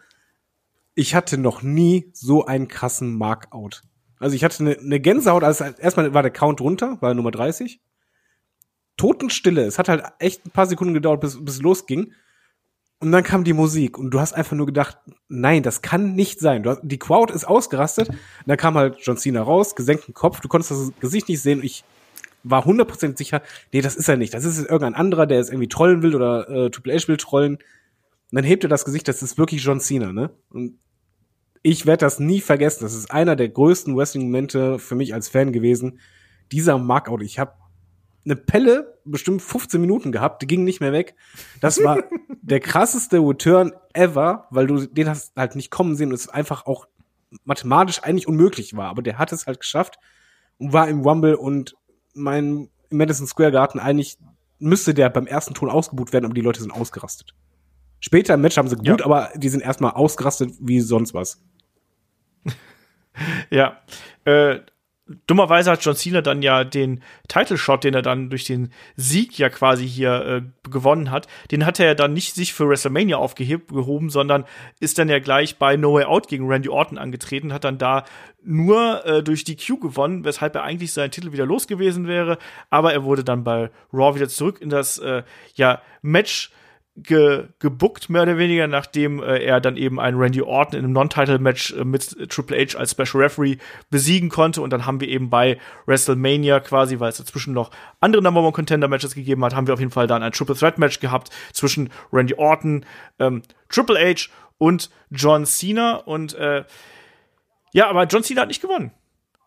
Speaker 5: ich hatte noch nie so einen krassen Markout. Also ich hatte eine, eine Gänsehaut, als erstmal war der Count runter, war Nummer 30. Totenstille. Es hat halt echt ein paar Sekunden gedauert, bis, bis es losging. Und dann kam die Musik und du hast einfach nur gedacht, nein, das kann nicht sein. Hast, die Crowd ist ausgerastet. Und dann kam halt John Cena raus, gesenkten Kopf, du konntest das Gesicht nicht sehen. Und ich war 100% sicher, nee, das ist er nicht. Das ist jetzt irgendein anderer, der es irgendwie trollen will oder äh, Triple H will trollen. Und dann hebt er das Gesicht, das ist wirklich John Cena, ne? Und ich werde das nie vergessen. Das ist einer der größten Wrestling-Momente für mich als Fan gewesen. Dieser Markout. Ich habe eine Pelle bestimmt 15 Minuten gehabt, die ging nicht mehr weg. Das war der krasseste Return ever, weil du den hast halt nicht kommen sehen und es einfach auch mathematisch eigentlich unmöglich war. Aber der hat es halt geschafft und war im Rumble und mein im Madison Square Garden eigentlich müsste der beim ersten Ton ausgebucht werden, aber die Leute sind ausgerastet. Später im Match haben sie gut,
Speaker 2: Ja.
Speaker 5: aber die sind erstmal ausgerastet wie sonst was.
Speaker 2: Ja. Äh, dummerweise hat John Cena dann ja den Title Shot, den er dann durch den Sieg ja quasi hier äh, gewonnen hat, den hat er ja dann nicht sich für WrestleMania aufgehoben, sondern ist dann ja gleich bei No Way Out gegen Randy Orton angetreten, hat dann da nur äh, durch die Q gewonnen, weshalb er eigentlich seinen Titel wieder los gewesen wäre, aber er wurde dann bei Raw wieder zurück in das äh, ja Match ge gebuckt, mehr oder weniger, nachdem äh, er dann eben einen Randy Orton in einem Non-Title-Match äh, mit Triple H als Special Referee besiegen konnte. Und dann haben wir eben bei WrestleMania quasi, weil es dazwischen noch andere Number One Contender-Matches gegeben hat, haben wir auf jeden Fall dann ein Triple Threat-Match gehabt zwischen Randy Orton, ähm, Triple H und John Cena. Und äh, ja, aber John Cena hat nicht gewonnen.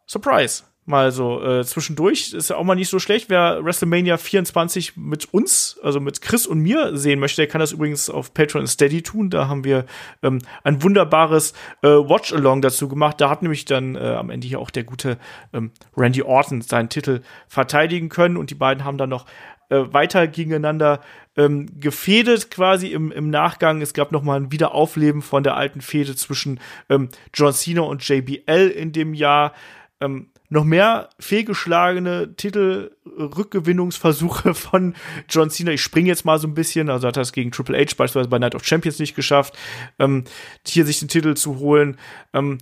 Speaker 2: Surprise. Mal so äh, zwischendurch ist ja auch mal nicht so schlecht. Wer WrestleMania 24 mit uns, also mit Chris und mir sehen möchte, der kann das übrigens auf Patreon Steady tun. Da haben wir ähm, ein wunderbares äh, Watch-Along dazu gemacht. Da hat nämlich dann äh, am Ende hier auch der gute ähm, Randy Orton seinen Titel verteidigen können und die beiden haben dann noch äh, weiter gegeneinander ähm, gefädet quasi im, im Nachgang. Es gab noch mal ein Wiederaufleben von der alten Fehde zwischen ähm, John Cena und JBL in dem Jahr. Ähm, noch mehr fehlgeschlagene Titelrückgewinnungsversuche von John Cena. Ich springe jetzt mal so ein bisschen. Also hat er es gegen Triple H beispielsweise bei Night of Champions nicht geschafft, ähm, hier sich den Titel zu holen. Ähm,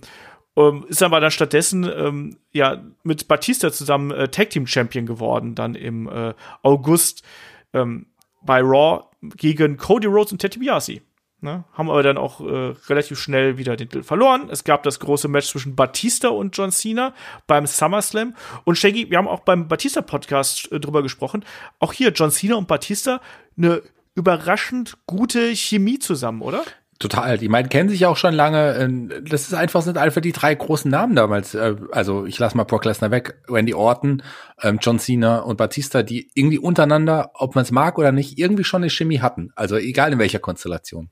Speaker 2: ähm, ist aber dann stattdessen ähm, ja mit Batista zusammen äh, Tag Team Champion geworden, dann im äh, August ähm, bei Raw gegen Cody Rhodes und Ted DiBiase. Ne? Haben aber dann auch äh, relativ schnell wieder den Titel verloren. Es gab das große Match zwischen Batista und John Cena beim SummerSlam. Und Shaggy, wir haben auch beim Batista-Podcast äh, drüber gesprochen. Auch hier John Cena und Batista eine überraschend gute Chemie zusammen, oder?
Speaker 4: Total. Die beiden kennen sich auch schon lange. Ähm, Das ist einfach, sind einfach die drei großen Namen damals. Äh, Also ich lasse mal Brock Lesnar weg, Randy Orton, ähm, John Cena und Batista, die irgendwie untereinander, ob man es mag oder nicht, irgendwie schon eine Chemie hatten. Also egal in welcher Konstellation.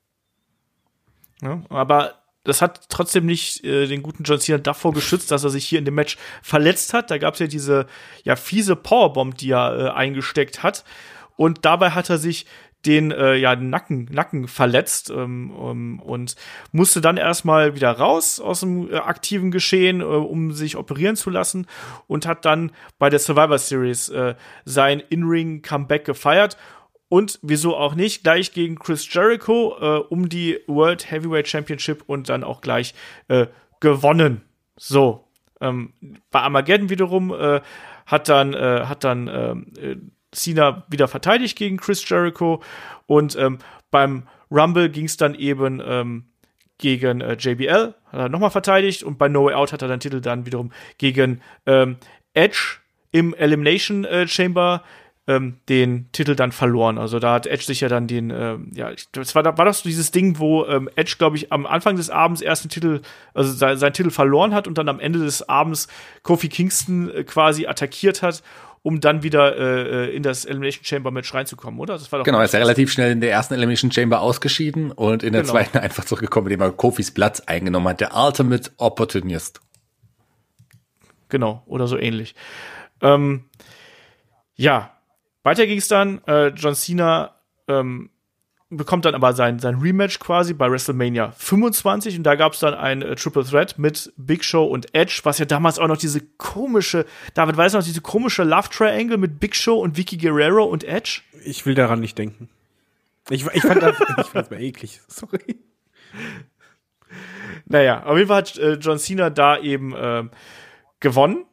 Speaker 2: Ja, aber das hat trotzdem nicht äh, den guten John Cena davor geschützt, dass er sich hier in dem Match verletzt hat. Da gab es ja diese ja fiese Powerbomb, die er äh, eingesteckt hat. Und dabei hat er sich den äh, ja Nacken Nacken verletzt ähm, um, und musste dann erstmal wieder raus aus dem äh, aktiven Geschehen, äh, um sich operieren zu lassen und hat dann bei der Survivor Series äh, sein In-Ring Comeback gefeiert und wieso auch nicht, gleich gegen Chris Jericho äh, um die World Heavyweight Championship und dann auch gleich äh, gewonnen. So. Ähm, bei Armageddon wiederum äh, hat dann, äh, hat dann ähm, äh, Cena wieder verteidigt gegen Chris Jericho und ähm, beim Rumble ging es dann eben ähm, gegen äh, JBL, hat er nochmal verteidigt und bei No Way Out hat er den Titel dann wiederum gegen ähm, Edge im Elimination äh, Chamber ähm, den Titel dann verloren. Also da hat Edge sich ja dann den, ähm, ja, das war, war das so dieses Ding, wo ähm, Edge, glaube ich, am Anfang des Abends erst den Titel, also sein, seinen Titel verloren hat und dann am Ende des Abends Kofi Kingston äh, quasi attackiert hat um dann wieder äh, in das Elimination Chamber Match reinzukommen, oder? Das
Speaker 4: war doch genau, er ist ja relativ schnell in der ersten Elimination Chamber ausgeschieden und in der genau. zweiten einfach zurückgekommen, indem er Kofis Platz eingenommen hat. Der Ultimate Opportunist.
Speaker 2: Genau, oder so ähnlich. Ähm, ja, weiter ging es dann. Äh, John Cena ähm, bekommt dann aber sein, sein Rematch quasi bei WrestleMania 25 und da gab es dann ein äh, Triple Threat mit Big Show und Edge, was ja damals auch noch diese komische, David weiß noch, diese komische Love Triangle mit Big Show und Vicky Guerrero und Edge?
Speaker 5: Ich will daran nicht denken. Ich, ich fand das, ich fand das mal eklig. Sorry.
Speaker 2: Naja, auf jeden Fall hat äh, John Cena da eben äh, gewonnen.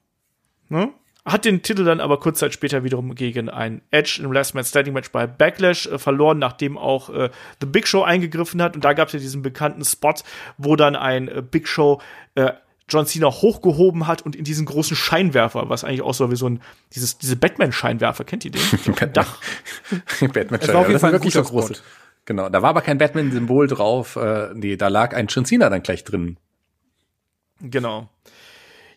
Speaker 2: Ne? Hat den Titel dann aber kurz Zeit später wiederum gegen ein Edge im Last Man Standing Match bei Backlash äh, verloren, nachdem auch äh, The Big Show eingegriffen hat. Und da gab es ja diesen bekannten Spot, wo dann ein äh, Big Show äh, John Cena hochgehoben hat und in diesen großen Scheinwerfer, was eigentlich auch so wie so ein, dieses, diese Batman-Scheinwerfer, kennt ihr den? Dach.
Speaker 4: Batman-Scheinwerfer, das war wirklich so groß. Genau, da war aber kein Batman-Symbol drauf, äh, nee, da lag ein John Cena dann gleich drin.
Speaker 2: Genau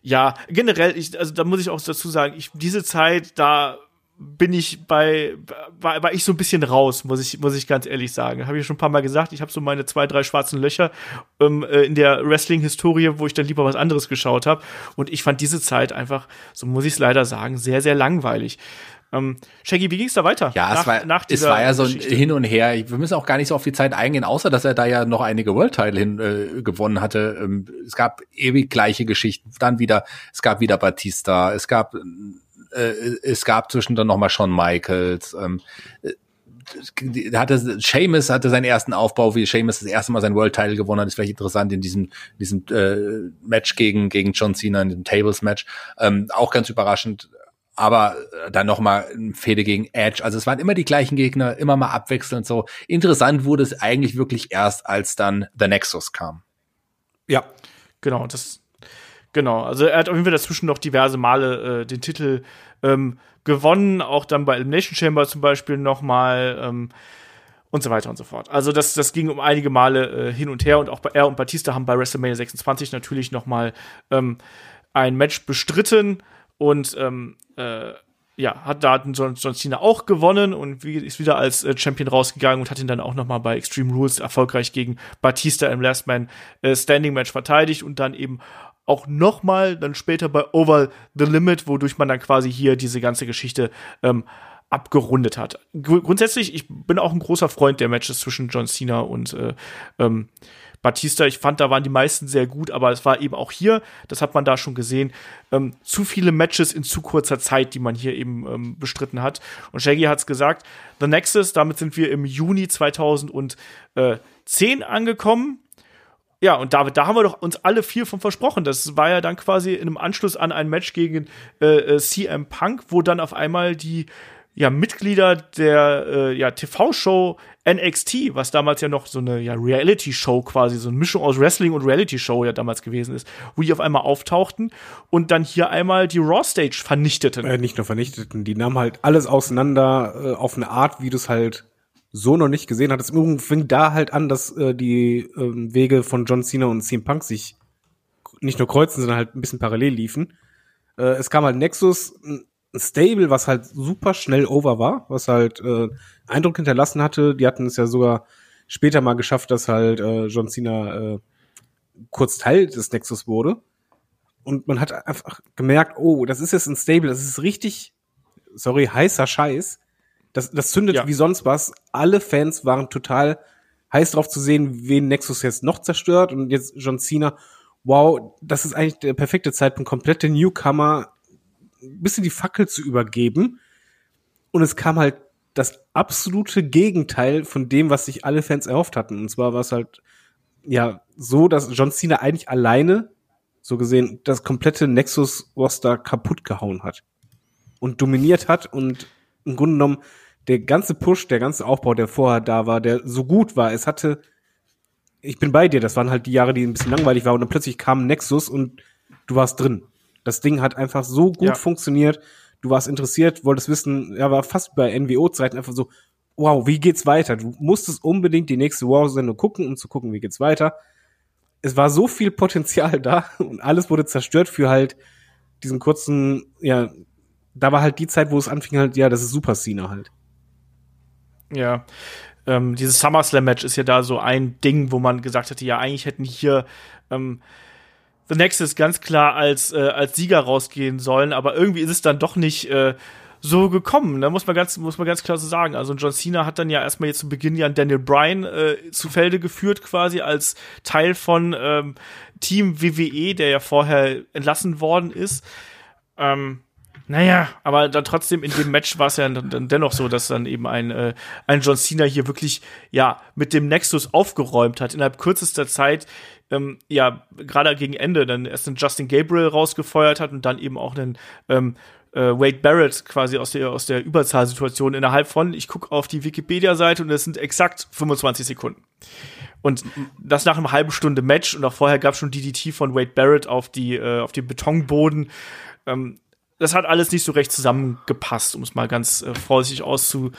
Speaker 2: ja, generell, ich, also da muss ich auch dazu sagen, ich, diese Zeit, da bin ich bei, war, war ich so ein bisschen raus, muss ich, muss ich ganz ehrlich sagen. Habe ich schon ein paar Mal gesagt, ich habe so meine zwei, drei schwarzen Löcher ähm, äh, in der Wrestling-Historie, wo ich dann lieber was anderes geschaut habe. Und ich fand diese Zeit einfach, so muss ich es leider sagen, sehr, sehr langweilig. Ähm, Shaggy, wie ging es da weiter?
Speaker 4: Ja, nach, es war, nach es war ja so ein Hin und Her. Wir müssen auch gar nicht so auf die Zeit eingehen, außer dass er da ja noch einige World Title hin, äh, gewonnen hatte. Ähm, es gab ewig gleiche Geschichten. Dann wieder, es gab wieder Batista, es gab, äh, es gab zwischendurch noch mal Shawn Michaels. Ähm, äh, hatte Seamus hatte seinen ersten Aufbau, wie Seamus das erste Mal sein World Title gewonnen hat, ist vielleicht interessant in diesem diesem äh, Match gegen gegen John Cena in dem Tables Match, ähm, auch ganz überraschend aber äh, dann noch mal ein Fehde gegen Edge. Also es waren immer die gleichen Gegner, immer mal abwechselnd so. Interessant wurde es eigentlich wirklich erst, als dann The Nexus kam.
Speaker 2: Ja, genau. Das genau. Also er hat auf jeden Fall dazwischen noch diverse Male äh, den Titel ähm, gewonnen, auch dann bei Elimination Chamber zum Beispiel noch mal. Ähm, und so weiter und so fort. Also das, das ging um einige Male äh, hin und her und auch er und Batista haben bei WrestleMania 26 natürlich noch mal ähm, ein Match bestritten und ähm, äh, ja, hat da John, John Cena auch gewonnen und ist wieder als äh, Champion rausgegangen und hat ihn dann auch noch mal bei Extreme Rules erfolgreich gegen Batista im Last Man äh, Standing Match verteidigt und dann eben auch noch mal dann später bei Over the Limit, wodurch man dann quasi hier diese ganze Geschichte ähm, abgerundet hat. Gr grundsätzlich, ich bin auch ein großer Freund der Matches zwischen John Cena und äh, ähm, Batista, ich fand, da waren die meisten sehr gut, aber es war eben auch hier, das hat man da schon gesehen, ähm, zu viele Matches in zu kurzer Zeit, die man hier eben ähm, bestritten hat. Und Shaggy hat es gesagt, The Nexus, damit sind wir im Juni 2010 angekommen. Ja, und David, da haben wir doch uns alle viel von versprochen. Das war ja dann quasi in einem Anschluss an ein Match gegen äh, äh CM Punk, wo dann auf einmal die ja, Mitglieder der äh, ja, TV-Show NXT, was damals ja noch so eine ja, Reality-Show quasi, so eine Mischung aus Wrestling und Reality-Show ja damals gewesen ist, wo die auf einmal auftauchten und dann hier einmal die Raw-Stage vernichteten.
Speaker 5: Äh, nicht nur vernichteten, die nahmen halt alles auseinander äh, auf eine Art, wie du es halt so noch nicht gesehen hattest. Irgendwie fing da halt an, dass äh, die äh, Wege von John Cena und CM Punk sich nicht nur kreuzen, sondern halt ein bisschen parallel liefen. Äh, es kam halt Nexus, ein Stable, was halt super schnell over war, was halt äh, Eindruck hinterlassen hatte. Die hatten es ja sogar später mal geschafft, dass halt äh, John Cena äh, kurz Teil des Nexus wurde. Und man hat einfach gemerkt, oh, das ist jetzt ein Stable, das ist richtig, sorry, heißer Scheiß. Das, das zündet ja. wie sonst was. Alle Fans waren total heiß drauf zu sehen, wen Nexus jetzt noch zerstört. Und jetzt John Cena, wow, das ist eigentlich der perfekte Zeitpunkt, komplette Newcomer ein bisschen die Fackel zu übergeben. Und es kam halt das absolute Gegenteil von dem, was sich alle Fans erhofft hatten. Und zwar war es halt ja so, dass John Cena eigentlich alleine, so gesehen, das komplette Nexus-Roster kaputt gehauen hat. Und dominiert hat und im Grunde genommen der ganze Push, der ganze Aufbau, der vorher da war, der so gut war, es hatte ich bin bei dir, das waren halt die Jahre, die ein bisschen langweilig waren und dann plötzlich kam Nexus und du warst drin. Das Ding hat einfach so gut
Speaker 2: Ja.
Speaker 5: funktioniert. Du warst interessiert, wolltest wissen, ja, war fast bei NWO-Zeiten einfach so, wow, wie geht's weiter? Du musstest unbedingt die nächste War-Sendung gucken, um zu gucken, wie geht's weiter. Es war so viel Potenzial da und alles wurde zerstört für halt diesen kurzen, ja, da war halt die Zeit, wo es anfing halt, ja, das ist Super Cena halt.
Speaker 2: Ja. Ähm, dieses SummerSlam-Match ist ja da so ein Ding, wo man gesagt hätte, ja, eigentlich hätten hier ähm, The Nexus ganz klar als, äh, als Sieger rausgehen sollen, aber irgendwie ist es dann doch nicht äh, so gekommen. Da muss man ganz, muss man ganz klar so sagen. Also John Cena hat dann ja erstmal jetzt zu Beginn ja Daniel Bryan äh, zu Felde geführt, quasi als Teil von ähm, Team WWE, der ja vorher entlassen worden ist. Ähm, naja, aber dann trotzdem in dem Match war es ja dann, dennoch so, dass dann eben ein, äh, ein John Cena hier wirklich, ja, mit dem Nexus aufgeräumt hat, innerhalb kürzester Zeit, ähm, ja, gerade gegen Ende, dann erst den Justin Gabriel rausgefeuert hat und dann eben auch einen ähm, äh, Wade Barrett quasi aus der, aus der Überzahlsituation innerhalb von, ich gucke auf die Wikipedia-Seite und es sind exakt 25 Sekunden. Und das nach einer halben Stunde Match und auch vorher gab es schon DDT von Wade Barrett auf die äh, auf den Betonboden. Ähm, das hat alles nicht so recht zusammengepasst, um es mal ganz äh, vorsichtig auszu,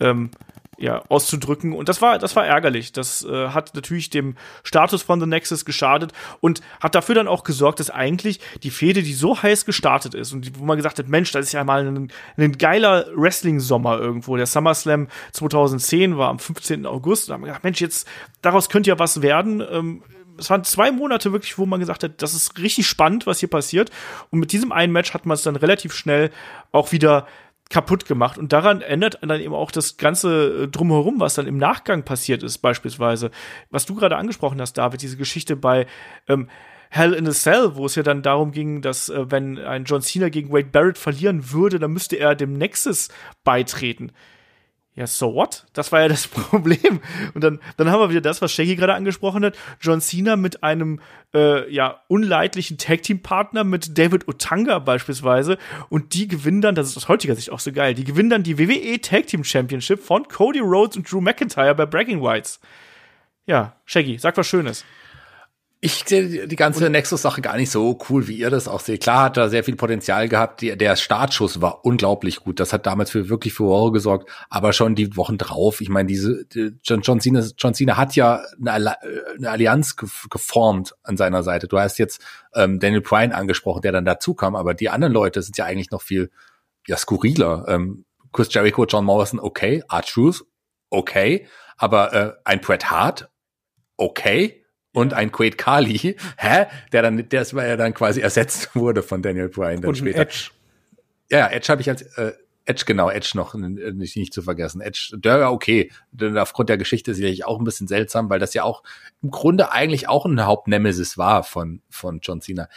Speaker 2: ähm, ja, auszudrücken. Und das war, das war ärgerlich. Das äh, hat natürlich dem Status von The Nexus geschadet und hat dafür dann auch gesorgt, dass eigentlich die Fehde, die so heiß gestartet ist und die, wo man gesagt hat, Mensch, das ist ja mal ein, ein geiler Wrestling-Sommer irgendwo. Der SummerSlam 2010 war am 15. August. Da haben wir gedacht, Mensch, jetzt daraus könnte ja was werden. Ähm, es waren zwei Monate wirklich, wo man gesagt hat, das ist richtig spannend, was hier passiert. Und mit diesem einen Match hat man es dann relativ schnell auch wieder kaputt gemacht. Und daran ändert dann eben auch das ganze äh, drumherum, was dann im Nachgang passiert ist, beispielsweise. Was du gerade angesprochen hast, David, diese Geschichte bei ähm, Hell in a Cell, wo es ja dann darum ging, dass äh, wenn ein John Cena gegen Wade Barrett verlieren würde, dann müsste er dem Nexus beitreten. Ja, so what? Das war ja das Problem. Und dann, dann haben wir wieder das, was Shaggy gerade angesprochen hat. John Cena mit einem äh, ja unleidlichen Tag-Team-Partner mit David Otanga beispielsweise. Und die gewinnen dann, das ist aus heutiger Sicht auch so geil, die gewinnen dann die WWE Tag-Team Championship von Cody Rhodes und Drew McIntyre bei Bragging Rights. Ja, Shaggy, sag was Schönes.
Speaker 4: Ich sehe die ganze Nexus-Sache gar nicht so cool, wie ihr das auch seht. Klar hat er sehr viel Potenzial gehabt. Die, der Startschuss war unglaublich gut. Das hat damals für wirklich für Horror gesorgt. Aber schon die Wochen drauf, ich meine, diese die, John, John, Cena, John Cena hat ja eine, Alla- eine Allianz ge geformt an seiner Seite. Du hast jetzt ähm, Daniel Bryan angesprochen, der dann dazu kam. Aber die anderen Leute sind ja eigentlich noch viel ja, skurriler. Ähm, Chris Jericho, John Morrison, okay. Art Truth, okay. Aber äh, ein Bret Hart, okay und ein Quaid Kali, hä? Der dann, der war ja dann quasi ersetzt wurde von Daniel Bryan dann
Speaker 5: Und
Speaker 4: später.
Speaker 5: Edge.
Speaker 4: Ja, Edge habe ich als äh, Edge genau, Edge noch äh, nicht, nicht zu vergessen. Edge, der war okay. Denn aufgrund der Geschichte sicherlich auch ein bisschen seltsam, weil das ja auch im Grunde eigentlich auch ein Hauptnemesis war von von John Cena.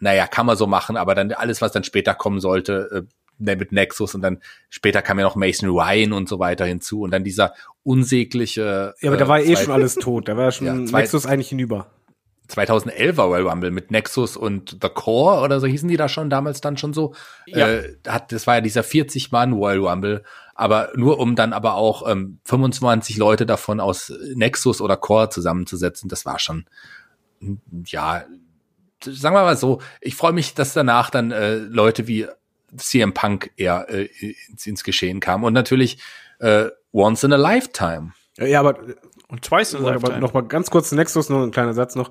Speaker 4: Naja, kann man so machen, aber dann alles, was dann später kommen sollte, äh, mit Nexus und dann später kam ja noch Mason Ryan und so weiter hinzu und dann dieser unsägliche.
Speaker 5: Ja, aber da
Speaker 4: äh,
Speaker 5: war eh
Speaker 4: zwei-
Speaker 5: schon alles tot. Da war ja schon
Speaker 4: Ja, zwei-
Speaker 5: Nexus eigentlich hinüber.
Speaker 4: 2011er Royal Rumble mit Nexus und The Core oder so hießen die da schon damals dann schon so.
Speaker 2: Ja.
Speaker 4: Äh, hat, das war ja dieser 40 Mann Royal Rumble, aber nur um dann aber auch ähm, 25 Leute davon aus Nexus oder Core zusammenzusetzen, das war schon ja, sagen wir mal so, ich freue mich, dass danach dann äh, Leute wie CM Punk eher äh, ins, ins Geschehen kamen und natürlich äh, Once in a Lifetime.
Speaker 5: Ja, aber
Speaker 2: Und Twice in a
Speaker 5: Aber
Speaker 2: Lifetime.
Speaker 5: noch mal ganz kurz zu Nexus, nur ein kleiner Satz noch.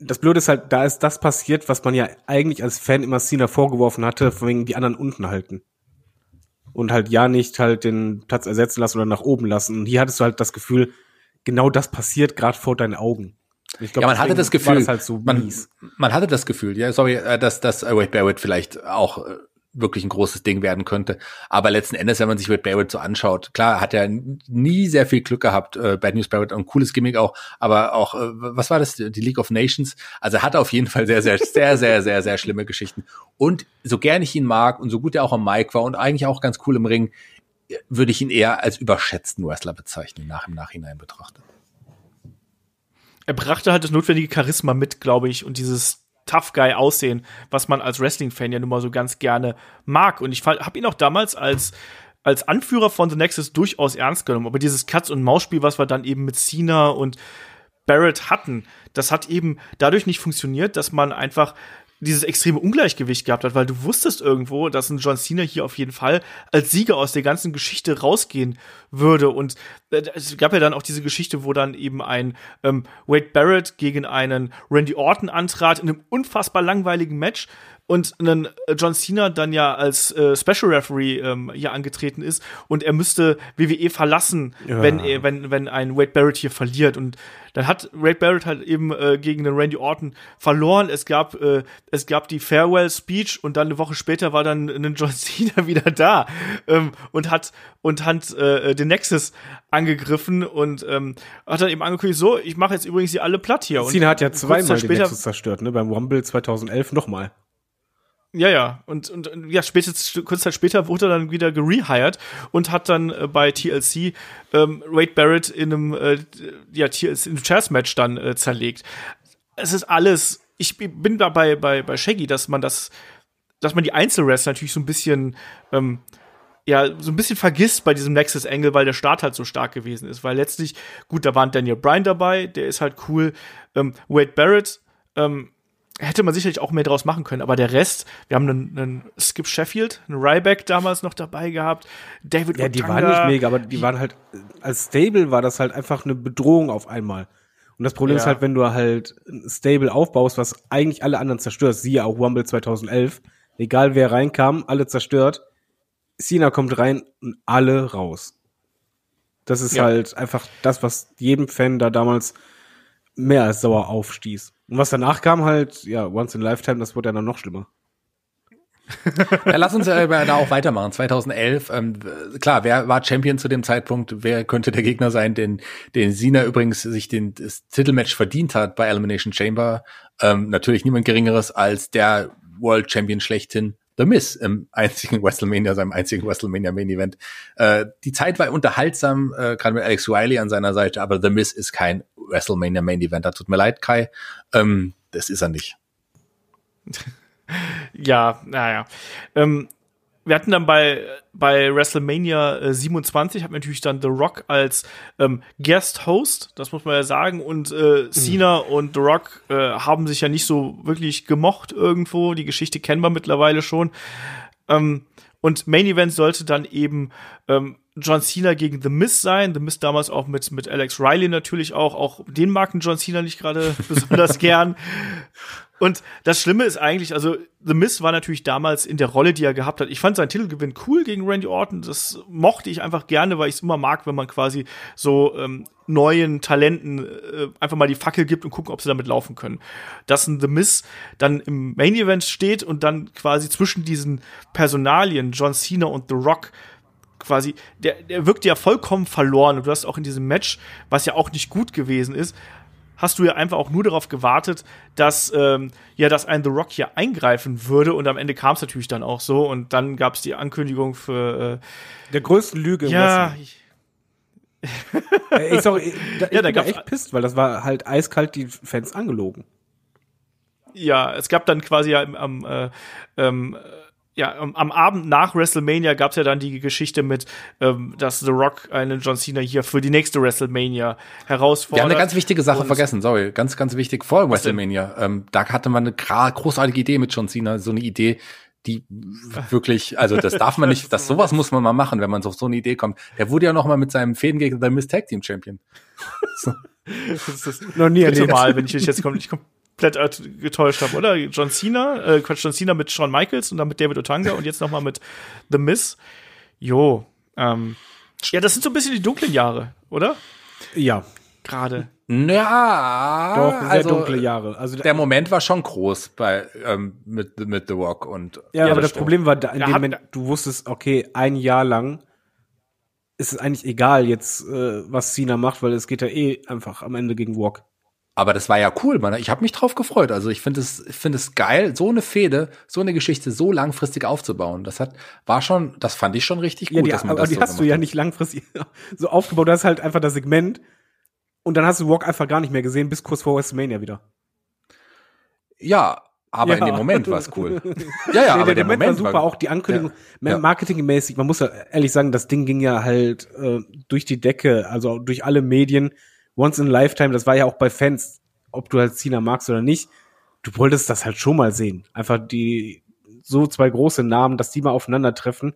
Speaker 5: Das Blöde ist halt, da ist das passiert, was man ja eigentlich als Fan immer Cena vorgeworfen hatte, von wegen die anderen unten halten. Und halt ja nicht halt den Platz ersetzen lassen oder nach oben lassen. Und hier hattest du halt das Gefühl, genau das passiert gerade vor deinen Augen. Ich glaub,
Speaker 4: Ja, man hatte das Gefühl,
Speaker 5: War das halt so
Speaker 4: man,
Speaker 5: mies.
Speaker 4: man hatte das Gefühl, ja, sorry, äh, dass, dass äh, Wade Barrett vielleicht auch äh, wirklich ein großes Ding werden könnte. Aber letzten Endes, wenn man sich Wade Barrett so anschaut, klar, hat er nie sehr viel Glück gehabt. Äh, Bad News Barrett, ein cooles Gimmick auch, aber auch, äh, was war das, die League of Nations? Also er hat auf jeden Fall sehr, sehr, sehr, sehr, sehr, sehr schlimme Geschichten. Und so gern ich ihn mag und so gut er auch am Mic war und eigentlich auch ganz cool im Ring, würde ich ihn eher als überschätzten Wrestler bezeichnen, nach im Nachhinein betrachtet.
Speaker 2: er brachte halt das notwendige Charisma mit, glaube ich, und dieses Tough Guy Aussehen, was man als Wrestling-Fan ja nun mal so ganz gerne mag. Und ich habe ihn auch damals als als Anführer von The Nexus durchaus ernst genommen. Aber dieses Katz- und Maus-Spiel, was wir dann eben mit Cena und Barrett hatten, das hat eben dadurch nicht funktioniert, dass man einfach dieses extreme Ungleichgewicht gehabt hat, weil du wusstest irgendwo, dass ein John Cena hier auf jeden Fall als Sieger aus der ganzen Geschichte rausgehen würde. Und äh, es gab ja dann auch diese Geschichte, wo dann eben ein ähm, Wade Barrett gegen einen Randy Orton antrat in einem unfassbar langweiligen Match und ein äh, John Cena dann ja als äh, Special Referee ähm, hier angetreten ist und er müsste WWE verlassen,
Speaker 5: Ja.
Speaker 2: wenn er, wenn wenn ein Wade Barrett hier verliert und dann hat Wade Barrett halt eben äh, gegen den Randy Orton verloren. Es gab äh, es gab die Farewell Speech und dann eine Woche später war dann ein John Cena wieder da ähm, und hat und hat äh, den Nexus angegriffen und ähm, hat dann eben angekündigt, so, ich mache jetzt übrigens hier alle platt hier. Und
Speaker 5: Cena hat ja zweimal den Nexus zerstört, ne? Beim Rumble 2011 nochmal.
Speaker 2: Ja, ja. Und, und ja, spätestens, kurz Zeit später wurde er dann wieder gerehired und hat dann äh, bei TLC ähm, Wade Barrett in einem äh, ja, TLC, in einem Chess-Match dann äh, zerlegt. Es ist alles, ich bin da bei, bei, Shaggy, dass man das, dass man die Einzelwrestler natürlich so ein bisschen ähm, ja, so ein bisschen vergisst bei diesem Nexus Angle, weil der Start halt so stark gewesen ist. Weil letztlich, gut, da war Daniel Bryan dabei, der ist halt cool. Ähm, Wade Barrett, ähm, hätte man sicherlich auch mehr draus machen können, aber der Rest, wir haben einen, einen Skip Sheffield, einen Ryback damals noch dabei gehabt, David
Speaker 5: Ja, die waren nicht mega, aber die waren halt, als Stable war das halt einfach eine Bedrohung auf einmal. Und das Problem
Speaker 2: Ja.
Speaker 5: ist halt, wenn du halt ein Stable aufbaust, was eigentlich alle anderen zerstört, siehe auch Rumble 2011, egal wer reinkam, alle zerstört, Cena kommt rein und alle raus. Das ist
Speaker 2: Ja.
Speaker 5: halt einfach das, was jedem Fan da damals mehr als sauer aufstieß. Und was danach kam halt, ja, Once in a Lifetime, das wurde ja dann noch schlimmer.
Speaker 4: Ja, lass uns äh, da auch weitermachen. 2011, ähm, klar, wer war Champion zu dem Zeitpunkt? Wer könnte der Gegner sein, den, den Sina übrigens sich den das Titelmatch verdient hat bei Elimination Chamber? Ähm, natürlich niemand Geringeres als der World Champion schlechthin, The Miz, im einzigen WrestleMania, seinem einzigen WrestleMania Main Event. Äh, die Zeit war unterhaltsam, äh, gerade mit Alex Riley an seiner Seite, aber The Miz ist kein WrestleMania Main Event. Da tut mir leid, Kai. Ähm, das ist er nicht.
Speaker 2: Ja, naja. Ähm, wir hatten dann bei, bei WrestleMania äh, 27, hatten wir natürlich dann The Rock als ähm, Guest-Host, das muss man ja sagen. Und äh, Cena und The Rock äh, haben sich ja nicht so wirklich gemocht irgendwo. Die Geschichte kennen wir mittlerweile schon. Ähm, und Main Event sollte dann eben ähm, John Cena gegen The Miz sein. The Miz damals auch mit, mit Alex Riley natürlich auch. Auch den mag ein John Cena nicht gerade besonders gern. Und das Schlimme ist eigentlich, also The Miz war natürlich damals in der Rolle, die er gehabt hat. Ich fand seinen Titelgewinn cool gegen Randy Orton. Das mochte ich einfach gerne, weil ich es immer mag, wenn man quasi so ähm, neuen Talenten äh, einfach mal die Fackel gibt und gucken, ob sie damit laufen können. Dass ein The Miz dann im Main Event steht und dann quasi zwischen diesen Personalien John Cena und The Rock quasi, der, der wirkt ja vollkommen verloren. Und du hast auch in diesem Match, was ja auch nicht gut gewesen ist, hast du ja einfach auch nur darauf gewartet, dass ähm, ja, dass ein The Rock hier eingreifen würde und am Ende kam es natürlich dann auch so und dann gab es die Ankündigung für
Speaker 5: Der größten Lüge
Speaker 2: äh, ja, ich,
Speaker 5: Äh, Ich, sorry, ich, ich
Speaker 2: Ja, da
Speaker 5: bin echt pisst, weil das war halt eiskalt die Fans angelogen.
Speaker 2: ja, es gab dann quasi ja am, am äh, ähm, ja, am, am Abend nach WrestleMania gab es ja dann die Geschichte mit, ähm, dass The Rock einen John Cena hier für die nächste WrestleMania herausfordert.
Speaker 4: Wir haben eine ganz wichtige Sache
Speaker 2: Und-
Speaker 4: vergessen, sorry, ganz, ganz wichtig vor WrestleMania. Ähm, da hatte man eine gra- großartige Idee mit John Cena, so eine Idee, die wirklich, also das darf man nicht, das sowas muss man mal machen, wenn man so auf so eine Idee kommt. Der wurde ja noch mal mit seinem Fäden gegen The Miz Tag Team Champion.
Speaker 2: Das ist das
Speaker 5: Noch nie erlebt.
Speaker 2: Mal, wenn ich jetzt kom nicht komplett äh, getäuscht habe, oder? John Cena, äh, Quatsch, John Cena mit Shawn Michaels und dann mit David Otanga und jetzt noch mal mit The Miz. Jo, ähm, ja, das sind so ein bisschen die dunklen Jahre, oder?
Speaker 5: Ja,
Speaker 2: Gerade.
Speaker 4: Ja,
Speaker 5: doch, sehr
Speaker 4: also,
Speaker 5: dunkle Jahre. Also
Speaker 4: Der Moment war schon groß bei ähm, mit mit The Rock und
Speaker 5: Ja, aber
Speaker 2: das.
Speaker 5: Problem war, da, in dem Moment, du wusstest, okay, ein Jahr lang ist es eigentlich egal jetzt, äh, was Cena macht, weil es geht ja eh einfach am Ende gegen Walk.
Speaker 4: Aber das war ja cool, man. Ich habe mich drauf gefreut. Also ich finde es, finde es geil, so eine Fehde, so eine Geschichte so langfristig aufzubauen. Das hat, war schon, das fand ich schon richtig gut,
Speaker 5: Ja, die,
Speaker 4: dass man
Speaker 5: aber
Speaker 4: das
Speaker 5: die
Speaker 4: so
Speaker 5: hast du ja
Speaker 4: hat.
Speaker 5: nicht langfristig so aufgebaut. Du hast halt einfach das Segment und dann hast du Walk einfach gar nicht mehr gesehen, bis kurz vor WrestleMania wieder.
Speaker 4: Ja, aber
Speaker 5: Ja.
Speaker 4: in dem Moment war es cool. ja, ja,
Speaker 5: Nee,
Speaker 4: aber
Speaker 5: der,
Speaker 4: der,
Speaker 5: Moment, war super, auch die Ankündigung,
Speaker 4: Ja.
Speaker 5: marketingmäßig, man muss ja ehrlich sagen, das Ding ging ja halt äh, durch die Decke, also durch alle Medien once in a lifetime, das war ja auch bei Fans, ob du halt Cena magst oder nicht, du wolltest das halt schon mal sehen. Einfach die, so zwei große Namen, dass die mal aufeinandertreffen.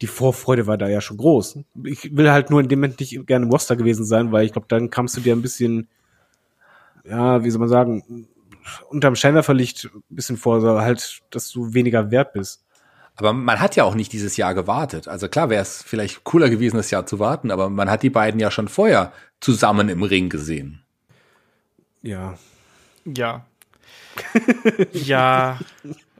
Speaker 5: Die Vorfreude war da ja schon groß. Ich will halt nur in dem Moment nicht gerne im Roster gewesen sein, weil ich glaube, dann kamst du dir ein bisschen, ja, wie soll man sagen, unterm Scheinwerferlicht ein bisschen vor, so halt, dass du weniger wert bist.
Speaker 4: Aber man hat ja auch nicht dieses Jahr gewartet. Also klar wäre es vielleicht cooler gewesen, das Jahr zu warten, aber man hat die beiden ja schon vorher zusammen im Ring gesehen.
Speaker 5: Ja.
Speaker 2: Ja. ja.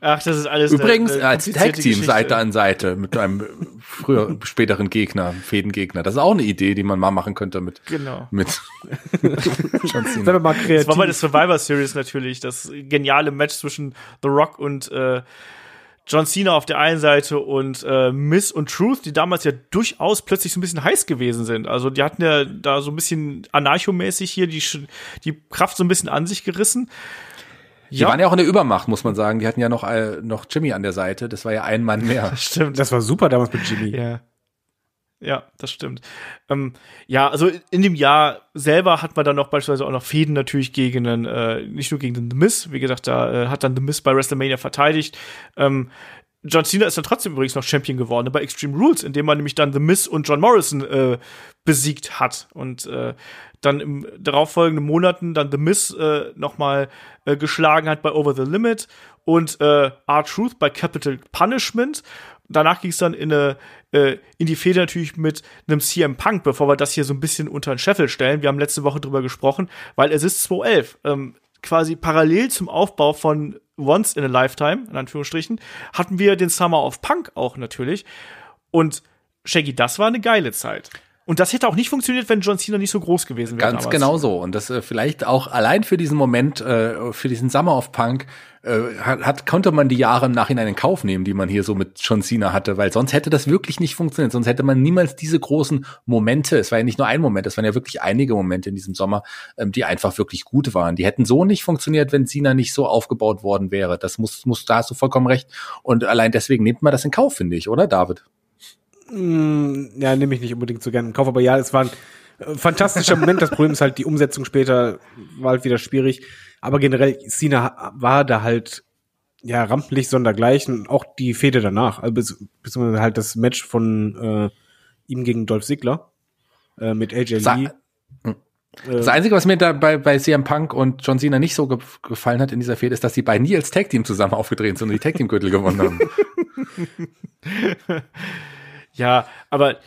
Speaker 2: Ach, das ist alles.
Speaker 4: Übrigens
Speaker 2: eine- eine
Speaker 4: als Tag-Team
Speaker 2: Geschichte.
Speaker 4: Seite an Seite mit einem früher späteren Gegner, Fädengegner. Das ist auch eine Idee, die man mal machen könnte mit
Speaker 2: Genau.
Speaker 4: mit John
Speaker 5: Seien wir mal
Speaker 2: Das
Speaker 5: kreativ.
Speaker 2: war bei der Survivor Series natürlich, das geniale Match zwischen The Rock und äh, John Cena auf der einen Seite und äh, Miss und Truth, die damals ja durchaus plötzlich so ein bisschen heiß gewesen sind. Also die hatten ja da so ein bisschen anarchomäßig hier die, die Kraft so ein bisschen an sich gerissen.
Speaker 4: Die waren ja auch in der Übermacht, muss man sagen. Die hatten ja noch äh, noch Jimmy an der Seite. Das war ja ein Mann mehr.
Speaker 2: stimmt.
Speaker 5: das war super damals mit Jimmy.
Speaker 2: Ja. Ja, das stimmt. Ähm, ja, also in dem Jahr selber hat man dann noch beispielsweise auch noch Fäden natürlich gegen den, äh, nicht nur gegen den The Miz, wie gesagt, da äh, hat dann The Miz bei WrestleMania verteidigt. Ähm, John Cena ist dann trotzdem übrigens noch Champion geworden bei Extreme Rules, indem man nämlich dann The Miz und John Morrison äh, besiegt hat und äh, dann im darauffolgenden Monaten dann The Miz äh, nochmal äh, geschlagen hat bei Over the Limit und äh, R-Truth bei Capital Punishment. Danach ging es dann in, eine, äh, in die Fehde natürlich mit einem CM Punk, bevor wir das hier so ein bisschen unter den Scheffel stellen. Wir haben letzte Woche drüber gesprochen, weil es ist 2011. Ähm, quasi parallel zum Aufbau von Once in a Lifetime, in Anführungsstrichen, hatten wir den Summer of Punk auch natürlich. Und Shaggy, das war eine geile Zeit. Und das hätte auch nicht funktioniert, wenn John Cena nicht so groß gewesen wäre.
Speaker 4: Ganz
Speaker 2: damals.
Speaker 4: genau so. Und das äh, vielleicht auch allein für diesen Moment, äh, für diesen Summer of Punk, äh, hat, konnte man die Jahre im Nachhinein in Kauf nehmen, die man hier so mit John Cena hatte, weil sonst hätte das wirklich nicht funktioniert. Sonst hätte man niemals diese großen Momente, es war ja nicht nur ein Moment, es waren ja wirklich einige Momente in diesem Sommer, ähm, die einfach wirklich gut waren. Die hätten so nicht funktioniert, wenn Cena nicht so aufgebaut worden wäre. Das muss, muss, da hast du vollkommen recht. Und allein deswegen nimmt man das in Kauf, finde ich, oder David?
Speaker 5: Mm, Ja, nehme ich nicht unbedingt so gerne in Kauf, aber ja, es war ein äh, fantastischer Moment. Das Problem ist halt, die Umsetzung später war halt wieder schwierig. Aber generell, Cena war da halt, ja, rampenlich sondergleichen. Auch die Fehde danach, also bis- beziehungsweise halt das Match von äh, ihm gegen Dolph Ziggler äh, mit AJ
Speaker 4: Sa-
Speaker 5: Lee.
Speaker 4: Das Einzige, was mir da bei, bei CM Punk und John Cena nicht so ge gefallen hat in dieser Fehde, ist, dass die beiden nie als Tag Team zusammen aufgetreten sind und die Tag Team Gürtel gewonnen haben.
Speaker 2: Ja, aber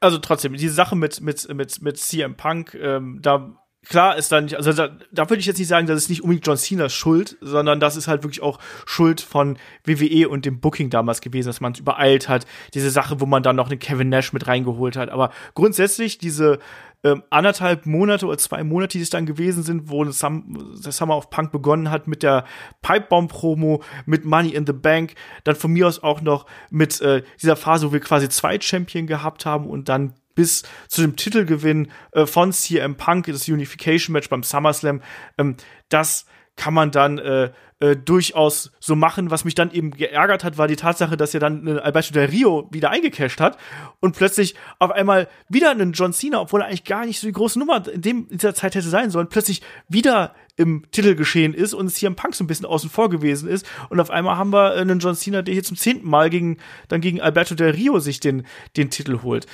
Speaker 2: also trotzdem, diese Sache mit, mit, mit, mit CM Punk, ähm, da klar ist da nicht, also da, da würde ich jetzt nicht sagen, das ist nicht unbedingt John Cenas Schuld, sondern das ist halt wirklich auch Schuld von WWE und dem Booking damals gewesen, dass man es übereilt hat. Diese Sache, wo man dann noch einen Kevin Nash mit reingeholt hat. Aber grundsätzlich diese ähm, anderthalb Monate oder zwei Monate, die es dann gewesen sind, wo das, Sum das Summer of Punk begonnen hat mit der Pipebomb-Promo, mit Money in the Bank, dann von mir aus auch noch mit äh, dieser Phase, wo wir quasi zwei Champion gehabt haben und dann bis zu dem Titelgewinn äh, von CM Punk, das Unification Match beim SummerSlam, ähm, das kann man dann äh, äh, durchaus so machen. Was mich dann eben geärgert hat, war die Tatsache, dass er dann äh, Alberto Del Rio wieder eingecasht hat und plötzlich auf einmal wieder einen John Cena, obwohl er eigentlich gar nicht so die große Nummer in, dem, in dieser Zeit hätte sein sollen, plötzlich wieder im Titel geschehen ist und CM Punk so ein bisschen außen vor gewesen ist. Und auf einmal haben wir einen John Cena, der hier zum zehnten Mal gegen, dann gegen Alberto Del Rio sich den, den Titel holt.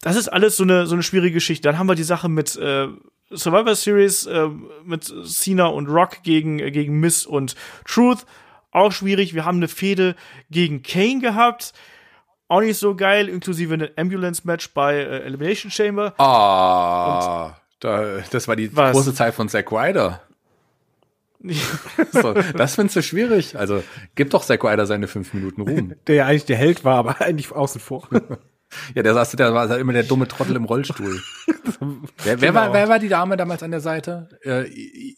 Speaker 2: Das ist alles so eine, so eine schwierige Geschichte. Dann haben wir die Sache mit äh, Survivor Series äh, mit Cena und Rock gegen, äh, gegen Miss und Truth. Auch schwierig. Wir haben eine Fehde gegen Kane gehabt. Auch nicht so geil, inklusive ein Ambulance-Match bei äh, Elimination Chamber.
Speaker 4: Ah, da, das war die
Speaker 2: Was?
Speaker 4: große Zeit von Zack Ryder. So, das findest du schwierig. Also, gib doch Zack Ryder seine fünf Minuten Ruhm.
Speaker 5: Der ja eigentlich der Held war, aber eigentlich außen vor.
Speaker 4: Ja, der saß, der war immer der dumme Trottel im Rollstuhl. wer, wer, war, wer war die Dame damals an der Seite? Äh,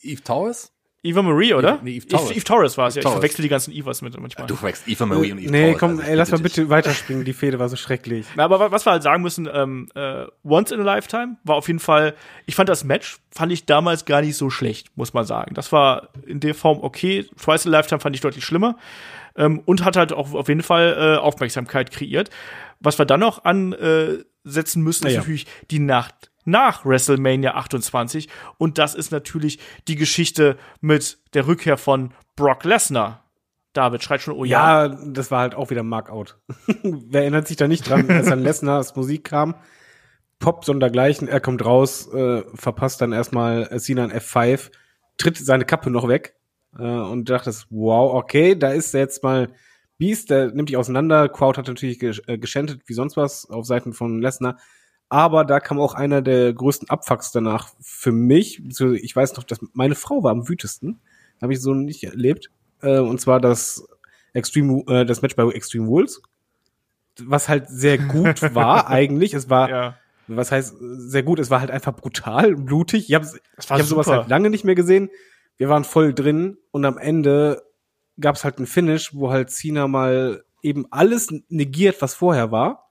Speaker 4: Eve Towers?
Speaker 2: Eva Marie, oder?
Speaker 4: Nee, Eve Torres.
Speaker 2: Eve Torres war es, ja. Ich
Speaker 4: Torres.
Speaker 2: verwechsel die ganzen Evas mit manchmal.
Speaker 4: Du verwechselst Eva Marie und Eve
Speaker 5: nee,
Speaker 4: Towers.
Speaker 5: komm,
Speaker 4: also
Speaker 5: ey, lass mal bitte weiterspringen. Die Fehde war so schrecklich.
Speaker 2: Na, aber wa- was wir halt sagen müssen, ähm, äh, Once in a Lifetime war auf jeden Fall, ich fand das Match, fand ich damals gar nicht so schlecht, muss man sagen. Das war in der Form okay. Twice in a Lifetime fand ich deutlich schlimmer. Ähm, und hat halt auch auf jeden Fall äh, Aufmerksamkeit kreiert. Was wir dann noch ansetzen müssen, ist
Speaker 5: Ja.
Speaker 2: natürlich die Nacht nach WrestleMania 28 und das ist natürlich die Geschichte mit der Rückkehr von Brock Lesnar. David schreit schon, oh ja.
Speaker 5: Ja, das war halt auch wieder Markout. Wer erinnert sich da nicht dran, als dann Lesners Musik kam? Pop sondergleichen, er kommt raus, äh, verpasst dann erstmal ein F5, tritt seine Kappe noch weg äh, und dachte, wow, okay, da ist jetzt mal Beast, der nimmt die auseinander. Crowd hat natürlich gesch äh, geschändet wie sonst was auf Seiten von Lesnar. Aber da kam auch einer der größten Abfucks danach für mich. Ich weiß noch, dass meine Frau war am wütesten. Habe ich so nicht erlebt. Äh, und zwar das Extreme, äh, das Match bei Extreme Rules. Was halt sehr gut war eigentlich. Es war,
Speaker 2: ja.
Speaker 5: was heißt sehr gut, es war halt einfach brutal, blutig. Ich habe hab sowas halt lange nicht mehr gesehen. Wir waren voll drin und am Ende gab es halt einen Finish, wo halt Cena mal eben alles negiert, was vorher war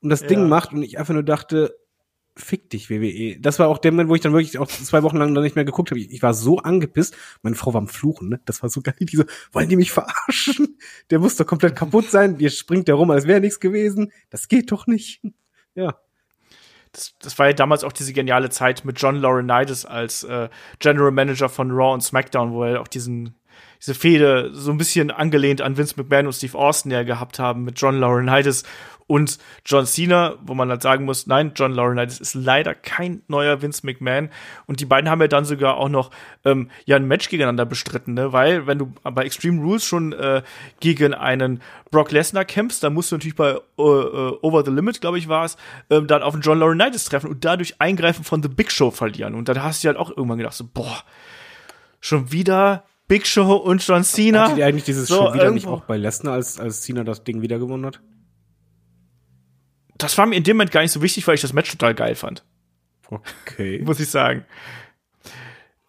Speaker 5: und das
Speaker 2: Ja.
Speaker 5: Ding macht und ich einfach nur dachte, fick dich WWE. Das war auch der Moment, wo ich dann wirklich auch zwei Wochen lang dann nicht mehr geguckt habe. Ich, ich war so angepisst. Meine Frau war am Fluchen, ne? Das war so geil. Die so, wollen die mich verarschen? Der muss doch komplett kaputt sein. Ihr springt da rum, als wäre nichts gewesen. Das geht doch nicht. Ja.
Speaker 2: Das, das war ja damals auch diese geniale Zeit mit John Laurinaitis als äh, General Manager von Raw und SmackDown, wo er auch diesen diese Fehde so ein bisschen angelehnt an Vince McMahon und Steve Austin ja gehabt haben mit John Laurinaitis und John Cena, wo man halt sagen muss, nein, John Laurinaitis ist leider kein neuer Vince McMahon und die beiden haben ja dann sogar auch noch ähm, ja ein Match gegeneinander bestritten, ne? weil wenn du bei Extreme Rules schon äh, gegen einen Brock Lesnar kämpfst, dann musst du natürlich bei äh, Over the Limit, glaube ich, war es, ähm, dann auf einen John Laurinaitis treffen und dadurch Eingreifen von The Big Show verlieren und dann hast du halt auch irgendwann gedacht so, boah, schon wieder Big Show und John Cena.
Speaker 5: Hattet ihr eigentlich dieses
Speaker 2: So,
Speaker 5: schon wieder nicht
Speaker 2: irgendwo-
Speaker 5: auch bei Lesnar, als, als Cena das Ding wieder gewonnen hat?
Speaker 2: Das war mir in dem Moment gar nicht so wichtig, weil ich das Match total geil fand.
Speaker 5: Okay.
Speaker 2: muss ich sagen.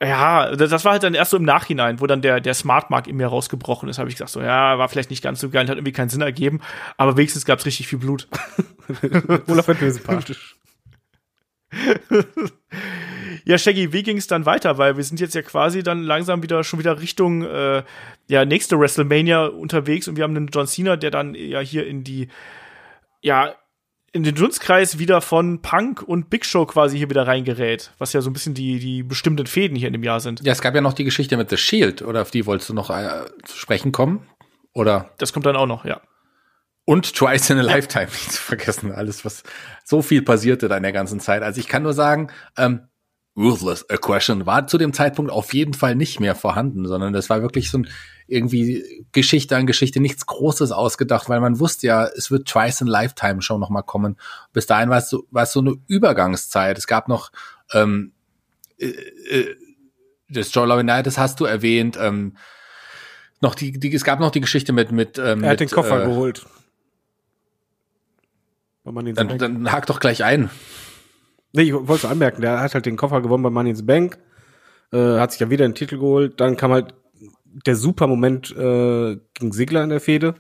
Speaker 2: Ja, das das war halt dann erst so im Nachhinein, wo dann der, der Smart Mark in mir rausgebrochen ist, habe ich gesagt, so, ja, war vielleicht nicht ganz so geil, hat irgendwie keinen Sinn ergeben, aber wenigstens gab's richtig viel Blut.
Speaker 5: Olaf wird mir sympathisch.
Speaker 2: Ja, Shaggy, wie ging es dann weiter? Weil wir sind jetzt ja quasi dann langsam wieder schon wieder Richtung äh, ja nächste WrestleMania unterwegs und wir haben einen John Cena, der dann ja hier in die ja in den Dunstkreis wieder von Punk und Big Show quasi hier wieder reingerät, was ja so ein bisschen die die bestimmten Fäden hier in dem Jahr sind.
Speaker 4: Ja, es gab ja noch die Geschichte mit The Shield, oder auf die wolltest du noch äh, zu sprechen kommen? Oder
Speaker 2: Das kommt dann auch noch, ja.
Speaker 4: und Twice in a Lifetime, nicht zu vergessen, alles, was so viel passierte da in der ganzen Zeit. Also ich kann nur sagen, ähm, Ruthless Aggression war zu dem Zeitpunkt auf jeden Fall nicht mehr vorhanden, sondern das war wirklich so ein irgendwie Geschichte an Geschichte, nichts Großes ausgedacht, weil man wusste ja, es wird Twice in Lifetime Show nochmal kommen. Bis dahin war es so, war es so eine Übergangszeit. Es gab noch ähm, äh, äh, das Joe Laurinaitis hast du erwähnt, ähm, noch die, die, es gab noch die Geschichte mit mit ähm,
Speaker 5: Er hat
Speaker 4: mit,
Speaker 5: den Koffer
Speaker 4: äh,
Speaker 5: geholt.
Speaker 4: Dann, dann hak doch gleich ein.
Speaker 5: Nee, ich wollte anmerken, der hat halt den Koffer gewonnen bei Money in the Bank, äh, hat sich ja wieder den Titel geholt, dann kam halt der super Moment äh, gegen Sigler in der Fehde.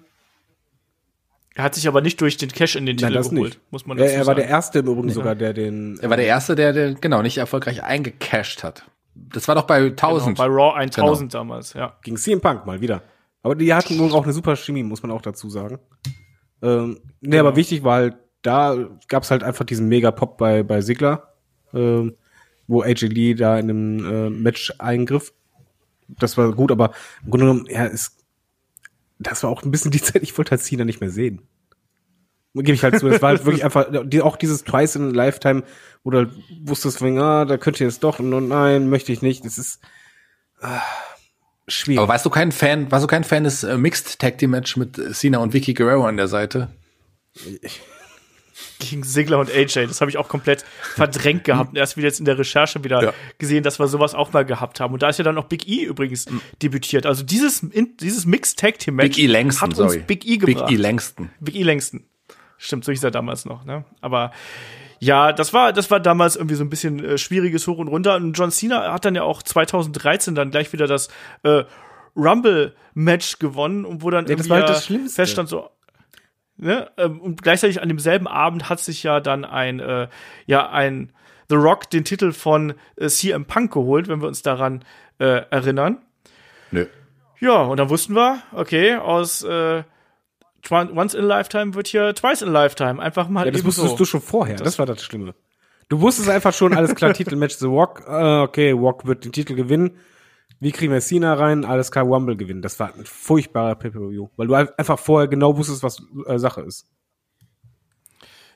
Speaker 2: Er hat sich aber nicht durch den Cash in den Titel
Speaker 5: das
Speaker 2: geholt,
Speaker 5: nicht.
Speaker 2: muss man
Speaker 5: Er,
Speaker 2: dazu
Speaker 5: er war
Speaker 2: sagen.
Speaker 5: der Erste im Übrigen sogar, der den
Speaker 4: Er war der Erste, der, der genau nicht erfolgreich eingecashed hat. Das war doch bei 1000.
Speaker 2: Genau, bei Raw 1000 damals, ja.
Speaker 5: gegen CM Punk mal wieder. Aber die hatten nun auch eine super Chemie, muss man auch dazu sagen. Ähm, nee, aber wichtig war halt, da gab's halt einfach diesen Mega-Pop bei, bei Sigler, ähm, wo AJ Lee da in einem äh, Match eingriff. Das war gut, aber im Grunde genommen, ja, es, das war auch ein bisschen die Zeit, ich wollte halt Cena nicht mehr sehen. Gebe ich halt zu. Das war halt wirklich einfach, die, auch dieses Twice in a Lifetime, wo du halt wusstest, von, ah, da könnte jetzt doch, und nein, möchte ich nicht. Das ist ah, schwierig.
Speaker 4: Aber warst du kein Fan, warst du kein Fan des äh, Mixed Tag Team Match mit äh, Cena und Vicky Guerrero an der Seite?
Speaker 2: Gegen Sigler und AJ, das habe ich auch komplett verdrängt gehabt. Erst wieder jetzt in der Recherche wieder
Speaker 4: Ja.
Speaker 2: gesehen, dass wir sowas auch mal gehabt haben. Und da ist ja dann noch Big E übrigens debütiert. Also dieses, in, dieses Mixed Tag Team Match
Speaker 4: Big E Langston,
Speaker 2: hat uns
Speaker 4: sorry.
Speaker 2: Big E
Speaker 4: Big
Speaker 2: gebracht.
Speaker 4: E Langston.
Speaker 2: Big E Langston. Stimmt, so hieß er damals noch, ne? Aber ja, das war, das war damals irgendwie so ein bisschen äh, schwieriges Hoch und Runter. Und John Cena hat dann ja auch 2013 dann gleich wieder das äh, Rumble-Match gewonnen und wo dann
Speaker 5: Ja, das
Speaker 2: irgendwie
Speaker 5: war halt das Schlimmste.
Speaker 2: feststand so, ne? ähm, Und gleichzeitig an demselben Abend hat sich ja dann ein, äh, ja, ein The Rock den Titel von äh, CM Punk geholt, wenn wir uns daran äh, erinnern.
Speaker 4: Nö.
Speaker 2: Ja, und dann wussten wir, okay, aus äh, Once in a Lifetime wird hier Twice in a Lifetime. Einfach mal
Speaker 5: Ja, das wusstest
Speaker 2: so.
Speaker 5: du schon vorher. Das, war das Schlimme. Du wusstest einfach schon, alles klar, Titelmatch The Rock, äh, okay, Rock wird den Titel gewinnen. Wie kriegen wir Cena rein? Alles klar, Rumble gewinnen. Das war ein furchtbarer Pay-Per-View, weil du einfach vorher genau wusstest, was äh, Sache ist.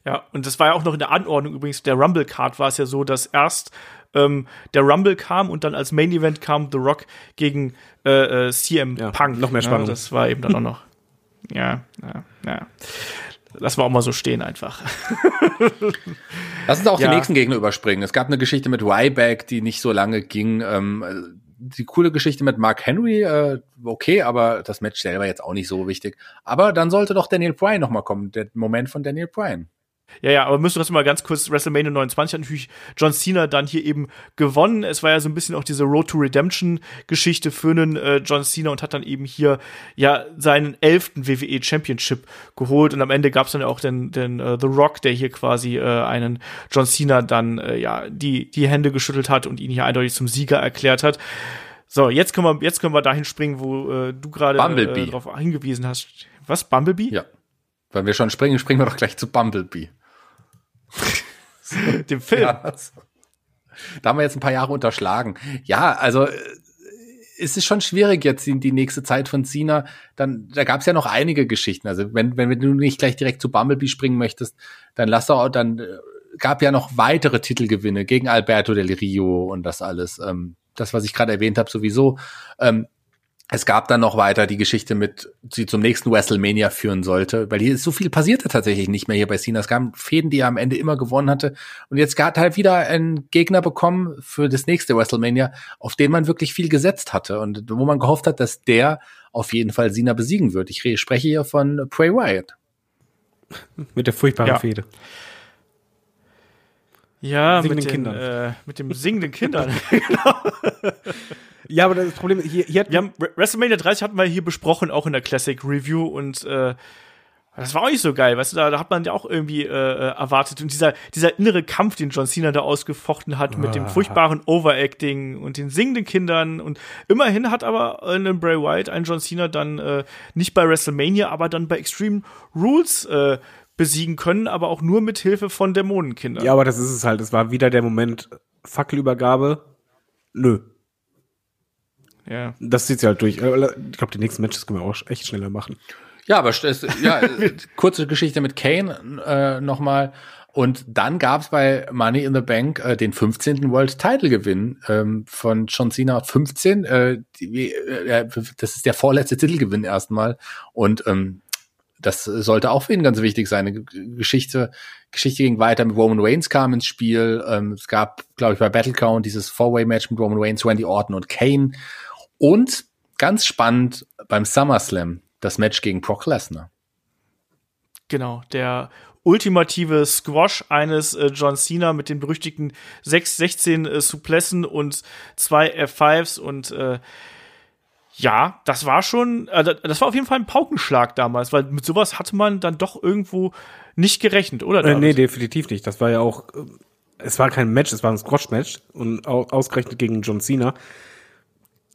Speaker 2: Ja, und das war ja auch noch in der Anordnung übrigens der Rumble Card war es ja so, dass erst ähm, der Rumble kam und dann als Main Event kam The Rock gegen äh, äh, CM
Speaker 5: Ja,
Speaker 2: Punk.
Speaker 5: noch mehr Spannung.
Speaker 2: Ja, das war eben dann auch noch. Ja, ja, ja. Lass mal auch mal so stehen einfach.
Speaker 4: Lass uns auch
Speaker 2: Ja.
Speaker 4: den nächsten Gegner überspringen. Es gab eine Geschichte mit Ryback, die nicht so lange ging. Ähm, die coole Geschichte mit Mark Henry, äh, okay, aber das Match selber jetzt auch nicht so wichtig. Aber dann sollte doch Daniel Bryan noch mal kommen, der Moment von Daniel Bryan.
Speaker 2: Ja, ja, aber müssen wir das mal ganz kurz, WrestleMania 29 hat natürlich John Cena dann hier eben gewonnen. Es war ja so ein bisschen auch diese Road to Redemption Geschichte für einen äh, John Cena und hat dann eben hier ja seinen elften WWE Championship geholt und am Ende gab es dann auch den, den äh, The Rock, der hier quasi äh, einen John Cena dann äh, ja die, die Hände geschüttelt hat und ihn hier eindeutig zum Sieger erklärt hat. So, jetzt können wir, jetzt können wir dahin springen, wo äh, du gerade äh, darauf hingewiesen hast. Was, Bumblebee?
Speaker 4: Ja. Wenn wir schon springen, springen wir doch gleich zu Bumblebee.
Speaker 2: Dem Film.
Speaker 4: Ja. Da haben wir jetzt ein paar Jahre unterschlagen. Ja, also äh, es ist schon schwierig jetzt die, die nächste Zeit von Cena. Dann, da gab es ja noch einige Geschichten. Also wenn, wenn du nicht gleich direkt zu Bumblebee springen möchtest, dann lass doch, dann äh, gab ja noch weitere Titelgewinne gegen Alberto Del Rio und das alles. Ähm, das, was ich gerade erwähnt habe, sowieso. Es gab dann noch weiter die Geschichte mit, sie zum nächsten WrestleMania führen sollte, weil hier ist so viel passierte tatsächlich nicht mehr hier bei Cena. Es gab Fäden, die er am Ende immer gewonnen hatte. Und jetzt hat er halt wieder einen Gegner bekommen für das nächste WrestleMania, auf den man wirklich viel gesetzt hatte und wo man gehofft hat, dass der auf jeden Fall Cena besiegen wird. Ich re- spreche hier von Bray Wyatt.
Speaker 5: Mit der furchtbaren
Speaker 2: Ja.
Speaker 5: Fehde.
Speaker 2: Ja,
Speaker 5: Singenden
Speaker 2: mit den,
Speaker 5: Kindern.
Speaker 2: Äh, mit dem singenden Kindern.
Speaker 5: Ja, aber das Problem ist, hier, hier hat
Speaker 2: wir haben Re- WrestleMania 30 hatten wir hier besprochen, auch in der Classic Review und äh, das war auch nicht so geil, weißt du, da, da hat man ja auch irgendwie äh, äh, erwartet und dieser dieser innere Kampf, den John Cena da ausgefochten hat mit dem furchtbaren Overacting und den singenden Kindern und immerhin hat aber äh, ein Bray Wyatt einen John Cena dann äh, nicht bei WrestleMania, aber dann bei Extreme Rules äh, besiegen können, aber auch nur mit Hilfe von Dämonenkindern.
Speaker 5: Ja, aber das ist es halt. Es war wieder der Moment Fackelübergabe. Nö.
Speaker 2: ja.
Speaker 5: Das zieht sich halt durch. Äh, Ich glaube, die nächsten Matches können wir auch echt schneller machen.
Speaker 4: Ja, aber es, ja, äh, kurze Geschichte mit Kane äh, nochmal. Und dann gab's bei Money in the Bank äh, den 15. World Title Gewinn ähm, von John Cena 15. Äh, die, äh, das ist der vorletzte Titelgewinn erstmal. Und ähm, das sollte auch für ihn ganz wichtig sein. Geschichte, Geschichte ging weiter mit Roman Reigns kam ins Spiel. Ähm, es gab, glaube ich, bei Battle Count dieses Four-Way-Match mit Roman Reigns, Randy Orton und Kane. Und ganz spannend beim SummerSlam das Match gegen Brock Lesnar.
Speaker 2: Genau, der ultimative Squash eines äh, John Cena mit den berüchtigten 6, 16 äh, Suplessen und zwei F5s und äh, ja, das war schon, äh, das war auf jeden Fall ein Paukenschlag damals, weil mit sowas hatte man dann doch irgendwo nicht gerechnet, oder?
Speaker 5: Äh, nee, definitiv nicht. Das war ja auch, äh, es war kein Match, es war ein Squash-Match und au ausgerechnet gegen John Cena.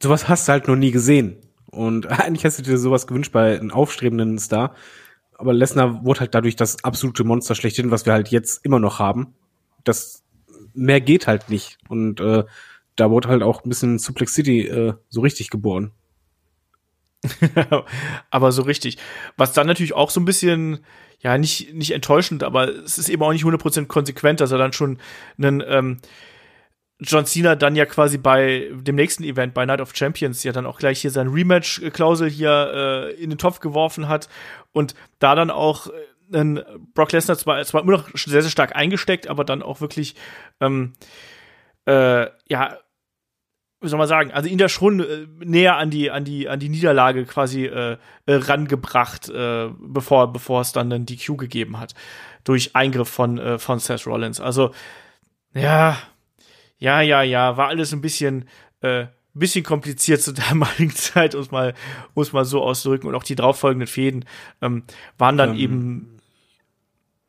Speaker 5: Sowas hast du halt noch nie gesehen. Und eigentlich hast du dir sowas gewünscht bei einem aufstrebenden Star. Aber Lesnar wurde halt dadurch das absolute Monster schlechthin, was wir halt jetzt immer noch haben. Das mehr geht halt nicht. Und äh, da wurde halt auch ein bisschen Suplex City äh, so richtig geboren.
Speaker 2: aber so richtig. Was dann natürlich auch so ein bisschen, ja, nicht, nicht enttäuschend, aber es ist eben auch nicht 100% konsequent, dass er dann schon einen ähm, John Cena dann ja quasi bei dem nächsten Event, bei Night of Champions, ja dann auch gleich hier seine Rematch-Klausel hier äh, in den Topf geworfen hat und da dann auch äh, Brock Lesnar zwar, zwar immer noch sehr, sehr stark eingesteckt, aber dann auch wirklich, ähm, äh, ja, wie soll man sagen, also ihn da schon äh, näher an die, an die, an die Niederlage quasi äh, äh, rangebracht, äh, bevor, bevor es dann einen DQ gegeben hat. Durch Eingriff von, äh, von Seth Rollins. Also, ja, ja, ja, ja, war alles ein bisschen, äh, bisschen kompliziert zur damaligen Zeit, um es mal, um es mal so auszudrücken. Und auch die darauffolgenden Fäden ähm, waren dann
Speaker 5: Ähm,
Speaker 2: eben,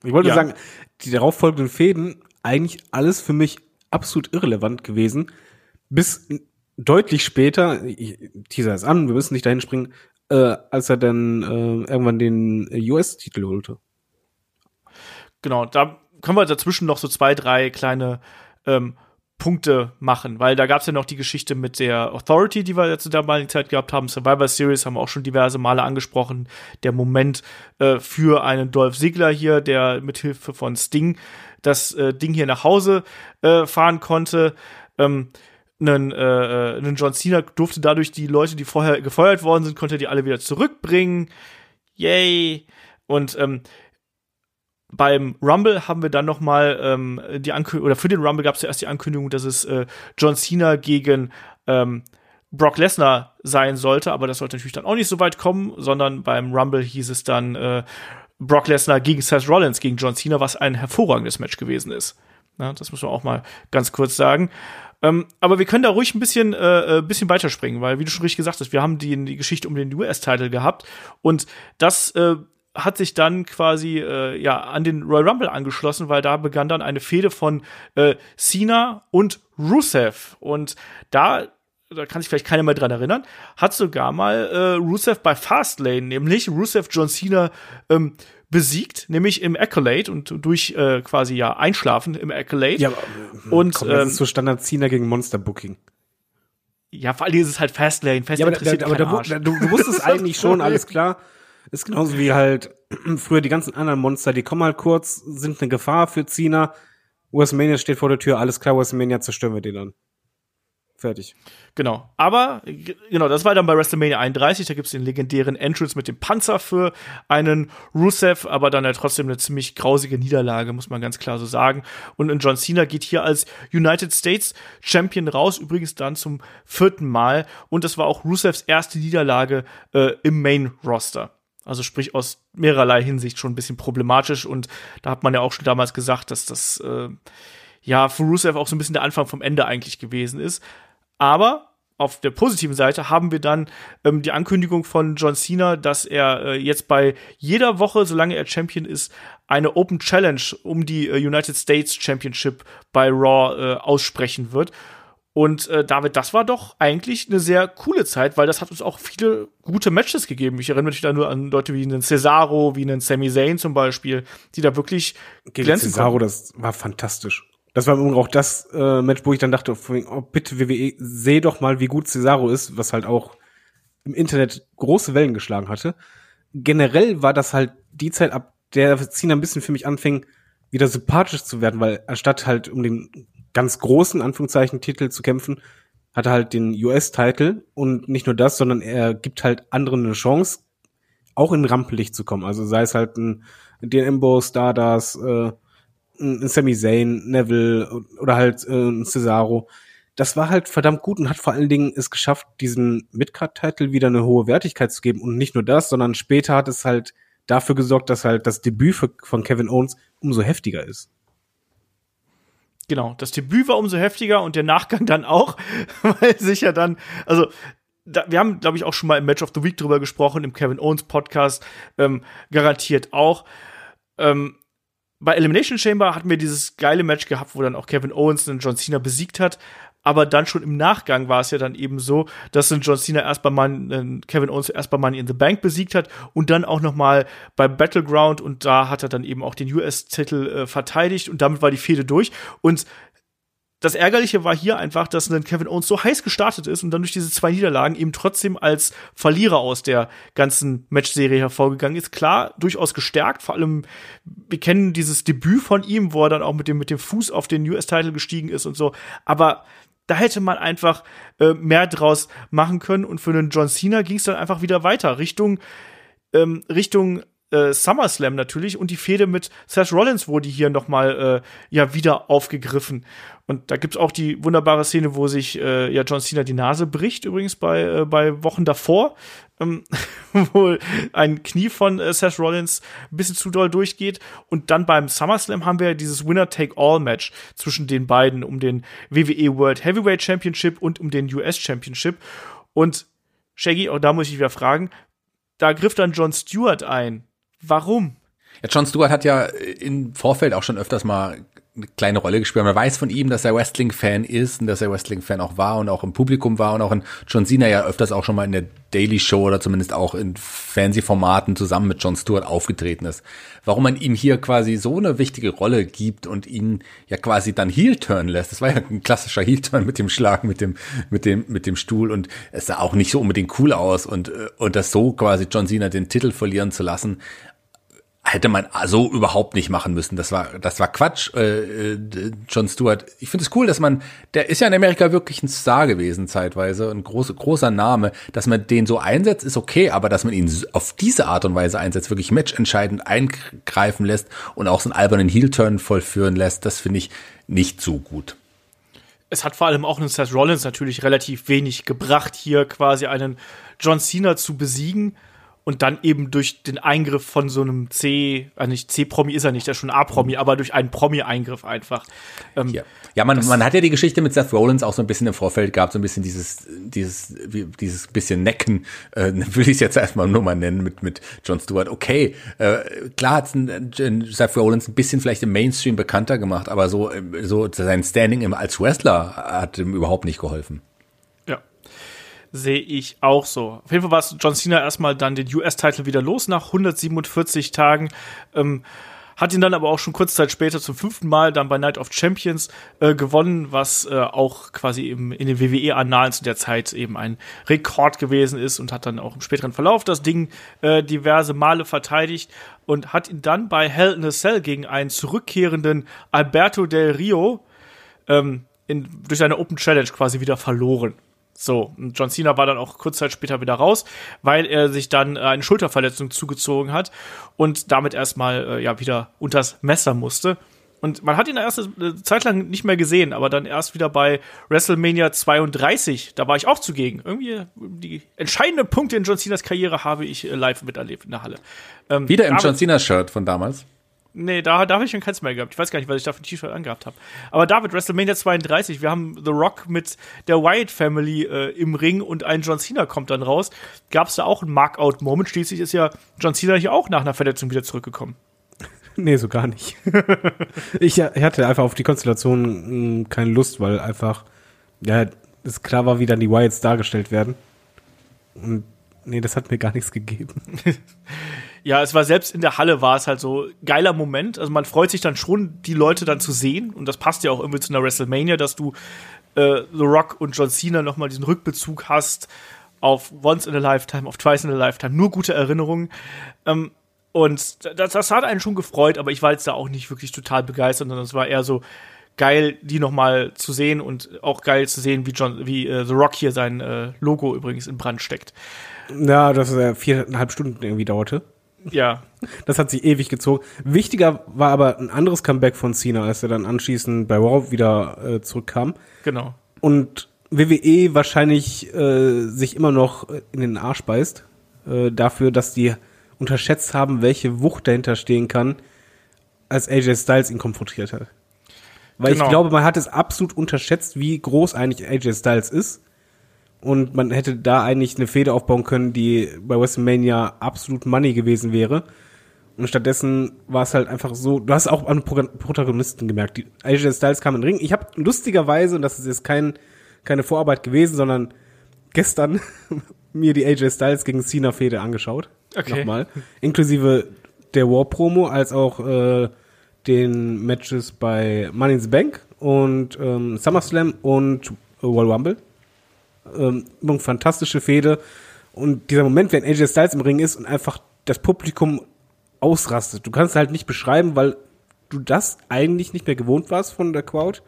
Speaker 5: Ich wollte
Speaker 2: Ja.
Speaker 5: sagen, die darauffolgenden Fäden, eigentlich alles für mich absolut irrelevant gewesen. Bis deutlich später, ich teaser es an, wir müssen nicht dahin springen, äh, als er dann äh, irgendwann den US-Titel holte.
Speaker 2: genau, da, können wir dazwischen noch so zwei, drei kleine ähm, Punkte machen, weil da gab es ja noch die Geschichte mit der Authority, die wir ja zu der damaligen Zeit gehabt haben. Survivor Series haben wir auch schon diverse Male angesprochen. Der Moment äh, für einen Dolph Ziggler hier, der mit Hilfe von Sting das äh, Ding hier nach Hause äh, fahren konnte. Ähm, einen, äh, einen John Cena durfte dadurch die Leute, die vorher gefeuert worden sind, konnte die alle wieder zurückbringen. Yay! Und ähm, beim Rumble haben wir dann noch mal ähm, die Ankündigung, oder für den Rumble gab es zuerst die Ankündigung, dass es äh, John Cena gegen ähm, Brock Lesnar sein sollte, aber das sollte natürlich dann auch nicht so weit kommen, sondern beim Rumble hieß es dann äh, Brock Lesnar gegen Seth Rollins gegen John Cena, was ein hervorragendes Match gewesen ist. Ja, das muss man auch mal ganz kurz sagen. Ähm, aber wir können da ruhig ein bisschen, äh, äh bisschen weiterspringen, weil, wie du schon richtig gesagt hast, wir haben die, die Geschichte um den US-Title gehabt und das äh, hat sich dann quasi äh, ja an den Royal Rumble angeschlossen, weil da begann dann eine Fehde von äh, Cena und Rusev und da da kann sich vielleicht keiner mehr dran erinnern, hat sogar mal äh, Rusev bei Fastlane, nämlich Rusev John Cena ähm, besiegt, nämlich im Accolade und durch äh, quasi ja Einschlafen im Accolade. Ja, aber,
Speaker 5: und komm, das ähm, ist so Standard Cena gegen Monster Booking.
Speaker 2: Ja, vor allem ist es halt Fastlane. Fastlane ja, aber, interessiert
Speaker 5: aber da, da, du, du wusstest eigentlich schon, alles klar. Ist genauso wie halt früher die ganzen anderen Monster, die kommen halt kurz, sind eine Gefahr für Cena. WrestleMania steht vor der Tür, alles klar, WrestleMania zerstören wir den dann. Fertig.
Speaker 2: Genau. Aber, genau, das war dann bei WrestleMania 31. Da gibt's den legendären Entrance mit dem Panzer für einen Rusev, aber dann ja trotzdem eine ziemlich grausige Niederlage, muss man ganz klar so sagen. Und John Cena geht hier als United States Champion raus, übrigens dann zum vierten Mal. Und das war auch Rusevs erste Niederlage äh, im Main Roster. Also sprich aus mehrerlei Hinsicht schon ein bisschen problematisch. Und da hat man ja auch schon damals gesagt, dass das äh, ja für Rusev auch so ein bisschen der Anfang vom Ende eigentlich gewesen ist. Aber auf der positiven Seite haben wir dann ähm, die Ankündigung von John Cena, dass er äh, jetzt bei jeder Woche, solange er Champion ist, eine Open Challenge um die äh, United States Championship bei Raw äh, aussprechen wird. Und äh, David, das war doch eigentlich eine sehr coole Zeit, weil das hat uns auch viele gute Matches gegeben. Ich erinnere mich da nur an Leute wie einen Cesaro, wie einen Sami Zayn zum Beispiel, die da wirklich
Speaker 5: Gegen glänzen Cesaro, konnten. das war fantastisch. Das war auch das äh, Match, wo ich dann dachte, oh, bitte WWE, seh doch mal, wie gut Cesaro ist, was halt auch im Internet große Wellen geschlagen hatte. Generell war das halt die Zeit, ab der Cena ein bisschen für mich anfing, wieder sympathisch zu werden, weil anstatt halt um den ganz großen Anführungszeichen Titel zu kämpfen, hat er halt den US-Titel und nicht nur das, sondern er gibt halt anderen eine Chance, auch in Rampenlicht zu kommen. Also sei es halt ein DNMBO, Stardust, äh, ein Sami Zayn, Neville oder halt äh, ein Cesaro. Das war halt verdammt gut und hat vor allen Dingen es geschafft, diesen Midcard-Titel wieder eine hohe Wertigkeit zu geben. Und nicht nur das, sondern später hat es halt dafür gesorgt, dass halt das Debüt von Kevin Owens umso heftiger ist.
Speaker 2: Genau, das Debüt war umso heftiger und der Nachgang dann auch, weil sich ja dann, also da, wir haben, glaube ich, auch schon mal im Match of the Week drüber gesprochen, im Kevin Owens Podcast, ähm, garantiert auch. Ähm, bei Elimination Chamber hatten wir dieses geile Match gehabt, wo dann auch Kevin Owens den John Cena besiegt hat. Aber dann schon im Nachgang war es ja dann eben so, dass ein John Cena erst bei Man, äh, Kevin Owens erst bei Money in the Bank besiegt hat und dann auch noch mal bei Battleground und da hat er dann eben auch den US-Titel äh, verteidigt und damit war die Fehde durch. Und das Ärgerliche war hier einfach, dass ein Kevin Owens so heiß gestartet ist und dann durch diese zwei Niederlagen eben trotzdem als Verlierer aus der ganzen Matchserie hervorgegangen ist. Klar, durchaus gestärkt. Vor allem, wir kennen dieses Debüt von ihm, wo er dann auch mit dem, mit dem Fuß auf den US-Title gestiegen ist und so. Aber da hätte man einfach äh, mehr draus machen können. Und für den John Cena ging es dann einfach wieder weiter Richtung ähm, Richtung äh, SummerSlam natürlich und die Fehde mit Seth Rollins wurde hier noch mal äh, ja wieder aufgegriffen. Und da gibt's auch die wunderbare Szene, wo sich äh, ja John Cena die Nase bricht, übrigens bei, äh, bei Wochen davor, ähm, wo ein Knie von äh, Seth Rollins ein bisschen zu doll durchgeht. Und dann beim SummerSlam haben wir dieses Winner-Take-All-Match zwischen den beiden um den WWE World Heavyweight Championship und um den US Championship. Und Shaggy, auch da muss ich wieder fragen, da griff dann John Stewart ein Warum?
Speaker 4: Ja, John Stewart hat ja im Vorfeld auch schon öfters mal eine kleine Rolle gespielt. Man weiß von ihm, dass er Wrestling-Fan ist und dass er Wrestling-Fan auch war und auch im Publikum war und auch in John Cena ja öfters auch schon mal in der Daily Show oder zumindest auch in Fernsehformaten zusammen mit John Stewart aufgetreten ist. Warum man ihm hier quasi so eine wichtige Rolle gibt und ihn ja quasi dann Heel-Turn lässt. Das war ja ein klassischer Heel-Turn mit dem Schlag, mit dem, mit dem, mit dem Stuhl und es sah auch nicht so unbedingt cool aus und, äh, und das so quasi John Cena den Titel verlieren zu lassen, hätte man so überhaupt nicht machen müssen. Das war, das war Quatsch. Äh, äh John Stewart. Ich finde es cool, dass man, der ist ja in Amerika wirklich ein Star gewesen zeitweise, ein großer großer Name. Dass man den so einsetzt, ist okay, aber dass man ihn auf diese Art und Weise einsetzt, wirklich matchentscheidend eingreifen lässt und auch so einen albernen Heel-Turn vollführen lässt, das finde ich nicht so gut.
Speaker 2: Es hat vor allem auch einen Seth Rollins natürlich relativ wenig gebracht, hier quasi einen John Cena zu besiegen und dann eben durch den Eingriff von so einem C, äh nicht C-Promi ist er nicht, der ist schon A-Promi, aber durch einen Promi-Eingriff einfach.
Speaker 4: Ähm, ja, ja man, man hat ja die Geschichte mit Seth Rollins auch so ein bisschen im Vorfeld gehabt, so ein bisschen dieses, dieses, wie, dieses bisschen Necken, äh, will ich es jetzt erstmal nur mal nennen mit, mit John Stewart. Okay, äh, klar hat Seth Rollins ein bisschen vielleicht im Mainstream bekannter gemacht, aber so, so sein Standing im, als Wrestler hat ihm überhaupt nicht geholfen
Speaker 2: sehe ich auch so. Auf jeden Fall war es John Cena erstmal dann den US-Titel wieder los nach 147 Tagen. Ähm, hat ihn dann aber auch schon kurz Zeit später zum fünften Mal dann bei Night of Champions äh, gewonnen, was äh, auch quasi im, in den WWE-Annalen zu der Zeit eben ein Rekord gewesen ist und hat dann auch im späteren Verlauf das Ding äh, diverse Male verteidigt und hat ihn dann bei Hell in a Cell gegen einen zurückkehrenden Alberto Del Rio ähm, in, durch eine Open Challenge quasi wieder verloren. So, und John Cena war dann auch kurz Zeit später wieder raus, weil er sich dann äh, eine Schulterverletzung zugezogen hat und damit erstmal äh, ja wieder unters Messer musste. Und man hat ihn erst eine Zeit lang nicht mehr gesehen, aber dann erst wieder bei WrestleMania 32, da war ich auch zugegen. Irgendwie die entscheidenden Punkte in John Cenas Karriere habe ich äh, live miterlebt in der Halle.
Speaker 4: Ähm, wieder im John Cena-Shirt von damals?
Speaker 2: Nee, da, da habe ich schon keins mehr gehabt. Ich weiß gar nicht, was ich da für ein T-Shirt angehabt habe. Aber David, WrestleMania 32, wir haben The Rock mit der Wyatt Family äh, im Ring und ein John Cena kommt dann raus. Gab es da auch einen Markout-Moment? Schließlich ist ja John Cena hier auch nach einer Verletzung wieder zurückgekommen.
Speaker 5: Nee, so gar nicht. ich, ich, hatte einfach auf die Konstellation mh, hm, keine Lust, weil einfach, ja, es klar war, wie dann die Wyatts dargestellt werden. Und nee, das hat mir gar nichts gegeben.
Speaker 2: ja, es war selbst in der Halle war es halt so geiler Moment. Also man freut sich dann schon, die Leute dann zu sehen. Und das passt ja auch irgendwie zu einer WrestleMania, dass du äh, The Rock und John Cena nochmal diesen Rückbezug hast auf Once in a Lifetime, auf Twice in a Lifetime. Nur gute Erinnerungen. Ähm, und das, das hat einen schon gefreut, aber ich war jetzt da auch nicht wirklich total begeistert, sondern es war eher so geil, die nochmal zu sehen und auch geil zu sehen, wie John, wie äh, The Rock hier sein äh, Logo übrigens in Brand steckt.
Speaker 5: Ja, dass er viereinhalb Stunden irgendwie dauerte.
Speaker 2: Ja.
Speaker 5: Das hat sich ewig gezogen. Wichtiger war aber ein anderes Comeback von Cena, als er dann anschließend bei Raw wieder äh, zurückkam.
Speaker 2: Genau.
Speaker 5: Und WWE wahrscheinlich äh, sich immer noch in den Arsch beißt äh, dafür, dass die unterschätzt haben, welche Wucht dahinter stehen kann, als AJ Styles ihn konfrontiert hat. Weil genau. ich glaube, man hat es absolut unterschätzt, wie groß eigentlich AJ Styles ist und man hätte da eigentlich eine Feder aufbauen können, die bei WrestleMania absolut Money gewesen wäre. Und stattdessen war es halt einfach so, du hast auch an Protagonisten gemerkt. Die AJ Styles kam in den Ring. Ich habe lustigerweise, und das ist jetzt kein, keine Vorarbeit gewesen, sondern gestern mir die AJ Styles gegen Cena Feder angeschaut.
Speaker 2: Okay.
Speaker 5: Nochmal. Inklusive der War Promo als auch äh, den Matches bei Money in the Bank und ähm, SummerSlam und World Rumble ähm, fantastische Fehde. Und dieser Moment, wenn AJ Styles im Ring ist und einfach das Publikum ausrastet. Du kannst halt nicht beschreiben, weil du das eigentlich nicht mehr gewohnt warst von der Crowd.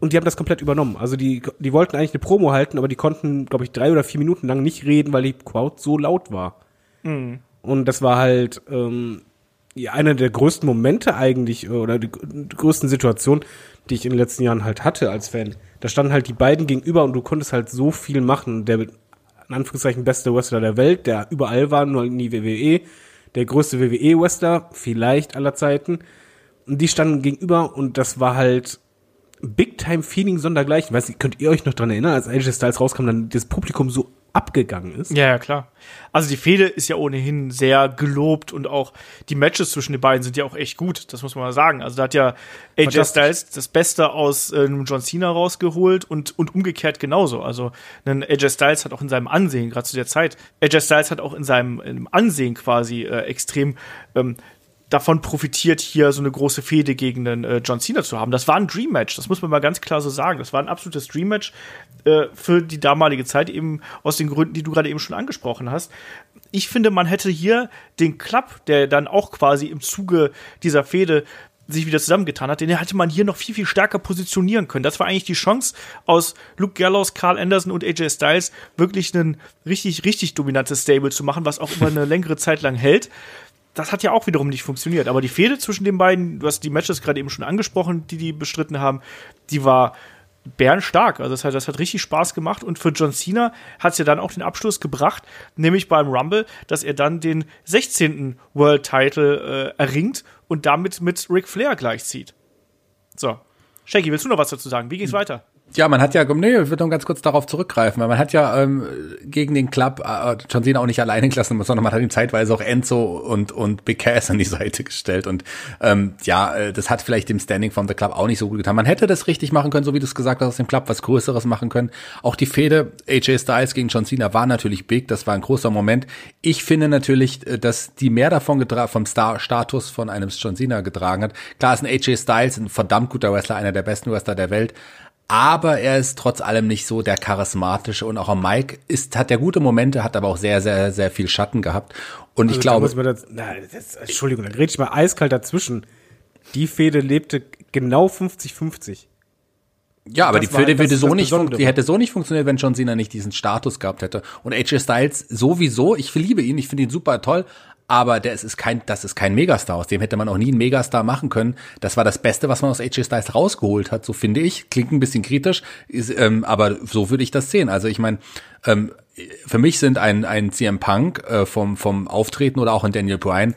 Speaker 5: Und die haben das komplett übernommen. Also die, die wollten eigentlich eine Promo halten, aber die konnten, glaube ich, drei oder vier Minuten lang nicht reden, weil die Crowd so laut war. Mhm. Und das war halt ähm, ja, einer der größten Momente eigentlich, oder die, die größten Situationen, die ich in den letzten Jahren halt hatte als Fan. Da standen halt die beiden gegenüber und du konntest halt so viel machen. Der, in Anführungszeichen, beste Wrestler der Welt, der überall war, nur in die WWE. Der größte WWE-Wrestler, vielleicht aller Zeiten. Und die standen gegenüber und das war halt Big-Time-Feeling sondergleichen. Weiß nicht, könnt ihr euch noch dran erinnern, als AJ Styles rauskam, dann das Publikum so abgegangen ist.
Speaker 2: Ja, ja, klar. Also die Fehde ist ja ohnehin sehr gelobt und auch die Matches zwischen den beiden sind ja auch echt gut, das muss man mal sagen. Also da hat ja AJ. Styles das Beste aus äh, einem John Cena rausgeholt und, und umgekehrt genauso. Also ein AJ Styles hat auch in seinem Ansehen, gerade zu der Zeit, AJ Styles hat auch in seinem im Ansehen quasi äh, extrem ähm, davon profitiert, hier so eine große Fehde gegen den äh, John Cena zu haben. Das war ein Dream Match, das muss man mal ganz klar so sagen. Das war ein absolutes Dream Match äh, für die damalige Zeit, eben aus den Gründen, die du gerade eben schon angesprochen hast. Ich finde, man hätte hier den Club, der dann auch quasi im Zuge dieser Fehde sich wieder zusammengetan hat, den hätte man hier noch viel, viel stärker positionieren können. Das war eigentlich die Chance, aus Luke Gallows, Carl Anderson und AJ Styles wirklich ein richtig, richtig dominantes Stable zu machen, was auch über eine längere Zeit lang hält das hat ja auch wiederum nicht funktioniert. Aber die Fehde zwischen den beiden, du hast die Matches gerade eben schon angesprochen, die die bestritten haben, die war bärenstark. Also das hat, das hat richtig Spaß gemacht. Und für John Cena hat es ja dann auch den Abschluss gebracht, nämlich beim Rumble, dass er dann den 16. World Title äh, erringt und damit mit Ric Flair gleichzieht. So. Shaggy, willst du noch was dazu sagen? Wie geht's weiter?
Speaker 4: Ja, man hat ja, nee, ich würde noch ganz kurz darauf zurückgreifen, weil man hat ja ähm, gegen den Club äh, John Cena auch nicht alleine gelassen, sondern man hat ihm zeitweise auch Enzo und und Big Cass an die Seite gestellt und ähm, ja, äh, das hat vielleicht dem Standing von The Club auch nicht so gut getan. Man hätte das richtig machen können, so wie du es gesagt hast, aus dem Club was Größeres machen können. Auch die Fehde AJ Styles gegen John Cena war natürlich big, das war ein großer Moment. Ich finde natürlich, äh, dass die mehr davon getragen, vom Star Status von einem John Cena getragen hat. Klar ist ein AJ Styles ein verdammt guter Wrestler, einer der besten Wrestler der Welt, aber er ist trotz allem nicht so der charismatische und auch am Mike ist, hat er gute Momente, hat aber auch sehr, sehr, sehr viel Schatten gehabt. Und ich
Speaker 5: Also da
Speaker 4: glaube,
Speaker 5: das, na, das, Entschuldigung, da rede ich mal eiskalt dazwischen. Die Fehde lebte genau 50-50.
Speaker 4: ja, aber
Speaker 5: das
Speaker 4: die Fehde
Speaker 5: halt
Speaker 4: würde so
Speaker 5: das
Speaker 4: nicht, die hätte so nicht funktioniert, wenn John Cena nicht diesen Status gehabt hätte. Und AJ Styles sowieso, ich liebe ihn, ich finde ihn super toll, aber der ist, ist kein, das ist kein Megastar. Aus dem hätte man auch nie einen Megastar machen können. Das war das Beste, was man aus AJ Styles rausgeholt hat, so finde ich. Klingt ein bisschen kritisch, ist, ähm, aber so würde ich das sehen. Also ich meine, ähm, für mich sind ein, ein CM Punk äh, vom, vom Auftreten oder auch ein Daniel Bryan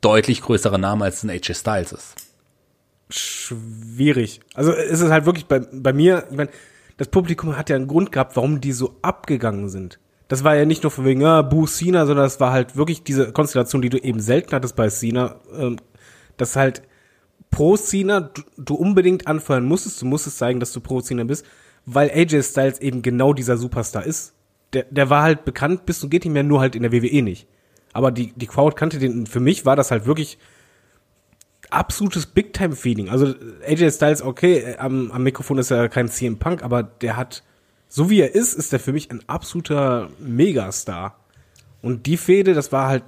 Speaker 4: deutlich größere Namen als ein AJ Styles ist.
Speaker 5: Schwierig. Also es ist halt wirklich bei, bei mir, ich meine, das Publikum hat ja einen Grund gehabt, warum die so abgegangen sind. Das war ja nicht nur von wegen, ah, Boo Cena, sondern das war halt wirklich diese Konstellation, die du eben selten hattest bei Cena, ähm, dass halt pro Cena du, du unbedingt anfeuern musstest, du musstest zeigen, dass du pro Cena bist, weil AJ Styles eben genau dieser Superstar ist. Der, der war halt bekannt bis und geht nicht mehr, nur halt in der WWE nicht. Aber die, die Crowd kannte den, für mich war das halt wirklich absolutes Big-Time-Feeling. Also AJ Styles, okay, am, am Mikrofon ist er kein CM Punk, aber der hat, so wie er ist, ist er für mich ein absoluter Megastar. Und die Fehde, das war halt